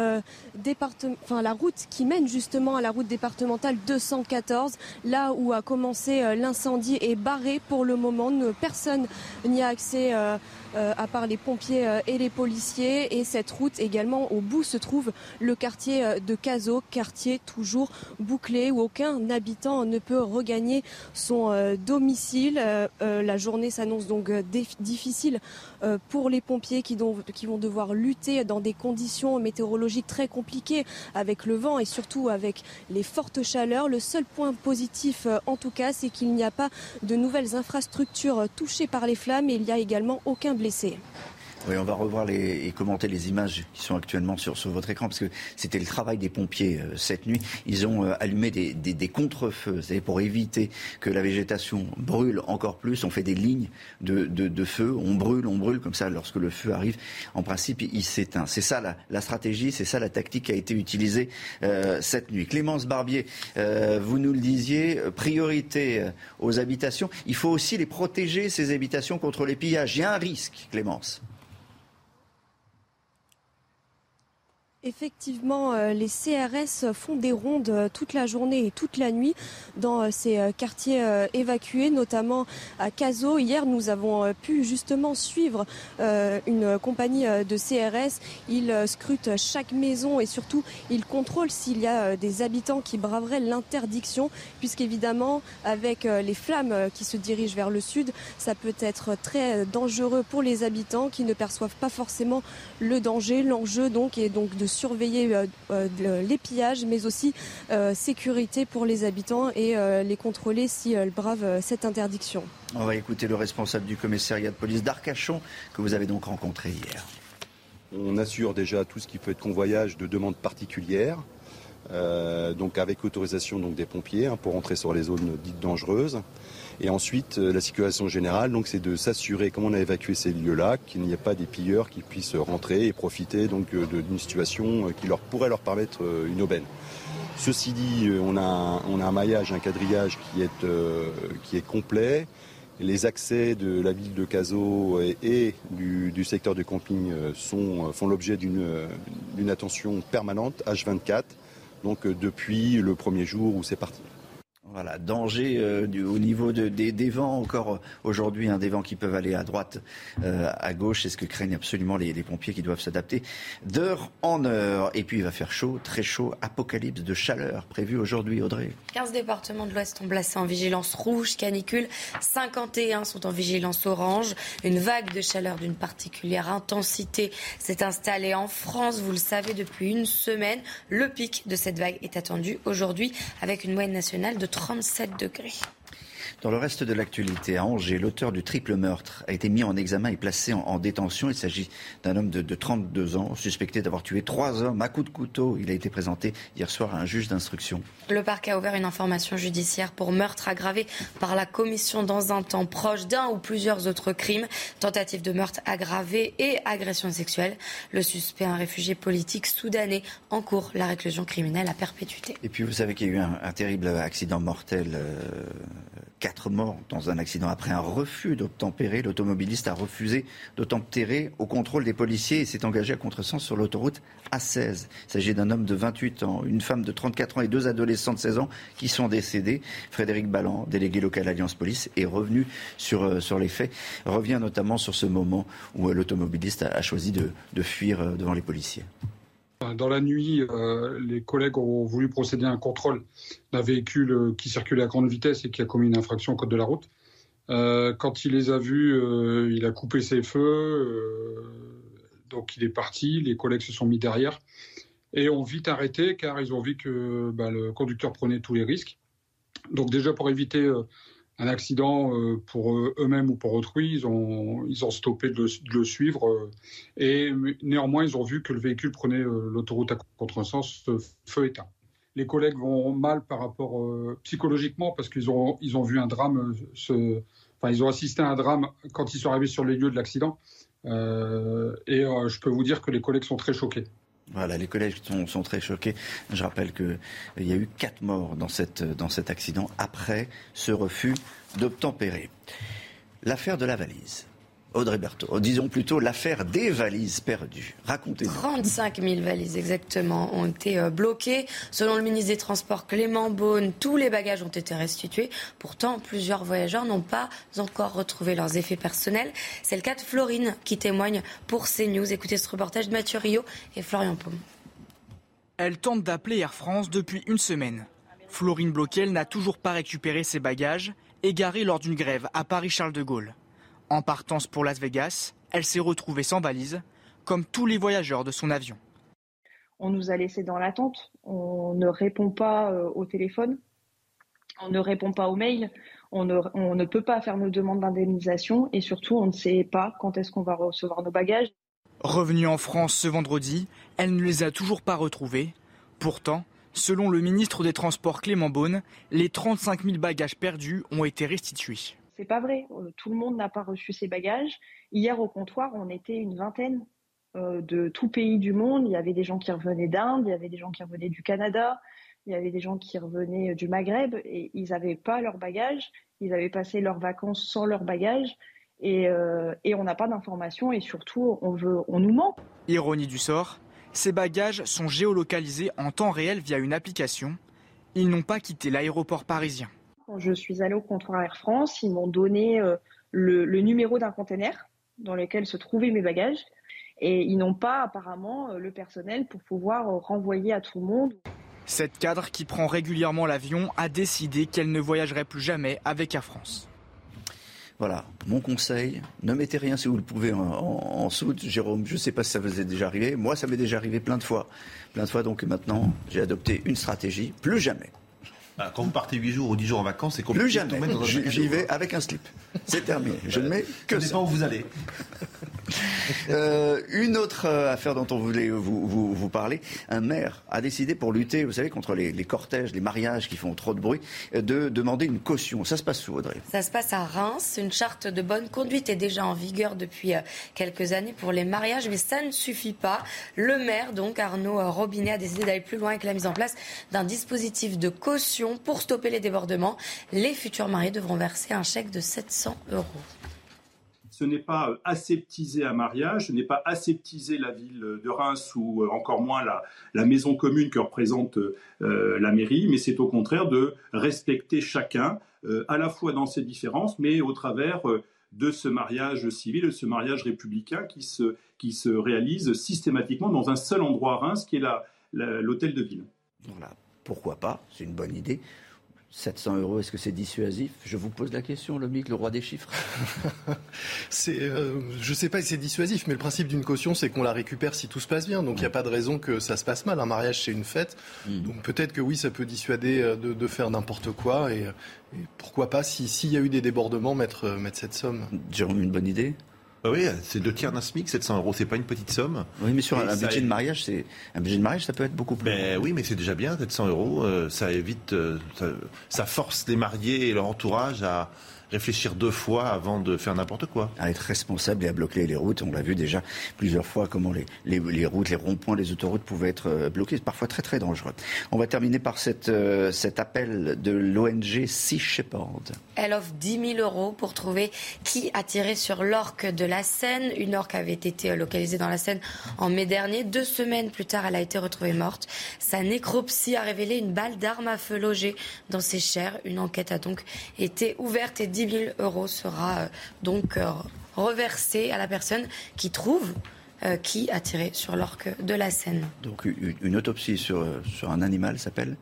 enfin la route qui mène justement à la route départementale 214 là où a commencé euh, l'incendie, est barré pour le moment. Personne n'y a accès euh, à part les pompiers et les policiers. Et cette route également, au bout se trouve le quartier de Cazaux, quartier toujours bouclé où aucun habitant ne peut regagner son domicile. La journée s'annonce donc difficile pour les pompiers qui vont devoir lutter dans des conditions météorologiques très compliquées avec le vent et surtout avec les fortes chaleurs. Le seul point positif euh, en tout cas, c'est qu'il n'y a pas de nouvelles infrastructures touchées par les flammes et il n'y a également aucun blessé. Oui, on va revoir les, et commenter les images qui sont actuellement sur, sur votre écran, parce que c'était le travail des pompiers euh, cette nuit. Ils ont euh, allumé des, des, des contre-feux, pour éviter que la végétation brûle encore plus. On fait des lignes de, de, de, feu, on brûle, on brûle, comme ça, lorsque le feu arrive, en principe, il s'éteint. C'est ça la, la stratégie, c'est ça la tactique qui a été utilisée euh, cette nuit. Clémence Barbier, euh, vous nous le disiez, priorité aux habitations. Il faut aussi les protéger, ces habitations, contre les pillages. Il y a un risque, Clémence. Effectivement, euh, les CRS font des rondes euh, toute la journée et toute la nuit dans euh, ces quartiers évacués, notamment à Cazaux. Hier, nous avons pu justement suivre une compagnie de CRS. Ils scrutent chaque maison et surtout, ils contrôlent s'il y a des habitants qui braveraient l'interdiction, puisqu'évidemment, avec les flammes qui se dirigent vers le sud, ça peut être très dangereux pour les habitants qui ne perçoivent pas forcément le danger. L'enjeu donc est donc de surveiller les pillages, mais aussi sécurité pour les habitants et les contrôler si elles bravent cette interdiction. On va écouter le responsable du commissariat de police d'Arcachon que vous avez donc rencontré hier. On assure déjà tout ce qui peut être convoyage de demande particulière. Euh, donc avec autorisation donc des pompiers hein, pour entrer sur les zones dites dangereuses. Et ensuite, euh, la situation générale, c'est de s'assurer, comme on a évacué ces lieux-là, qu'il n'y ait pas des pilleurs qui puissent rentrer et profiter donc euh, d'une situation qui leur pourrait leur permettre une aubaine. Ceci dit, on a, a un maillage, un quadrillage qui est, complet. Les accès de la ville de Cazaux et, du, secteur du camping font l'objet d'une attention permanente, H24 donc euh, depuis le premier jour où c'est parti. Voilà, danger euh, au niveau des, vents encore euh, aujourd'hui, des vents qui peuvent aller à droite, euh, à gauche, c'est ce que craignent absolument les, pompiers qui doivent s'adapter d'heure en heure. Et puis il va faire chaud, très chaud, apocalypse de chaleur prévu aujourd'hui, Audrey. 15 départements de l'Ouest sont placés en vigilance rouge, canicule, 51 sont en vigilance orange. Une vague de chaleur d'une particulière intensité s'est installée en France, vous le savez, depuis une semaine. Le pic de cette vague est attendu aujourd'hui avec une moyenne nationale de 37 degrés. Dans le reste de l'actualité, à Angers, l'auteur du triple meurtre a été mis en examen et placé en, détention. Il s'agit d'un homme de, 32 ans, suspecté d'avoir tué trois hommes à coups de couteau. Il a été présenté hier soir à un juge d'instruction. Le parquet a ouvert une information judiciaire pour meurtre aggravé par la commission dans un temps proche d'un ou plusieurs autres crimes, tentative de meurtre aggravé et agression sexuelle. Le suspect, un réfugié politique soudanais, en cours la réclusion criminelle à perpétuité. Et puis vous savez qu'il y a eu un, terrible accident mortel. Euh, quatre morts dans un accident après un refus d'obtempérer. L'automobiliste a refusé d'obtempérer au contrôle des policiers et s'est engagé à contresens sur l'autoroute A16. Il s'agit d'un homme de 28 ans, une femme de 34 ans et deux adolescents de 16 ans qui sont décédés. Frédéric Balland, délégué local Alliance Police, est revenu sur, euh, sur les faits, revient notamment sur ce moment où euh, l'automobiliste a, choisi de, de fuir euh, devant les policiers. Dans la nuit, euh, les collègues ont voulu procéder à un contrôle d'un véhicule euh, qui circulait à grande vitesse et qui a commis une infraction au code de la route. Euh, quand il les a vus, il a coupé ses feux, donc il est parti. Les collègues se sont mis derrière et ont vite arrêté car ils ont vu que bah, le conducteur prenait tous les risques. Donc déjà pour éviter un accident euh, pour eux-mêmes ou pour autrui, ils ont, ils ont stoppé de le, suivre. Euh, et néanmoins, ils ont vu que le véhicule prenait euh, l'autoroute à contresens, feu éteint. Les collègues vont mal par rapport psychologiquement parce qu'ils ont, ils ont vu un drame, enfin, ils ont assisté à un drame quand ils sont arrivés sur les lieux de l'accident. et je peux vous dire que les collègues sont très choqués. Les collèges sont, très choqués. Je rappelle qu'il y a eu quatre morts dans, cette, dans cet accident après ce refus d'obtempérer. L'affaire de la valise. Audrey Berthaud, oh, disons plutôt l'affaire des valises perdues. Racontez-nous. 35 000 valises exactement ont été euh, bloquées. Selon le ministre des Transports Clément Beaune, tous les bagages ont été restitués. Pourtant, plusieurs voyageurs n'ont pas encore retrouvé leurs effets personnels. C'est le cas de Florine qui témoigne pour CNews. Écoutez ce reportage de Mathieu Rio et Florian Paume. Elle tente d'appeler Air France depuis une semaine. Florine Bloquel n'a toujours pas récupéré ses bagages, égarés lors d'une grève à Paris-Charles de Gaulle. En partance pour Las Vegas, elle s'est retrouvée sans valise, comme tous les voyageurs de son avion. On nous a laissés dans l'attente, on ne répond pas euh, au téléphone, on ne répond pas aux mails, on ne, on ne peut pas faire nos demandes d'indemnisation et surtout on ne sait pas quand est-ce qu'on va recevoir nos bagages. Revenue en France ce vendredi, elle ne les a toujours pas retrouvés. Pourtant, selon le ministre des Transports Clément Beaune, les 35 000 bagages perdus ont été restitués. C'est pas vrai. Euh, tout le monde n'a pas reçu ses bagages. Hier au comptoir, on était une vingtaine euh, de tout pays du monde. Il y avait des gens qui revenaient d'Inde, il y avait des gens qui revenaient du Canada, il y avait des gens qui revenaient du Maghreb et ils n'avaient pas leurs bagages. Ils avaient passé leurs vacances sans leurs bagages. Et, euh, on n'a pas d'informations et surtout on, on nous ment. Ironie du sort, ces bagages sont géolocalisés en temps réel via une application. Ils n'ont pas quitté l'aéroport parisien. Quand je suis allée au comptoir Air France, ils m'ont donné euh, le, numéro d'un conteneur dans lequel se trouvaient mes bagages. Et ils n'ont pas apparemment euh, le personnel pour pouvoir euh, renvoyer à tout le monde. Cette cadre qui prend régulièrement l'avion a décidé qu'elle ne voyagerait plus jamais avec Air France. Voilà, mon conseil, ne mettez rien si vous le pouvez en, en, soute. Jérôme, je ne sais pas si ça vous est déjà arrivé. Moi, ça m'est déjà arrivé plein de fois. Plein de fois, donc maintenant, j'ai adopté une stratégie. Plus jamais. Ah, quand vous partez 8 jours ou 10 jours en vacances, c'est compliqué. Plus jamais. J'y vais avec un slip. C'est terminé. Je ne mets que ça. Ça dépend où vous allez. Euh, une autre euh, affaire dont on voulait vous, parler, un maire a décidé pour lutter, vous savez, contre les, les, cortèges, les mariages qui font trop de bruit, euh, de demander une caution. Ça se passe où, Audrey? Ça se passe à Reims. Une charte de bonne conduite est déjà en vigueur depuis quelques années pour les mariages, mais ça ne suffit pas. Le maire, donc Arnaud Robinet, a décidé d'aller plus loin avec la mise en place d'un dispositif de caution pour stopper les débordements. Les futurs mariés devront verser un chèque de 700 euros ce n'est pas euh, aseptiser un mariage, ce n'est pas aseptiser la ville de Reims ou euh, encore moins la, maison commune que représente euh, la mairie, mais c'est au contraire de respecter chacun, à la fois dans ses différences, mais au travers de ce mariage civil, de ce mariage républicain qui se, qui se réalise systématiquement dans un seul endroit à Reims, qui est l'hôtel de ville. Voilà, pourquoi pas, c'est une bonne idée. 700 euros, est-ce que c'est dissuasif? Je vous pose la question, Lomic, le roi des chiffres. c'est, euh, je ne sais pas si c'est dissuasif, mais le principe d'une caution, c'est qu'on la récupère si tout se passe bien. Donc il n'y a pas de raison que ça se passe mal. Un mariage, c'est une fête. Hmm. Donc peut-être que oui, ça peut dissuader euh, de, faire n'importe quoi. Et, pourquoi pas, s'il y a eu des débordements, mettre, euh, mettre cette somme. Jérôme, une bonne idée? Bah oui, c'est deux tiers d'un SMIC, 700 euros, c'est pas une petite somme. Oui, mais sur un, budget de mariage, c'est un budget de mariage, ça peut être beaucoup plus. Ben oui, mais c'est déjà bien, 700 euros, euh, ça évite, euh, ça, force les mariés et leur entourage à, réfléchir deux fois avant de faire n'importe quoi. À être responsable et à bloquer les routes. On l'a vu déjà plusieurs fois comment les, les, routes, les ronds-points, les autoroutes pouvaient être euh, bloqués. C'est parfois très très dangereux. On va terminer par cette, euh, cet appel de l'ONG Sea Shepherd. Elle offre 10 000 euros pour trouver qui a tiré sur l'orque de la Seine. Une orque avait été localisée dans la Seine en mai dernier. Deux semaines plus tard, elle a été retrouvée morte. Sa nécropsie a révélé une balle d'arme à feu logée dans ses chairs. Une enquête a donc été ouverte et 10 000 euros sera euh, donc euh, reversé à la personne qui trouve euh, qui a tiré sur l'orque de la Seine. Donc une autopsie sur, sur un animal s'appelle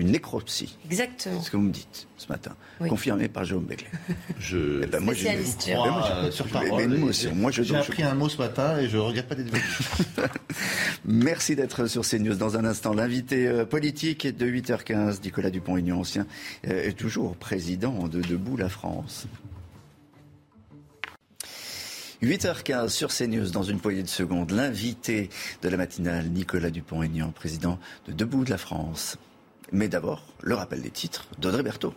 une nécropsie. Exactement. C'est ce que vous me dites ce matin, confirmé par Jérôme Beclet. Je, eh ben, moi, je, crois, sur parole. moi, je, J'ai appris un mot ce matin et je ne regrette pas d'être venu. Merci d'être sur CNews. Dans un instant, l'invité euh, politique de 8h15, Nicolas Dupont-Aignan, ancien, euh, est toujours président de Debout la France. 8h15 sur CNews, dans une poignée de secondes, l'invité de la matinale, Nicolas Dupont-Aignan, président de Debout de la France. Mais d'abord, le rappel des titres d'Audrey Berthaud.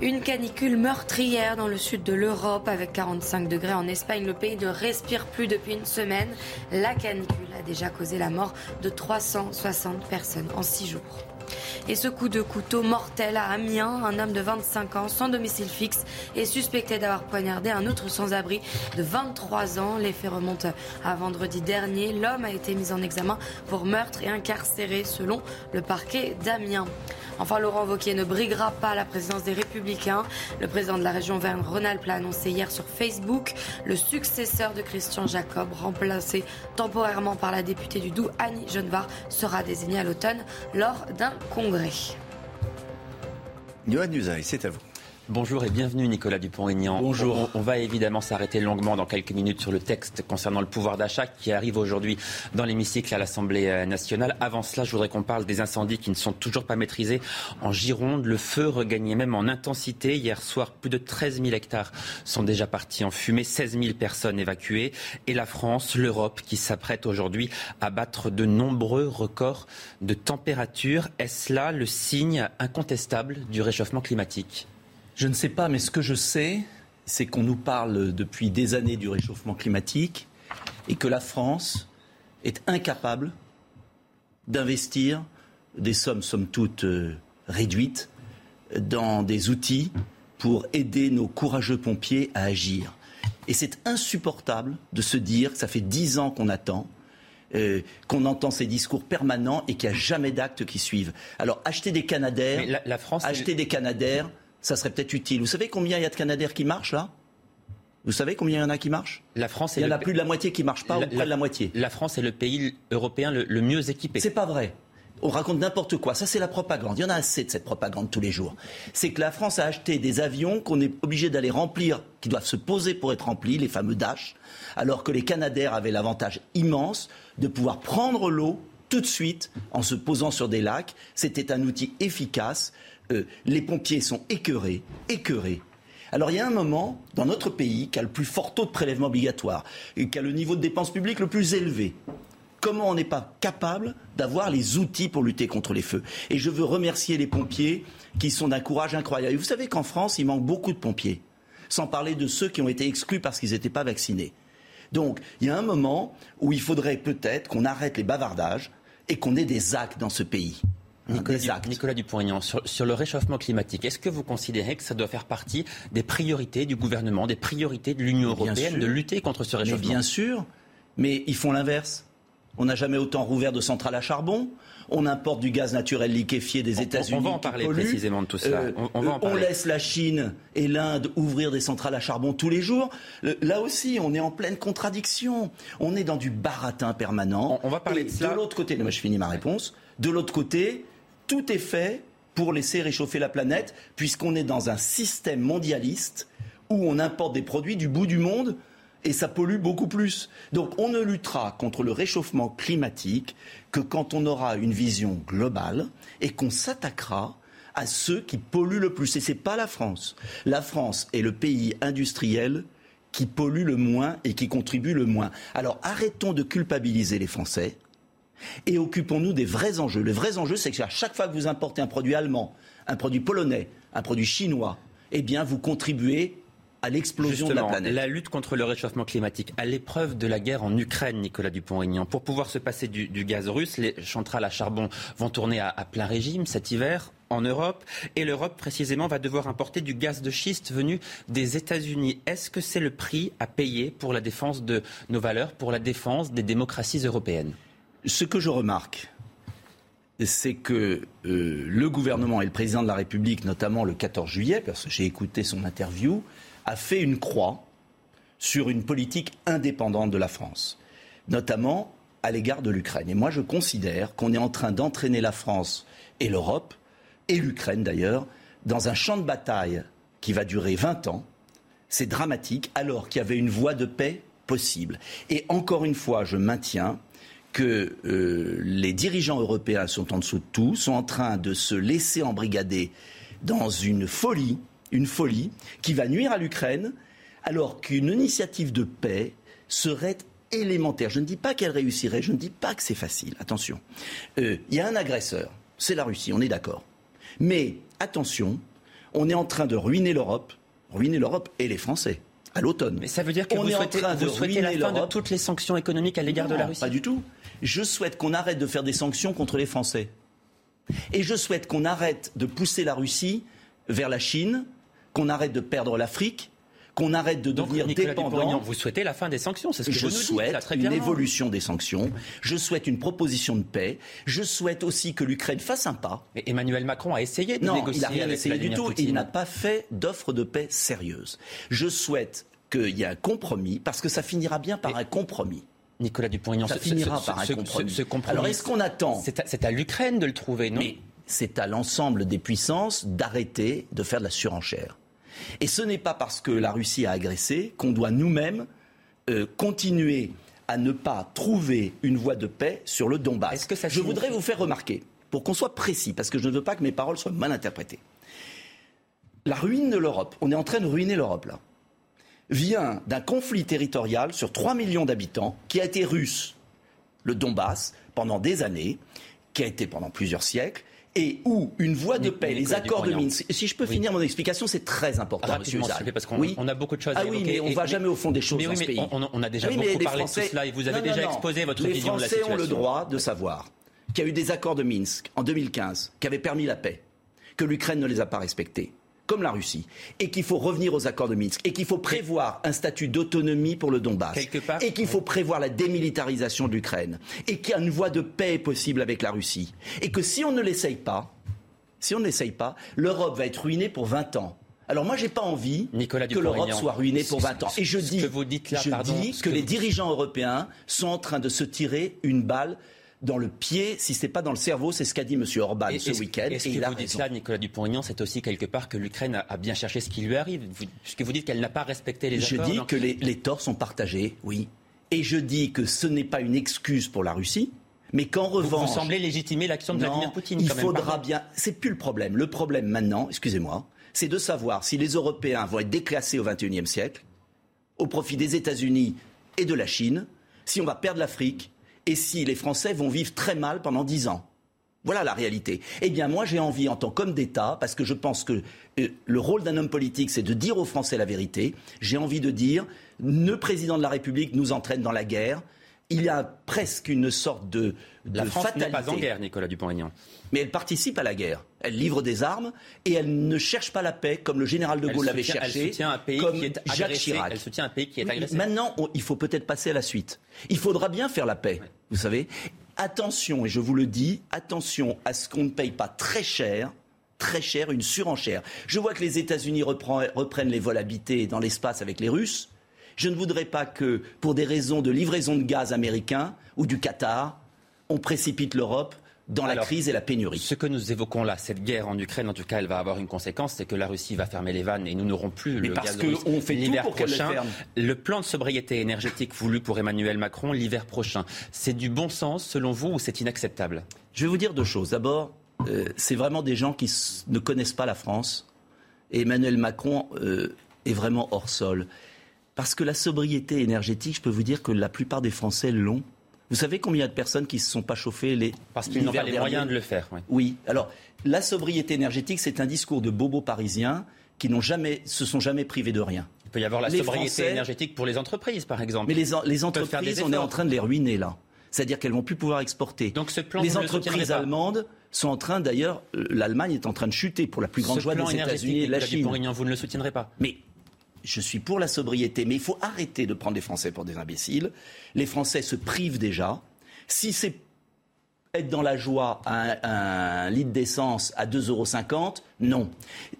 Une canicule meurtrière dans le sud de l'Europe avec 45 degrés en Espagne. Le pays ne respire plus depuis une semaine. La canicule a déjà causé la mort de 360 personnes en six jours. Et ce coup de couteau mortel à Amiens, un homme de 25 ans sans domicile fixe est suspecté d'avoir poignardé un autre sans-abri de 23 ans. Les faits remontent à vendredi dernier. L'homme a été mis en examen pour meurtre et incarcéré selon le parquet d'Amiens. Enfin, Laurent Wauquiez ne briguera pas la présidence des Républicains. Le président de la région Verne-Rhône-Alpes l'a annoncé hier sur Facebook. Le successeur de Christian Jacob, remplacé temporairement par la députée du Doubs, Annie Genevard, sera désigné à l'automne lors d'un congrès. C'est à vous. Bonjour et bienvenue Nicolas Dupont-Aignan. Bonjour. On, va évidemment s'arrêter longuement dans quelques minutes sur le texte concernant le pouvoir d'achat qui arrive aujourd'hui dans l'hémicycle à l'Assemblée euh, nationale. Avant cela, je voudrais qu'on parle des incendies qui ne sont toujours pas maîtrisés en Gironde. Le feu regagnait même en intensité. Hier soir, plus de 13 000 hectares sont déjà partis en fumée, 16 000 personnes évacuées. Et la France, l'Europe qui s'apprête aujourd'hui à battre de nombreux records de température. Est-ce là le signe incontestable du réchauffement climatique? Je ne sais pas, mais ce que je sais, c'est qu'on nous parle depuis des années du réchauffement climatique et que la France est incapable d'investir des sommes, somme toute, euh, réduites dans des outils pour aider nos courageux pompiers à agir. Et c'est insupportable de se dire que ça fait dix ans qu'on attend, euh, qu'on entend ces discours permanents et qu'il n'y a jamais d'actes qui suivent. Alors acheter des Canadaires, la, France, acheter des Canadaires, ça serait peut-être utile. Vous savez combien il y a de Canadaires qui marchent là? Vous savez combien il y en a qui marchent? La France Il y en a plus de la moitié qui ne marchent pas, ou près de la moitié. La France est le pays européen le, mieux équipé. C'est pas vrai. on raconte n'importe quoi. Ça, c'est la propagande. Il y en a assez de cette propagande tous les jours. C'est que la France a acheté des avions qu'on est obligé d'aller remplir, qui doivent se poser pour être remplis, les fameux Dash, alors que les Canadaires avaient l'avantage immense de pouvoir prendre l'eau tout de suite en se posant sur des lacs. C'était un outil efficace. Euh, les pompiers sont écœurés, écœurés. Alors il y a un moment dans notre pays qui a le plus fort taux de prélèvement obligatoire et qui a le niveau de dépenses publiques le plus élevé comment on n'est pas capable d'avoir les outils pour lutter contre les feux? Et je veux remercier les pompiers qui sont d'un courage incroyable. Vous savez qu'en France, il manque beaucoup de pompiers, sans parler de ceux qui ont été exclus parce qu'ils n'étaient pas vaccinés. Donc, il y a un moment où il faudrait peut-être qu'on arrête les bavardages et qu'on ait des actes dans ce pays. Nicolas, Dupont-Aignan, sur, le réchauffement climatique, est-ce que vous considérez que ça doit faire partie des priorités du gouvernement, des priorités de l'Union européenne de lutter contre ce réchauffement? Mais Bien sûr, mais ils font l'inverse. On n'a jamais autant rouvert de centrales à charbon. On importe du gaz naturel liquéfié des États-Unis. On va en parler précisément de tout cela. Euh, on, laisse la Chine et l'Inde ouvrir des centrales à charbon tous les jours. Là aussi, on est en pleine contradiction. On est dans du baratin permanent. On, va parler de cela. De l'autre côté, je finis ma réponse. De l'autre côté, tout est fait pour laisser réchauffer la planète, puisqu'on est dans un système mondialiste où on importe des produits du bout du monde et ça pollue beaucoup plus. Donc on ne luttera contre le réchauffement climatique que quand on aura une vision globale et qu'on s'attaquera à ceux qui polluent le plus. Et ce n'est pas la France. La France est le pays industriel qui pollue le moins et qui contribue le moins. Alors arrêtons de culpabiliser les Français et occupons-nous des vrais enjeux. Le vrai enjeu, c'est qu'à chaque fois que vous importez un produit allemand, un produit polonais, un produit chinois, eh bien, vous contribuez à l'explosion de la planète. La lutte contre le réchauffement climatique, à l'épreuve de la guerre en Ukraine, Nicolas Dupont-Aignan, pour pouvoir se passer du, gaz russe, les centrales à charbon vont tourner à, plein régime cet hiver en Europe et l'Europe précisément va devoir importer du gaz de schiste venu des États-Unis. Est-ce que c'est le prix à payer pour la défense de nos valeurs, pour la défense des démocraties européennes? Ce que je remarque, c'est que euh, le gouvernement et le président de la République, notamment le 14 juillet, parce que j'ai écouté son interview, a fait une croix sur une politique indépendante de la France, notamment à l'égard de l'Ukraine. Et moi, je considère qu'on est en train d'entraîner la France et l'Europe, et l'Ukraine d'ailleurs, dans un champ de bataille qui va durer 20 ans. C'est dramatique, alors qu'il y avait une voie de paix possible. Et encore une fois, je maintiens que euh, les dirigeants européens sont en dessous de tout, sont en train de se laisser embrigader dans une folie une folie qui va nuire à l'Ukraine, alors qu'une initiative de paix serait élémentaire. Je ne dis pas qu'elle réussirait, je ne dis pas que c'est facile, attention. Euh, il y a un agresseur, c'est la Russie, on est d'accord. Mais attention, on est en train de ruiner l'Europe, ruiner l'Europe et les Français à l'automne. Mais ça veut dire que vous, souhaitez, vous souhaitez la fin de toutes les sanctions économiques à l'égard de la Russie Pas du tout. Je souhaite qu'on arrête de faire des sanctions contre les Français. Et je souhaite qu'on arrête de pousser la Russie vers la Chine, qu'on arrête de perdre l'Afrique, qu'on arrête de devenir dépendant. Vous souhaitez la fin des sanctions, c'est ce que je vous nous souhaite dites, une évolution des sanctions. Je souhaite une proposition de paix. Je souhaite aussi que l'Ukraine fasse un pas. Mais Emmanuel Macron a essayé de non, négocier. il n'a rien essayé du tout. Il n'a pas fait d'offre de paix sérieuse. Je souhaite qu'il y ait un compromis, parce que ça finira bien par un compromis. Nicolas Dupont-Aignan, ça finira par un compromis. Alors est-ce qu'on attend C'est à, l'Ukraine de le trouver, non? C'est à l'ensemble des puissances d'arrêter de faire de la surenchère. Et ce n'est pas parce que la Russie a agressé qu'on doit nous-mêmes euh, continuer à ne pas trouver une voie de paix sur le Donbass. Que je voudrais vous faire remarquer, pour qu'on soit précis, parce que je ne veux pas que mes paroles soient mal interprétées. La ruine de l'Europe, on est en train de ruiner l'Europe là, vient d'un conflit territorial sur 3 millions d'habitants qui a été russe, le Donbass, pendant des années, qui a été pendant plusieurs siècles, et où une voie de paix, les accords de Minsk. Si je peux finir mon explication, c'est très important, Monsieur parce qu'on oui. on a beaucoup de choses ah à évoquer. oui, mais on ne va jamais au fond des choses dans ce pays. On, a déjà beaucoup parlé de tout cela et vous avez déjà exposé votre vision de la situation. Les Français ont le droit de savoir qu'il y a eu des accords de Minsk en 2015 qui avaient permis la paix, que l'Ukraine ne les a pas respectés comme la Russie, et qu'il faut revenir aux accords de Minsk, et qu'il faut prévoir un statut d'autonomie pour le Donbass, et qu'il faut prévoir la démilitarisation de l'Ukraine, et qu'il y a une voie de paix possible avec la Russie, et que si on ne l'essaye pas, si on n'essaye pas, l'Europe va être ruinée pour 20 ans. Alors moi, j'ai pas envie que l'Europe soit ruinée pour 20 ans. Et je dis, que, je dis que les dirigeants européens sont en train de se tirer une balle dans le pied, si ce n'est pas dans le cerveau. C'est ce qu'a dit M. Orban ce week-end. Et ce que vous dites là, Nicolas Dupont-Aignan, c'est aussi quelque part que l'Ukraine a bien cherché ce qui lui arrive. Puisque vous dites qu'elle n'a pas respecté les accords. Je dis que les, les torts sont partagés, oui. Et je dis que ce n'est pas une excuse pour la Russie. Mais qu'en revanche. Vous, semblez légitimer l'action de Vladimir Poutine. Il quand faudra même, bien. C'est plus le problème. Le problème maintenant, excusez-moi, c'est de savoir si les Européens vont être déclassés au XXIe siècle, au profit des États-Unis et de la Chine, si on va perdre l'Afrique et si les Français vont vivre très mal pendant dix ans? Voilà la réalité. Eh bien, moi, j'ai envie, en tant qu'homme d'État, parce que je pense que euh, le rôle d'un homme politique, c'est de dire aux Français la vérité, j'ai envie de dire, le président de la République nous entraîne dans la guerre, il y a presque une sorte de, de la France n'est pas en guerre, Nicolas Dupont-Aignan. Mais elle participe à la guerre. Elle livre des armes et elle ne cherche pas la paix comme le général de Gaulle l'avait cherché. Elle soutient un pays comme qui est Jacques. Chirac. Elle soutient un pays qui est agressé. Maintenant, on- il faut peut-être passer à la suite. Il faudra bien faire la paix, vous savez. Attention, et je vous le dis, attention à ce qu'on ne paye pas très cher très cher, une surenchère. Je vois que les États-Unis reprennent les vols habités dans l'espace avec les Russes. Je ne voudrais pas que, pour des raisons de livraison de gaz américain ou du Qatar, on précipite l'Europe dans la crise et la pénurie. Ce que nous évoquons là, cette guerre en Ukraine, en tout cas, elle va avoir une conséquence, c'est que la Russie va fermer les vannes et nous n'aurons plus Mais le parce gaz on fait l'hiver le prochain. ferme. Le plan de sobriété énergétique voulu pour Emmanuel Macron l'hiver prochain, c'est du bon sens selon vous ou c'est inacceptable? Je vais vous dire deux choses. D'abord, euh, c'est vraiment des gens qui ne connaissent pas la France. Et Emmanuel Macron euh, est vraiment hors sol. Parce que la sobriété énergétique, je peux vous dire que la plupart des Français l'ont. Vous savez combien il y a de personnes qui ne se sont pas chauffées les Parce qu'ils n'ont pas les dernier moyens de le faire. Oui. Alors, la sobriété énergétique, c'est un discours de bobos parisiens qui n'ont jamais, se sont jamais privés de rien. Il peut y avoir la Les sobriété Français- énergétique pour les entreprises, par exemple. Mais les, entreprises, on est en train de les ruiner là. C'est-à-dire qu'elles vont plus pouvoir exporter. Donc ce plan, les ne le entreprises allemandes sont en train, d'ailleurs, euh, l'Allemagne est en train de chuter pour la plus grande Ce joie des États-Unis et de la Chine. Dupont-Aignan, vous ne le soutiendrez pas Mais je suis pour la sobriété, mais il faut arrêter de prendre les Français pour des imbéciles. Les Français se privent déjà. Si c'est être dans la joie un, un litre d'essence à 2,50 euros, non.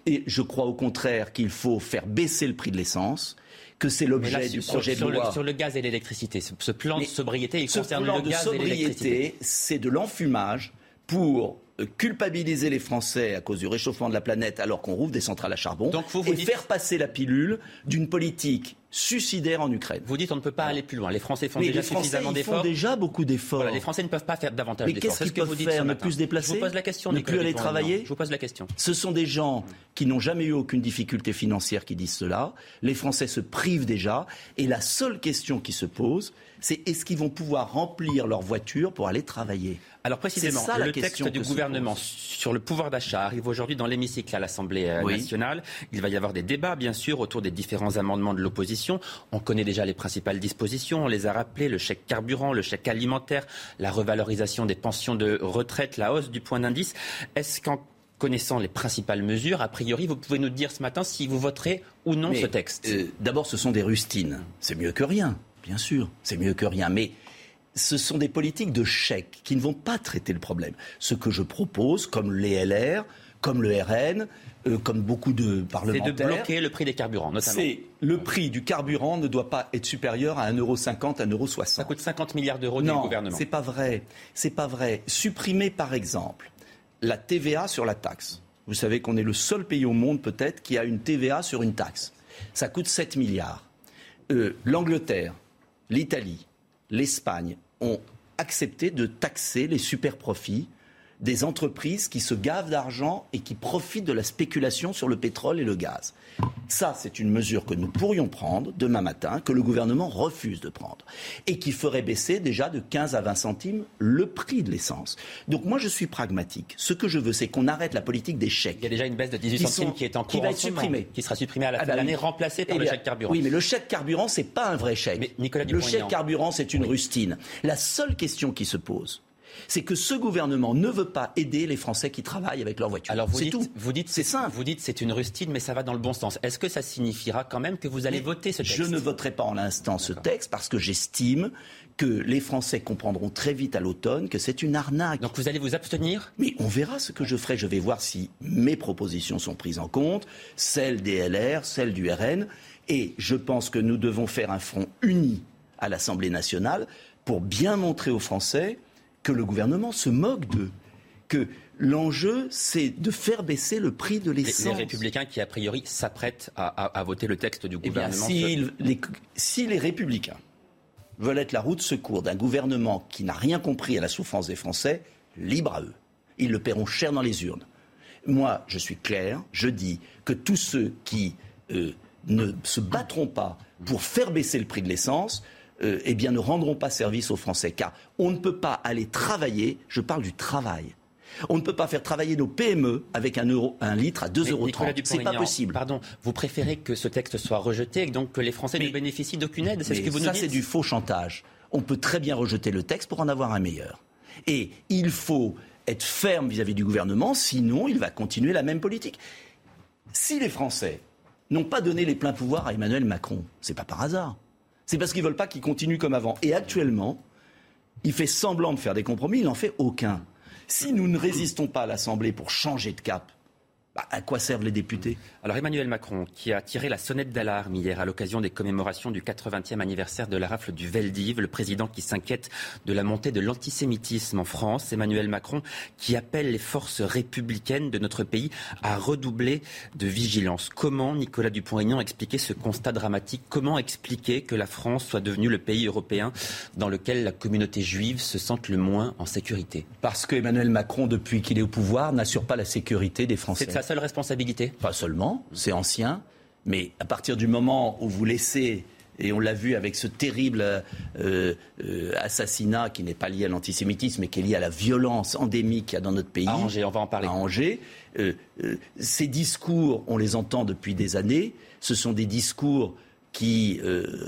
Et je crois au contraire qu'il faut faire baisser le prix de l'essence, que c'est l'objet du projet sur de le- loi. Sur le gaz et l'électricité, ce, ce plan de sobriété, il Ce concerne plan le de gaz sobriété, c'est de l'enfumage pour culpabiliser les Français à cause du réchauffement de la planète alors qu'on rouvre des centrales à charbon Donc vous, vous et dites- faire passer la pilule d'une politique suicidaire en Ukraine. Vous dites on ne peut pas aller plus loin. Les Français font Mais déjà les Français, suffisamment ils font d'efforts. déjà beaucoup d'efforts. Voilà, les Français ne peuvent pas faire davantage Mais d'efforts. qu'est-ce qu'ils que vous peuvent faire Ne plus se déplacer Je vous pose la question. Ne plus aller travailler Je vous pose la question. Ce sont des gens qui n'ont jamais eu aucune difficulté financière qui disent cela. Les Français se privent déjà. Et la seule question qui se pose, c'est est-ce qu'ils vont pouvoir remplir leur voiture pour aller travailler? Alors précisément, ça, le texte du gouvernement sur le pouvoir d'achat arrive aujourd'hui dans l'hémicycle à l'Assemblée Oui. nationale. Il va y avoir des débats, bien sûr, autour des différents amendements de l'opposition. On connaît déjà les principales dispositions, on les a rappelées, le chèque carburant, le chèque alimentaire, la revalorisation des pensions de retraite, la hausse du point d'indice. Est-ce qu'en connaissant les principales mesures, a priori, vous pouvez nous dire ce matin si vous voterez ou non Mais, ce texte? euh, D'abord, ce sont des rustines. C'est mieux que rien, bien sûr. C'est mieux que rien. Mais ce sont des politiques de chèques qui ne vont pas traiter le problème. Ce que je propose, comme les LR, comme le RN, euh, comme beaucoup de C'est parlementaires, de bloquer le prix des carburants, notamment. c'est le prix du carburant ne doit pas être supérieur à 1,50€, 1,60€. Ça coûte 50 milliards d'euros du Non, gouvernement. c'est pas vrai. C'est pas vrai. Supprimer, par exemple, la TVA sur la taxe. Vous savez qu'on est le seul pays au monde, peut-être, qui a une TVA sur une taxe. Ça coûte 7 milliards. Euh, L'Angleterre, l'Italie, l'Espagne ont accepté de taxer les super profits des entreprises qui se gavent d'argent et qui profitent de la spéculation sur le pétrole et le gaz. Ça, c'est une mesure que nous pourrions prendre demain matin, que le gouvernement refuse de prendre, et qui ferait baisser déjà de 15 à 20 centimes le prix de l'essence. Donc moi, je suis pragmatique. Ce que je veux, c'est qu'on arrête la politique des chèques. Il y a déjà une baisse de 18 Qui centimes sont- qui est en qui cours va en être supprimée. qui sera supprimée à la Ah fin bah de l'année, remplacée par Eh le bien, chèque carburant. Oui, mais le chèque carburant, c'est pas un vrai chèque. Mais Nicolas le chèque carburant, c'est une rustine. La seule question qui se pose, c'est que ce gouvernement ne veut pas aider les Français qui travaillent avec leur voiture. Alors vous dites, tout. vous dites, C'est simple. Vous dites c'est une rustine, mais ça va dans le bon sens. Est-ce que ça signifiera quand même que vous allez Mais voter ce texte Je ne voterai pas en l'instant ce texte parce que j'estime que les Français comprendront très vite à l'automne que c'est une arnaque. Donc vous allez vous abstenir? Mais on verra ce que je ferai. Je vais voir si mes propositions sont prises en compte, celles des LR, celles du RN. Et je pense que nous devons faire un front uni à l'Assemblée nationale pour bien montrer aux Français que le gouvernement se moque d'eux, que l'enjeu, c'est de faire baisser le prix de l'essence. Les, républicains qui, a priori, s'apprêtent à, voter le texte du eh gouvernement. si, les, républicains veulent être la route secours d'un gouvernement qui n'a rien compris à la souffrance des Français, libre à eux. Ils le paieront cher dans les urnes. Moi, je suis clair, je dis que tous ceux qui euh, ne se battront pas pour faire baisser le prix de l'essence, euh, eh bien, ne rendront pas service aux Français. Car on ne peut pas aller travailler, je parle du travail, on ne peut pas faire travailler nos PME avec un, euro, un litre à 2,30 euros. C'est pas possible. Pardon, vous préférez que ce texte soit rejeté et donc que les Français ne bénéficient d'aucune aide C'est ce que vous nous dites Ça, c'est du faux chantage. On peut très bien rejeter le texte pour en avoir un meilleur. Et il faut être ferme vis-à-vis du gouvernement, sinon il va continuer la même politique. Si les Français n'ont pas donné les pleins pouvoirs à Emmanuel Macron, c'est pas par hasard. C'est parce qu'ils veulent pas qu'il continue comme avant. Et actuellement, il fait semblant de faire des compromis, il n'en fait aucun. Si nous ne résistons pas à l'Assemblée pour changer de cap, bah, à quoi servent les députés? Alors Emmanuel Macron, qui a tiré la sonnette d'alarme hier à l'occasion des commémorations du 80e anniversaire de la rafle du Veldiv, le président qui s'inquiète de la montée de l'antisémitisme en France, Emmanuel Macron qui appelle les forces républicaines de notre pays à redoubler de vigilance. Comment Nicolas Dupont-Aignan expliquer ce constat dramatique? Comment expliquer que la France soit devenue le pays européen dans lequel la communauté juive se sente le moins en sécurité? Parce que Emmanuel Macron, depuis qu'il est au pouvoir, n'assure pas la sécurité des Français sa seule responsabilité Pas seulement, c'est ancien, mais à partir du moment où vous laissez et on l'a vu avec ce terrible euh, euh, assassinat qui n'est pas lié à l'antisémitisme, mais qui est lié à la violence endémique qu'il y a dans notre pays. À Angers, on va en parler. À Angers. Euh, ces discours, on les entend depuis des années. Ce sont des discours qui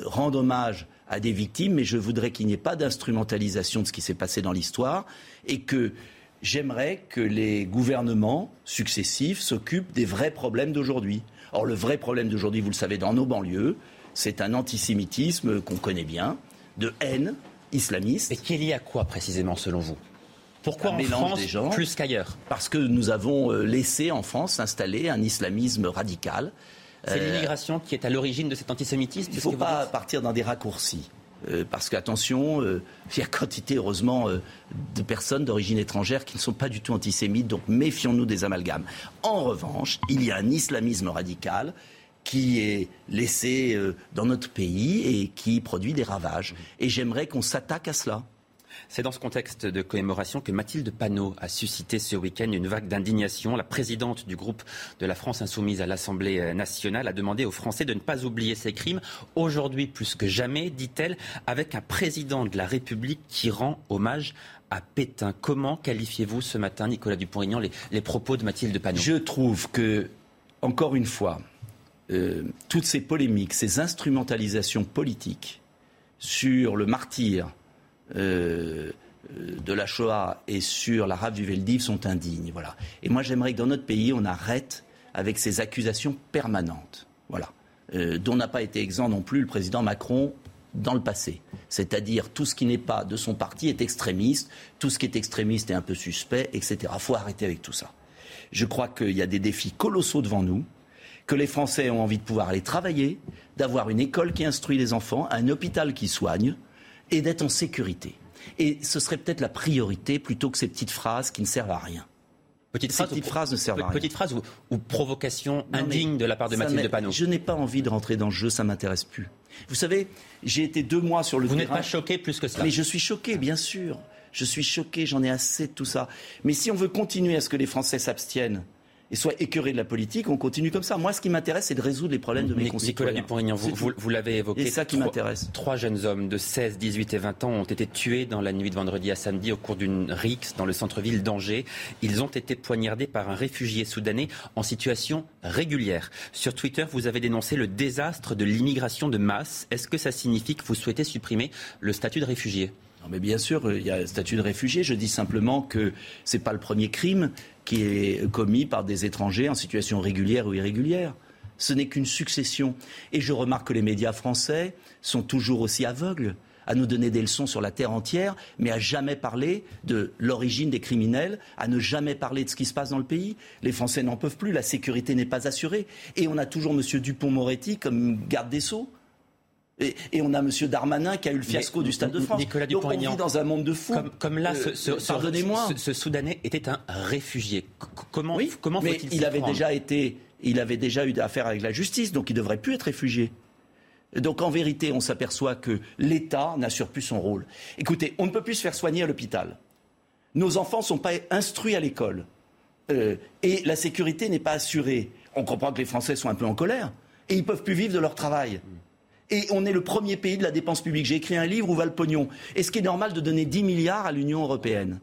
rendent hommage à des victimes, mais je voudrais qu'il n'y ait pas d'instrumentalisation de ce qui s'est passé dans l'histoire et que j'aimerais que les gouvernements successifs s'occupent des vrais problèmes d'aujourd'hui. Or, le vrai problème d'aujourd'hui, vous le savez, dans nos banlieues, c'est un antisémitisme qu'on connaît bien, de haine islamiste. Et qui est lié à quoi précisément, selon vous? Pourquoi en France des gens, plus qu'ailleurs? Parce que nous avons euh, laissé en France s'installer un islamisme radical. C'est euh, l'immigration qui est à l'origine de cet antisémitisme Il ne faut pas partir dans des raccourcis. Euh, parce qu'attention, euh, il y a quantité, heureusement, euh, de personnes d'origine étrangère qui ne sont pas du tout antisémites, donc méfions-nous des amalgames. En revanche, il y a un islamisme radical qui est laissé dans notre pays et qui produit des ravages. Et j'aimerais qu'on s'attaque à cela. C'est dans ce contexte de commémoration que Mathilde Panot a suscité ce week-end une vague d'indignation. La présidente du groupe de la France insoumise à l'Assemblée nationale a demandé aux Français de ne pas oublier ces crimes. Aujourd'hui, plus que jamais, dit-elle, avec un président de la République qui rend hommage à Pétain. Comment qualifiez-vous ce matin, Nicolas Dupont-Aignan, les, propos de Mathilde Panot? Je trouve que, encore une fois, euh, toutes ces polémiques, ces instrumentalisations politiques sur le martyr, euh, de la Shoah et sur la rave du Veldiv sont indignes. Voilà. Et moi, j'aimerais que dans notre pays, on arrête avec ces accusations permanentes. Voilà. Euh, dont n'a pas été exempt non plus le président Macron dans le passé. C'est-à-dire tout ce qui n'est pas de son parti est extrémiste, tout ce qui est extrémiste est un peu suspect, etc. Il faut arrêter avec tout ça. Je crois qu'il y a des défis colossaux devant nous, que les Français ont envie de pouvoir aller travailler, d'avoir une école qui instruit les enfants, un hôpital qui soigne, et d'être en sécurité. Et ce serait peut-être la priorité plutôt que ces petites phrases qui ne servent à rien. Petite phrase, petite phrase ne sert à rien. Petite phrase ou, provocation indigne de la part de Mathilde Panot. Je n'ai pas envie de rentrer dans le jeu, ça m'intéresse plus. Vous savez, j'ai été deux mois sur le terrain. Vous n'êtes pas choqué plus que cela Mais je suis choqué, bien sûr. Je suis choqué, j'en ai assez de tout ça. Mais si on veut continuer à ce que les Français s'abstiennent, et soit écœuré de la politique, on continue comme ça. Moi, ce qui m'intéresse, c'est de résoudre les problèmes de mes concitoyens. Nicolas Dupont-Aignan, vous, vous, l'avez évoqué. C'est ça qui m'intéresse. Trois jeunes hommes de 16, 18 et 20 ans ont été tués dans la nuit de vendredi à samedi au cours d'une rixe dans le centre-ville d'Angers. Ils ont été poignardés par un réfugié soudanais en situation régulière. Sur Twitter, vous avez dénoncé le désastre de l'immigration de masse. Est-ce que ça signifie que vous souhaitez supprimer le statut de réfugié? Non, mais bien sûr, il y a le statut de réfugié. Je dis simplement que ce n'est pas le premier crime qui est commis par des étrangers en situation régulière ou irrégulière. Ce n'est qu'une succession. Et je remarque que les médias français sont toujours aussi aveugles à nous donner des leçons sur la terre entière, mais à jamais parler de l'origine des criminels, à ne jamais parler de ce qui se passe dans le pays. Les Français n'en peuvent plus, la sécurité n'est pas assurée. Et on a toujours M. Dupont-Moretti comme garde des Sceaux. Et, on a M. Darmanin qui a eu le fiasco du Stade de France. Nicolas Donc on vit dans un monde de fous. Comme, là, euh, ce, pardonnez-moi. Ce, Soudanais était un réfugié. comment oui, comment mais il avait déjà été, il avait déjà eu affaire avec la justice, donc il devrait plus être réfugié. Donc en vérité, on s'aperçoit que l'État n'assure plus son rôle. Écoutez, on ne peut plus se faire soigner à l'hôpital. Nos enfants ne sont pas instruits à l'école. Euh, et la sécurité n'est pas assurée. On comprend que les Français sont un peu en colère. Et ils ne peuvent plus vivre de leur travail. Et on est le premier pays de la dépense publique. J'ai écrit un livre où va le pognon. Est-ce qu'il est normal de donner 10 milliards à l'Union européenne?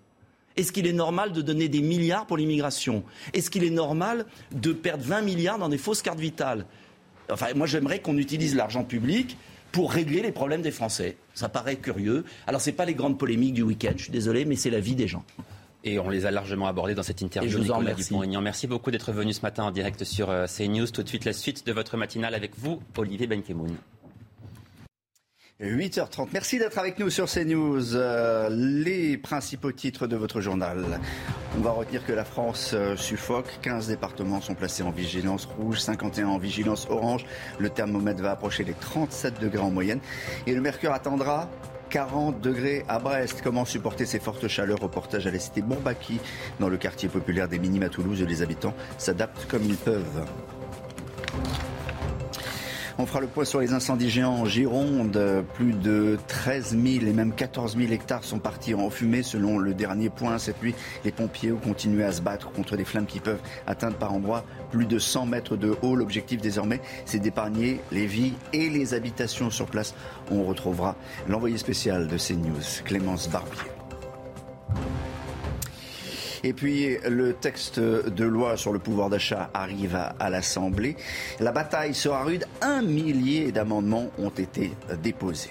Est-ce qu'il est normal de donner des milliards pour l'immigration? Est-ce qu'il est normal de perdre 20 milliards dans des fausses cartes vitales? Enfin, moi, j'aimerais qu'on utilise l'argent public pour régler les problèmes des Français. Ça paraît curieux. Alors, ce n'est pas les grandes polémiques du week-end, je suis désolé, mais c'est la vie des gens. Et on les a largement abordés dans cette interview. Et je vous en remercie. Merci beaucoup d'être venu ce matin en direct sur euh, CNews. Tout de suite, la suite de votre matinale avec vous, Olivier Benkemoun. 8h30. Merci d'être avec nous sur CNews. Euh, les principaux titres de votre journal. On va retenir que la France euh, suffoque. 15 départements sont placés en vigilance rouge, 51 en vigilance orange. Le thermomètre va approcher les 37 degrés en moyenne. Et le mercure attendra 40 degrés à Brest. Comment supporter ces fortes chaleurs? Reportage à la cité Bourbaki, dans le quartier populaire des Minimes à Toulouse, les habitants s'adaptent comme ils peuvent. On fera le point sur les incendies géants en Gironde. Plus de 13 000 et même 14 000 hectares sont partis en fumée selon le dernier point. Cette nuit, les pompiers ont continué à se battre contre des flammes qui peuvent atteindre par endroits plus de 100 mètres de haut. L'objectif désormais, c'est d'épargner les vies et les habitations sur place. On retrouvera l'envoyé spécial de CNews, Clémence Barbier. Et puis le texte de loi sur le pouvoir d'achat arrive à, l'Assemblée. La bataille sera rude. Un millier d'amendements ont été déposés.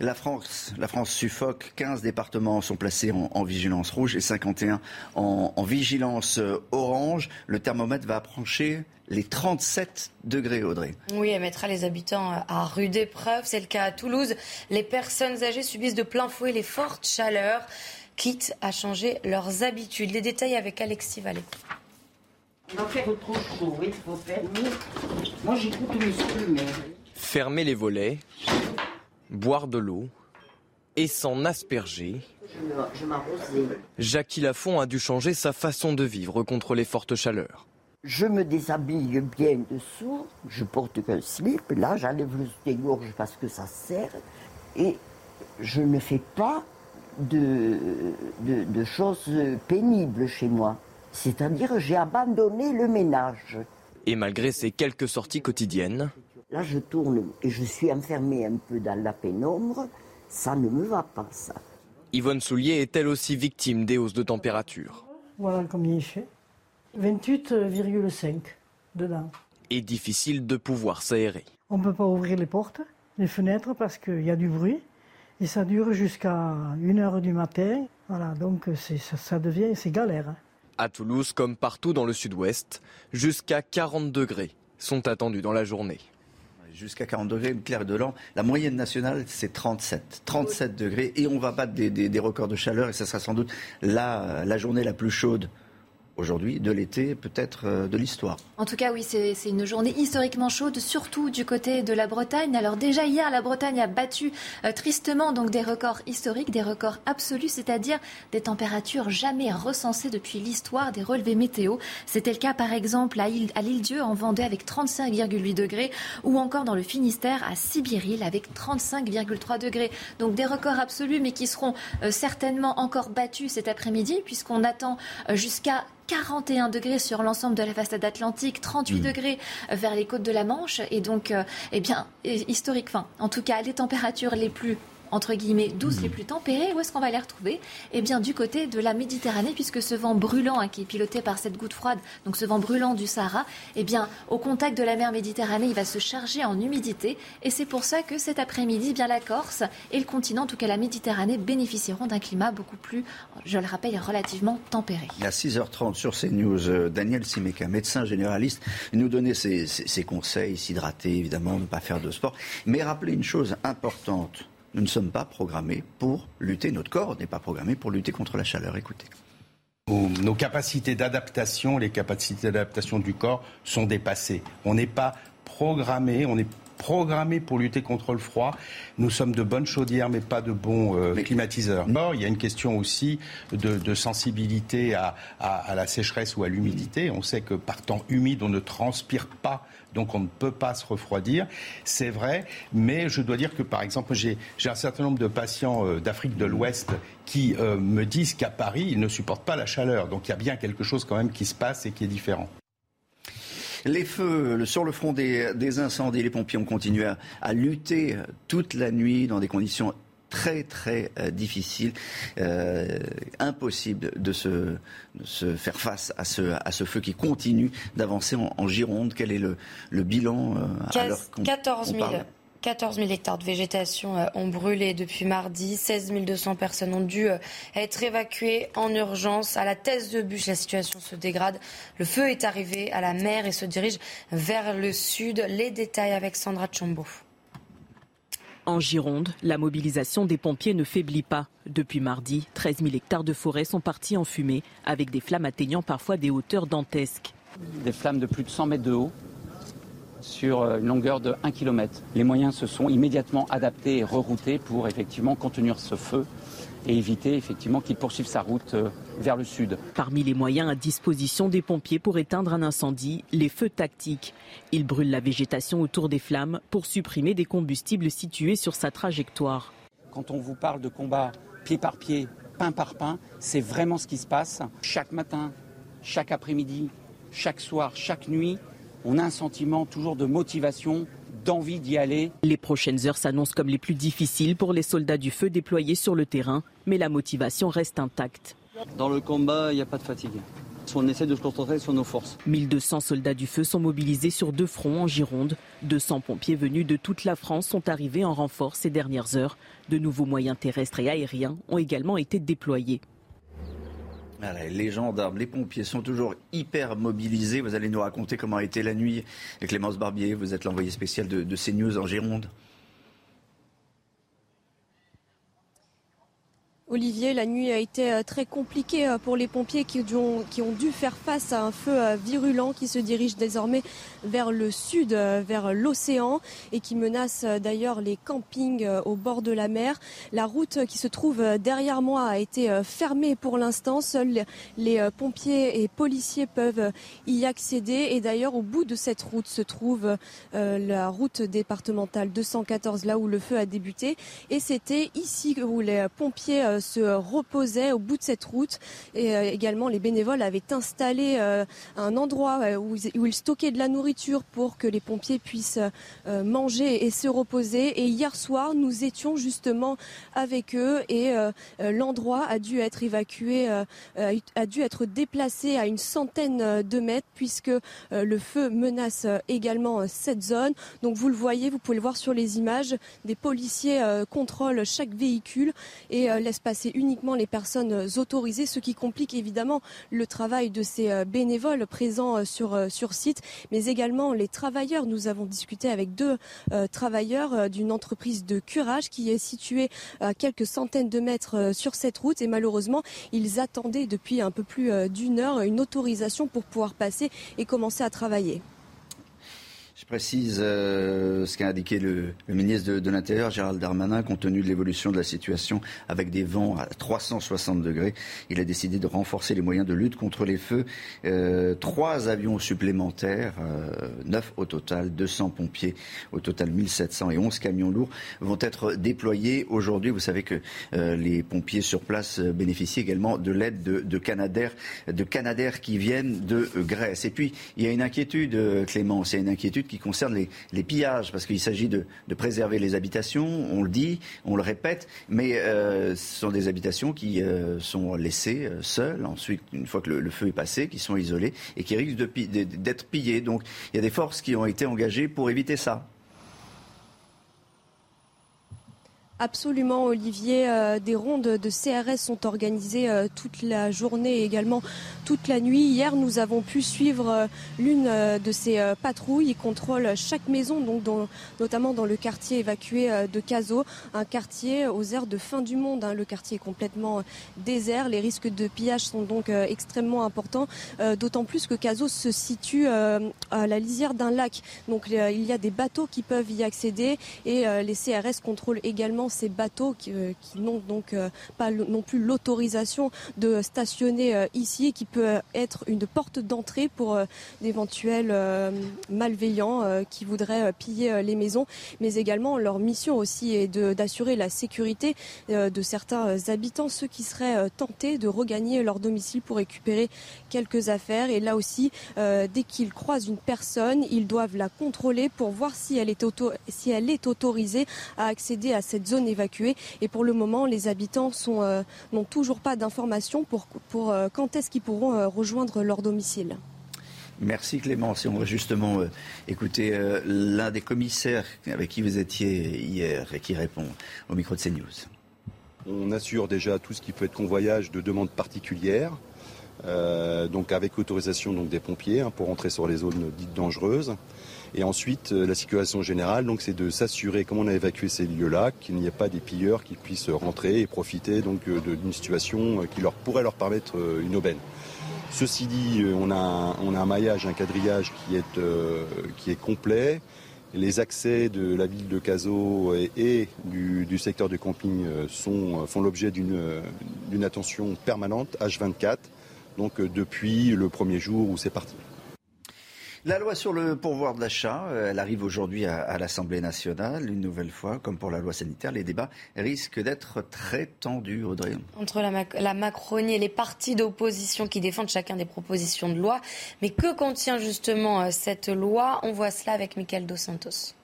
La France, la France suffoque. 15 départements sont placés en, vigilance rouge et 51 en, en, vigilance orange. Le thermomètre va approcher les 37 degrés, Audrey. Oui, elle mettra les habitants à rude épreuve. C'est le cas à Toulouse. Les personnes âgées subissent de plein fouet les fortes chaleurs, quitte à changer leurs habitudes. Les détails avec Alexis Vallée. On va faire trop chaud, faut. Moi, j'écoute. Fermer les volets, boire de l'eau et s'en asperger. Je. Jackie Lafont a dû changer sa façon de vivre contre les fortes chaleurs. Je me déshabille bien dessous, je porte qu'un slip, là j'enlève le soutien-gorge parce que ça sert, et je ne fais pas de, de, choses pénibles chez moi. C'est-à-dire j'ai abandonné le ménage. Et malgré ces quelques sorties quotidiennes Là je tourne et je suis enfermée un peu dans la pénombre, ça ne me va pas ça. Yvonne Soulier est elle aussi victime des hausses de température. Voilà combien il fait. 28,5 dedans. Et difficile de pouvoir s'aérer. On ne peut pas ouvrir les portes, les fenêtres parce qu'il y a du bruit. Et ça dure jusqu'à 1h du matin. Voilà, donc ça, ça devient, c'est galère. Hein. À Toulouse, comme partout dans le sud-ouest, jusqu'à 40 degrés sont attendus dans la journée. Jusqu'à 40 degrés, clair de l'an. La moyenne nationale, c'est 37. 37 degrés. Et on va battre des, des, records de chaleur. Et ça sera sans doute la, la journée la plus chaude aujourd'hui de l'été, peut-être euh, de l'histoire. En tout cas, oui, c'est une journée historiquement chaude, surtout du côté de la Bretagne. Alors déjà hier, la Bretagne a battu euh, tristement donc des records historiques, des records absolus, c'est-à-dire des températures jamais recensées depuis l'histoire des relevés météo. C'était le cas par exemple à l'île-Dieu en Vendée avec 35,8 degrés ou encore dans le Finistère à Sibiril avec 35,3 degrés. Donc des records absolus mais qui seront euh, certainement encore battus cet après-midi puisqu'on attend jusqu'à 41 degrés sur l'ensemble de la façade atlantique, 38 mmh. degrés vers les côtes de la Manche. Et donc, euh, eh bien, historique, fin, en tout cas, les températures les plus entre guillemets, douces, les hmm. plus tempérées, où est-ce qu'on va les retrouver? Eh bien, du côté de la Méditerranée, puisque ce vent brûlant, hein, qui est piloté par cette goutte froide, donc ce vent brûlant du Sahara, eh bien, au contact de la mer Méditerranée, il va se charger en humidité. Et c'est pour ça que cet après-midi, bien la Corse et le continent, en tout cas la Méditerranée, bénéficieront d'un climat beaucoup plus, je le rappelle, relativement tempéré. À 6h30 sur CNews, euh, Daniel Simeka, médecin généraliste, nous donnait ses, ses conseils, s'hydrater évidemment, ne pas faire de sport, mais rappeler une chose importante nous ne sommes pas programmés pour lutter, notre corps n'est pas programmé pour lutter contre la chaleur. Écoutez. Nos capacités d'adaptation, les capacités d'adaptation du corps sont dépassées. On n'est pas programmés, on est programmé pour lutter contre le froid. Nous sommes de bonnes chaudières, mais pas de bons euh, climatiseurs. il y a une question aussi de, sensibilité à, à, la sécheresse ou à l'humidité. On sait que par temps humide, on ne transpire pas donc on ne peut pas se refroidir. C'est vrai, mais je dois dire que par exemple, j'ai un certain nombre de patients euh, d'Afrique de l'Ouest qui euh, me disent qu'à Paris, ils ne supportent pas la chaleur. Donc il y a bien quelque chose quand même qui se passe et qui est différent. Les feux sur le front des, incendies, les pompiers ont continué à, lutter toute la nuit dans des conditions très très euh, difficiles, impossible de se, faire face à ce, feu qui continue d'avancer en, Gironde. Quel est le, bilan 14 000. 14 000 hectares de végétation euh, ont brûlé depuis mardi. 16 200 personnes ont dû euh, être évacuées en urgence. À la thèse de bûche, la situation se dégrade. Le feu est arrivé à la mer et se dirige vers le sud. Les détails avec Sandra Chombo. En Gironde, la mobilisation des pompiers ne faiblit pas. Depuis mardi, 13 000 hectares de forêt sont partis en fumée, avec des flammes atteignant parfois des hauteurs dantesques. Des flammes de plus de 100 mètres de haut, sur euh, une longueur de 1 km. Les moyens se sont immédiatement adaptés et reroutés pour effectivement contenir ce feu et éviter effectivement qu'il poursuive sa route euh, vers le sud. Parmi les moyens à disposition des pompiers pour éteindre un incendie, les feux tactiques. Ils brûlent la végétation autour des flammes pour supprimer des combustibles situés sur sa trajectoire. Quand on vous parle de combat pied par pied, pain par pain, c'est vraiment ce qui se passe. Chaque matin, chaque après-midi, chaque soir, chaque nuit, on a un sentiment toujours de motivation, d'envie d'y aller. Les prochaines heures s'annoncent comme les plus difficiles pour les soldats du feu déployés sur le terrain, mais la motivation reste intacte. Dans le combat, il n'y a pas de fatigue. On essaie de se concentrer sur nos forces. 1200 soldats du feu sont mobilisés sur deux fronts en Gironde. 200 pompiers venus de toute la France sont arrivés en renfort ces dernières heures. De nouveaux moyens terrestres et aériens ont également été déployés les gendarmes, les pompiers sont toujours hyper mobilisés. Vous allez nous raconter comment a été la nuit. Clémence Barbier, vous êtes l'envoyé spécial de, de CNews en Gironde. Olivier, la nuit a été euh, très compliquée euh, pour les pompiers qui ont, dû faire face à un feu euh, virulent qui se dirige désormais vers le sud, vers l'océan et qui menace d'ailleurs les campings au bord de la mer. La route qui se trouve derrière moi a été fermée pour l'instant. Seuls les pompiers et policiers peuvent y accéder et d'ailleurs au bout de cette route se trouve la route départementale 214 là où le feu a débuté et c'était ici où les pompiers se reposaient au bout de cette route. Et euh, également, les bénévoles avaient installé euh, un endroit euh, où ils stockaient de la nourriture pour que les pompiers puissent manger et se reposer. Et hier soir, nous étions justement avec eux et l'endroit a dû être évacué, a dû être déplacé à une centaine de mètres puisque le feu menace également cette zone. Donc vous le voyez, vous pouvez le voir sur les images, des policiers contrôlent chaque véhicule et laissent c'est uniquement les personnes autorisées, ce qui complique évidemment le travail de ces euh, bénévoles présents euh, sur, euh, sur site, mais également les travailleurs. Nous avons discuté avec deux travailleurs d'une entreprise de curage qui est située à quelques centaines de mètres sur cette route et malheureusement, ils attendaient depuis un peu plus d'une heure une autorisation pour pouvoir passer et commencer à travailler. Précise euh, ce qu'a indiqué le, ministre de, l'Intérieur, Gérald Darmanin, compte tenu de l'évolution de la situation avec des vents à 360 degrés. Il a décidé de renforcer les moyens de lutte contre les feux. Euh, trois avions supplémentaires, euh, neuf au total, 200 pompiers, au total 1700 et 11 camions lourds vont être déployés aujourd'hui. Vous savez que les pompiers sur place bénéficient également de l'aide de, de Canadair, de Canadair qui viennent de Grèce. Et puis, il y a une inquiétude, Clément, c'est une inquiétude qui concerne les, pillages, parce qu'il s'agit de, préserver les habitations, on le dit, on le répète, mais euh, ce sont des habitations qui euh, sont laissées euh, seules, ensuite, une fois que le, feu est passé, qui sont isolées et qui risquent d'être pillées. Donc il y a des forces qui ont été engagées pour éviter ça. Absolument, Olivier. Euh, des rondes de CRS sont organisées euh, toute la journée et également toute la nuit. Hier, nous avons pu suivre euh, l'une de ces patrouilles. Ils contrôlent chaque maison, donc notamment dans le quartier évacué de Cazo, un quartier aux aires de fin du monde. Hein. Le quartier est complètement désert. Les risques de pillage sont donc extrêmement importants, d'autant plus que Cazo se situe à la lisière d'un lac. Donc il y a des bateaux qui peuvent y accéder et les CRS contrôlent également ces bateaux qui, euh, n'ont donc euh, pas non plus l'autorisation de stationner euh, ici, qui peut être une porte d'entrée pour d'éventuels malveillants qui voudraient piller les maisons, mais également leur mission aussi est d'assurer la sécurité de certains habitants, ceux qui seraient tentés de regagner leur domicile pour récupérer quelques affaires. Et là aussi, dès qu'ils croisent une personne, ils doivent la contrôler pour voir si elle est, si elle est autorisée à accéder à cette zone évacués. Et pour le moment, les habitants euh, n'ont toujours pas d'informations pour, pour euh, quand est-ce qu'ils pourront euh, rejoindre leur domicile. Merci Clément. Si on va justement écouter l'un des commissaires avec qui vous étiez hier et qui répond au micro de CNews. On assure déjà tout ce qui peut être convoyage de demande particulière, donc avec autorisation donc, des pompiers hein, pour entrer sur les zones dites dangereuses. Et ensuite, euh, la situation générale, donc, c'est de s'assurer, comme on a évacué ces lieux-là, qu'il n'y ait pas des pilleurs qui puissent rentrer et profiter donc euh, d'une situation euh, qui leur pourrait leur permettre une aubaine. Ceci dit, on a, un, maillage, un quadrillage qui est, qui est complet. Les accès de la ville de Cazaux et, du, secteur de camping sont, font l'objet d'une attention permanente, H24, donc depuis le premier jour où c'est parti. La loi sur le pourvoir d'achat, euh, elle arrive aujourd'hui à, l'Assemblée nationale. Une nouvelle fois, comme pour la loi sanitaire, les débats risquent d'être très tendus, Audrey. Entre la, Macronie et les partis d'opposition qui défendent chacun des propositions de loi. Mais que contient justement euh, cette loi? On voit cela avec Michael Dos Santos.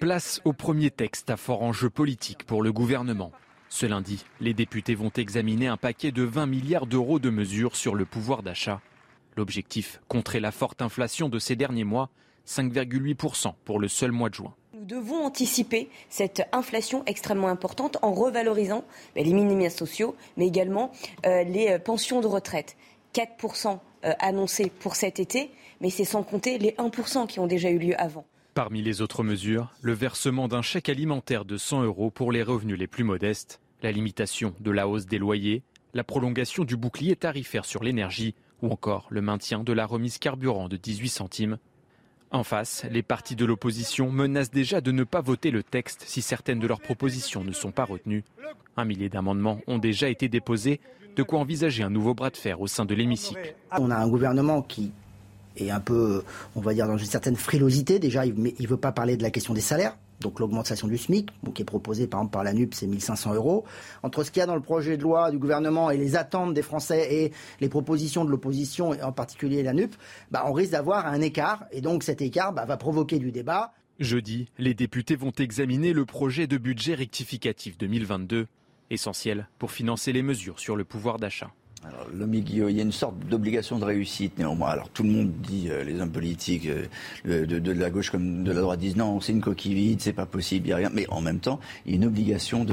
Place au premier texte à fort enjeu politique pour le gouvernement. Ce lundi, les députés vont examiner un paquet de 20 milliards d'euros de mesures sur le pouvoir d'achat L'objectif, contrer la forte inflation de ces derniers mois, 5,8% pour le seul mois de juin. Nous devons anticiper cette inflation extrêmement importante en revalorisant ben, les minima sociaux, mais également euh, les euh, pensions de retraite. 4% euh, annoncés pour cet été, mais c'est sans compter les 1% qui ont déjà eu lieu avant. Parmi les autres mesures, le versement d'un chèque alimentaire de 100 euros pour les revenus les plus modestes, la limitation de la hausse des loyers, la prolongation du bouclier tarifaire sur l'énergie ou encore le maintien de la remise carburant de 18 centimes. En face, les partis de l'opposition menacent déjà de ne pas voter le texte si certaines de leurs propositions ne sont pas retenues. Un millier d'amendements ont déjà été déposés, de quoi envisager un nouveau bras de fer au sein de l'hémicycle. On a un gouvernement qui est un peu, on va dire, dans une certaine frilosité. Déjà, il ne veut pas parler de la question des salaires donc l'augmentation du SMIC, qui est proposée par exemple par la NUP, c'est 1500 euros. Entre ce qu'il y a dans le projet de loi du gouvernement et les attentes des Français et les propositions de l'opposition, en particulier la NUP, bah, on risque d'avoir un écart. Et donc cet écart bah, va provoquer du débat. Jeudi, les députés vont examiner le projet de budget rectificatif 2022, essentiel pour financer les mesures sur le pouvoir d'achat. Alors, il y a une sorte d'obligation de réussite néanmoins. Alors tout le monde dit, euh, les hommes politiques euh, de, la gauche comme de la droite disent non, c'est une coquille vide, c'est pas possible, il n'y a rien. Mais en même temps, il y a une obligation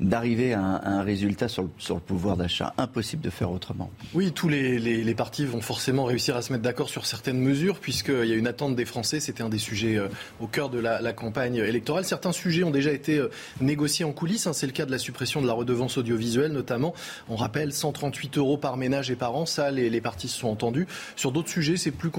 d'arriver à, un résultat sur le, pouvoir d'achat. Impossible de faire autrement. Oui, tous les, partis vont forcément réussir à se mettre d'accord sur certaines mesures, puisqu'il y a une attente des Français. C'était un des sujets euh, au cœur de la, campagne électorale. Certains sujets ont déjà été négociés en coulisses. Hein. C'est le cas de la suppression de la redevance audiovisuelle, notamment. On rappelle 138 euros par ménage et par an. Ça, les, les partis se sont entendus. Sur d'autres sujets, c'est plus,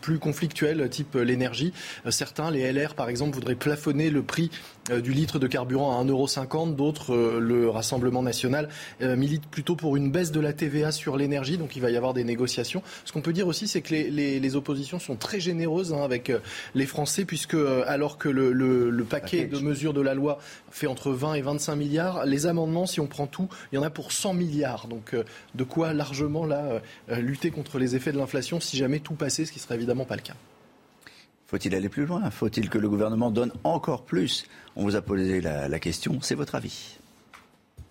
plus conflictuel, type l'énergie. Euh, certains, les LR par exemple, voudraient plafonner le prix euh, du litre de carburant à 1,50€. D'autres, euh, le Rassemblement national, milite plutôt pour une baisse de la TVA sur l'énergie. Donc il va y avoir des négociations. Ce qu'on peut dire aussi, c'est que les, les, oppositions sont très généreuses hein, avec les Français, puisque alors que le, le, paquet de mesures de la loi fait entre 20 et 25 milliards, les amendements, si on prend tout, il y en a pour 100 milliards. Donc de quoi largement là, euh, lutter contre les effets de l'inflation si jamais tout passait, ce qui serait évidemment pas le cas. Faut-il aller plus loin? Faut-il que le gouvernement donne encore plus? On vous a posé la, question, c'est votre avis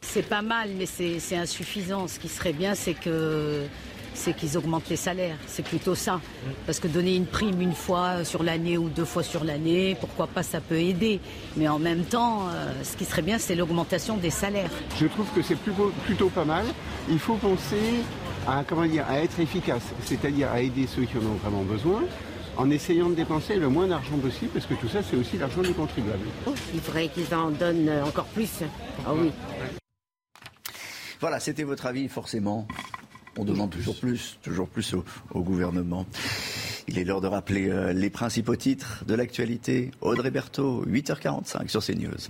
C'est pas mal, mais c'est insuffisant. Ce qui serait bien, c'est que c'est qu'ils augmentent les salaires. C'est plutôt ça. Parce que donner une prime une fois sur l'année ou deux fois sur l'année, pourquoi pas, ça peut aider. Mais en même temps, euh, ce qui serait bien, c'est l'augmentation des salaires. Je trouve que c'est plutôt, plutôt pas mal. Il faut penser à, comment dire, à être efficace, c'est-à-dire à aider ceux qui en ont vraiment besoin en essayant de dépenser le moins d'argent possible, parce que tout ça, c'est aussi l'argent des contribuables. Il faudrait qu'ils en donnent encore plus. Ah oui. Voilà, c'était votre avis, forcément. On demande toujours plus, toujours plus au, au gouvernement. Il est l'heure de rappeler euh, les principaux titres de l'actualité. Audrey Berthaud, 8h45 sur CNews.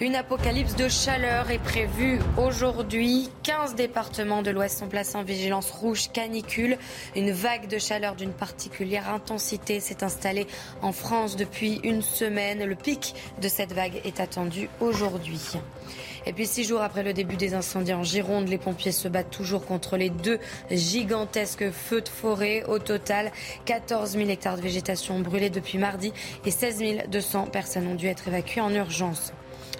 Une apocalypse de chaleur est prévue aujourd'hui. 15 départements de l'Ouest sont placés en vigilance rouge canicule. Une vague de chaleur d'une particulière intensité s'est installée en France depuis une semaine. Le pic de cette vague est attendu aujourd'hui. Et puis six jours après le début des incendies en Gironde, les pompiers se battent toujours contre les deux gigantesques feux de forêt. Au total, 14 000 hectares de végétation ont brûlé depuis mardi et 16 200 personnes ont dû être évacuées en urgence.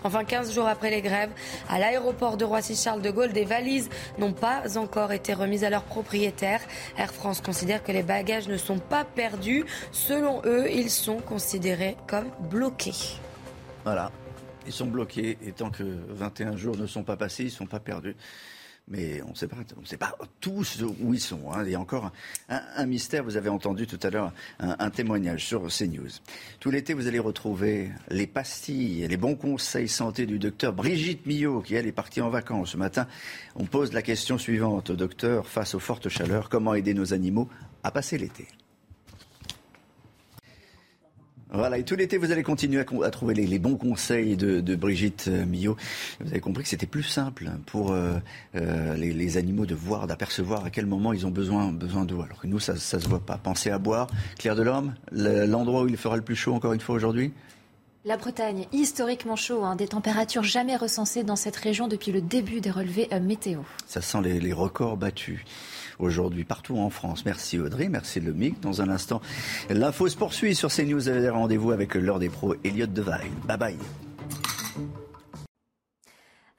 Enfin, 15 jours après les grèves, à l'aéroport de Roissy-Charles de Gaulle, des valises n'ont pas encore été remises à leurs propriétaires. Air France considère que les bagages ne sont pas perdus. Selon eux, ils sont considérés comme bloqués. Voilà. Ils sont bloqués et tant que 21 jours ne sont pas passés, ils ne sont pas perdus mais on ne sait pas, on sait pas tous où ils sont. Il y a encore un, mystère. Vous avez entendu tout à l'heure un, un, témoignage sur CNews. Tout l'été, vous allez retrouver les pastilles, les bons conseils santé du docteur Brigitte Millot, qui elle est partie en vacances. Ce matin, on pose la question suivante au docteur face aux fortes chaleurs comment aider nos animaux à passer l'été? Voilà, et tout l'été, vous allez continuer à, à trouver les, les, bons conseils de, de Brigitte euh, Millot. Vous avez compris que c'était plus simple pour euh, euh, les, les, animaux de voir, d'apercevoir à quel moment ils ont besoin, besoin d'eau. Alors que nous, ça ne se voit pas. Pensez à boire. Claire de l'Homme, l'endroit où il fera le plus chaud, encore une fois, aujourd'hui la Bretagne, historiquement chaud, hein, des températures jamais recensées dans cette région depuis le début des relevés euh, météo. Ça sent les, les records battus aujourd'hui partout en France. Merci Audrey, merci le MIC. Dans un instant, l'info se poursuit sur CNews. Rendez-vous avec l'heure des pros, Elliot Devaille. Bye bye.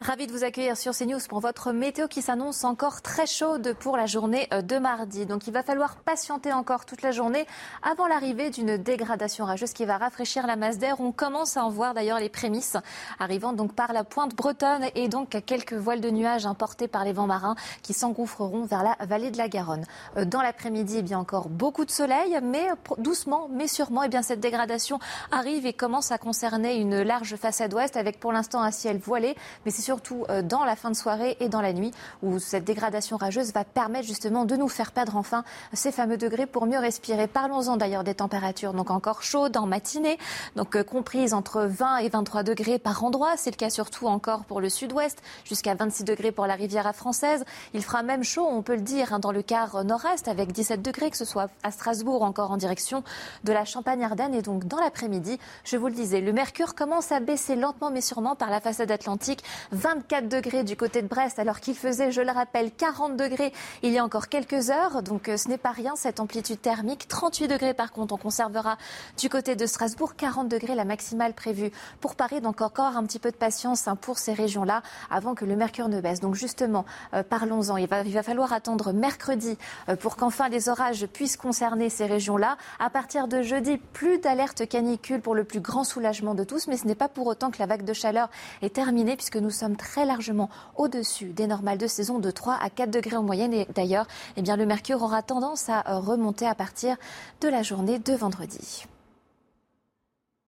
Ravi de vous accueillir sur CNews pour votre météo qui s'annonce encore très chaude pour la journée de mardi. Donc il va falloir patienter encore toute la journée avant l'arrivée d'une dégradation rageuse qui va rafraîchir la masse d'air. On commence à en voir d'ailleurs les prémices arrivant donc par la pointe bretonne et donc quelques voiles de nuages importés par les vents marins qui s'engouffreront vers la vallée de la Garonne. Dans l'après-midi, eh bien encore beaucoup de soleil, mais doucement, mais sûrement, eh bien cette dégradation arrive et commence à concerner une large façade ouest avec pour l'instant un ciel voilé, mais c'est surtout euh, dans la fin de soirée et dans la nuit où cette dégradation rageuse va permettre justement de nous faire perdre enfin ces fameux degrés pour mieux respirer. Parlons-en d'ailleurs des températures donc encore chaudes en matinée, donc euh, comprises entre 20 et 23 degrés par endroit. C'est le cas surtout encore pour le sud-ouest, jusqu'à 26 degrés pour la Riviera française. Il fera même chaud, on peut le dire, hein, dans le quart nord-est avec 17 degrés, que ce soit à Strasbourg encore en direction de la Champagne-Ardenne. Et donc dans l'après-midi, je vous le disais, le mercure commence à baisser lentement mais sûrement par la façade atlantique. 24 degrés du côté de Brest, alors qu'il faisait, je le rappelle, 40 degrés il y a encore quelques heures. Donc ce n'est pas rien, cette amplitude thermique. 38 degrés par contre, on conservera du côté de Strasbourg. 40 degrés la maximale prévue pour Paris. Donc encore un petit peu de patience hein, pour ces régions-là avant que le mercure ne baisse. Donc justement, euh, parlons-en. Il va, falloir attendre mercredi euh, pour qu'enfin les orages puissent concerner ces régions-là. À partir de jeudi, plus d'alerte canicule pour le plus grand soulagement de tous. Mais ce n'est pas pour autant que la vague de chaleur est terminée puisque nous très largement au-dessus des normales de saison de 3 à 4 degrés en moyenne. Et d'ailleurs, eh le mercure aura tendance à remonter à partir de la journée de vendredi.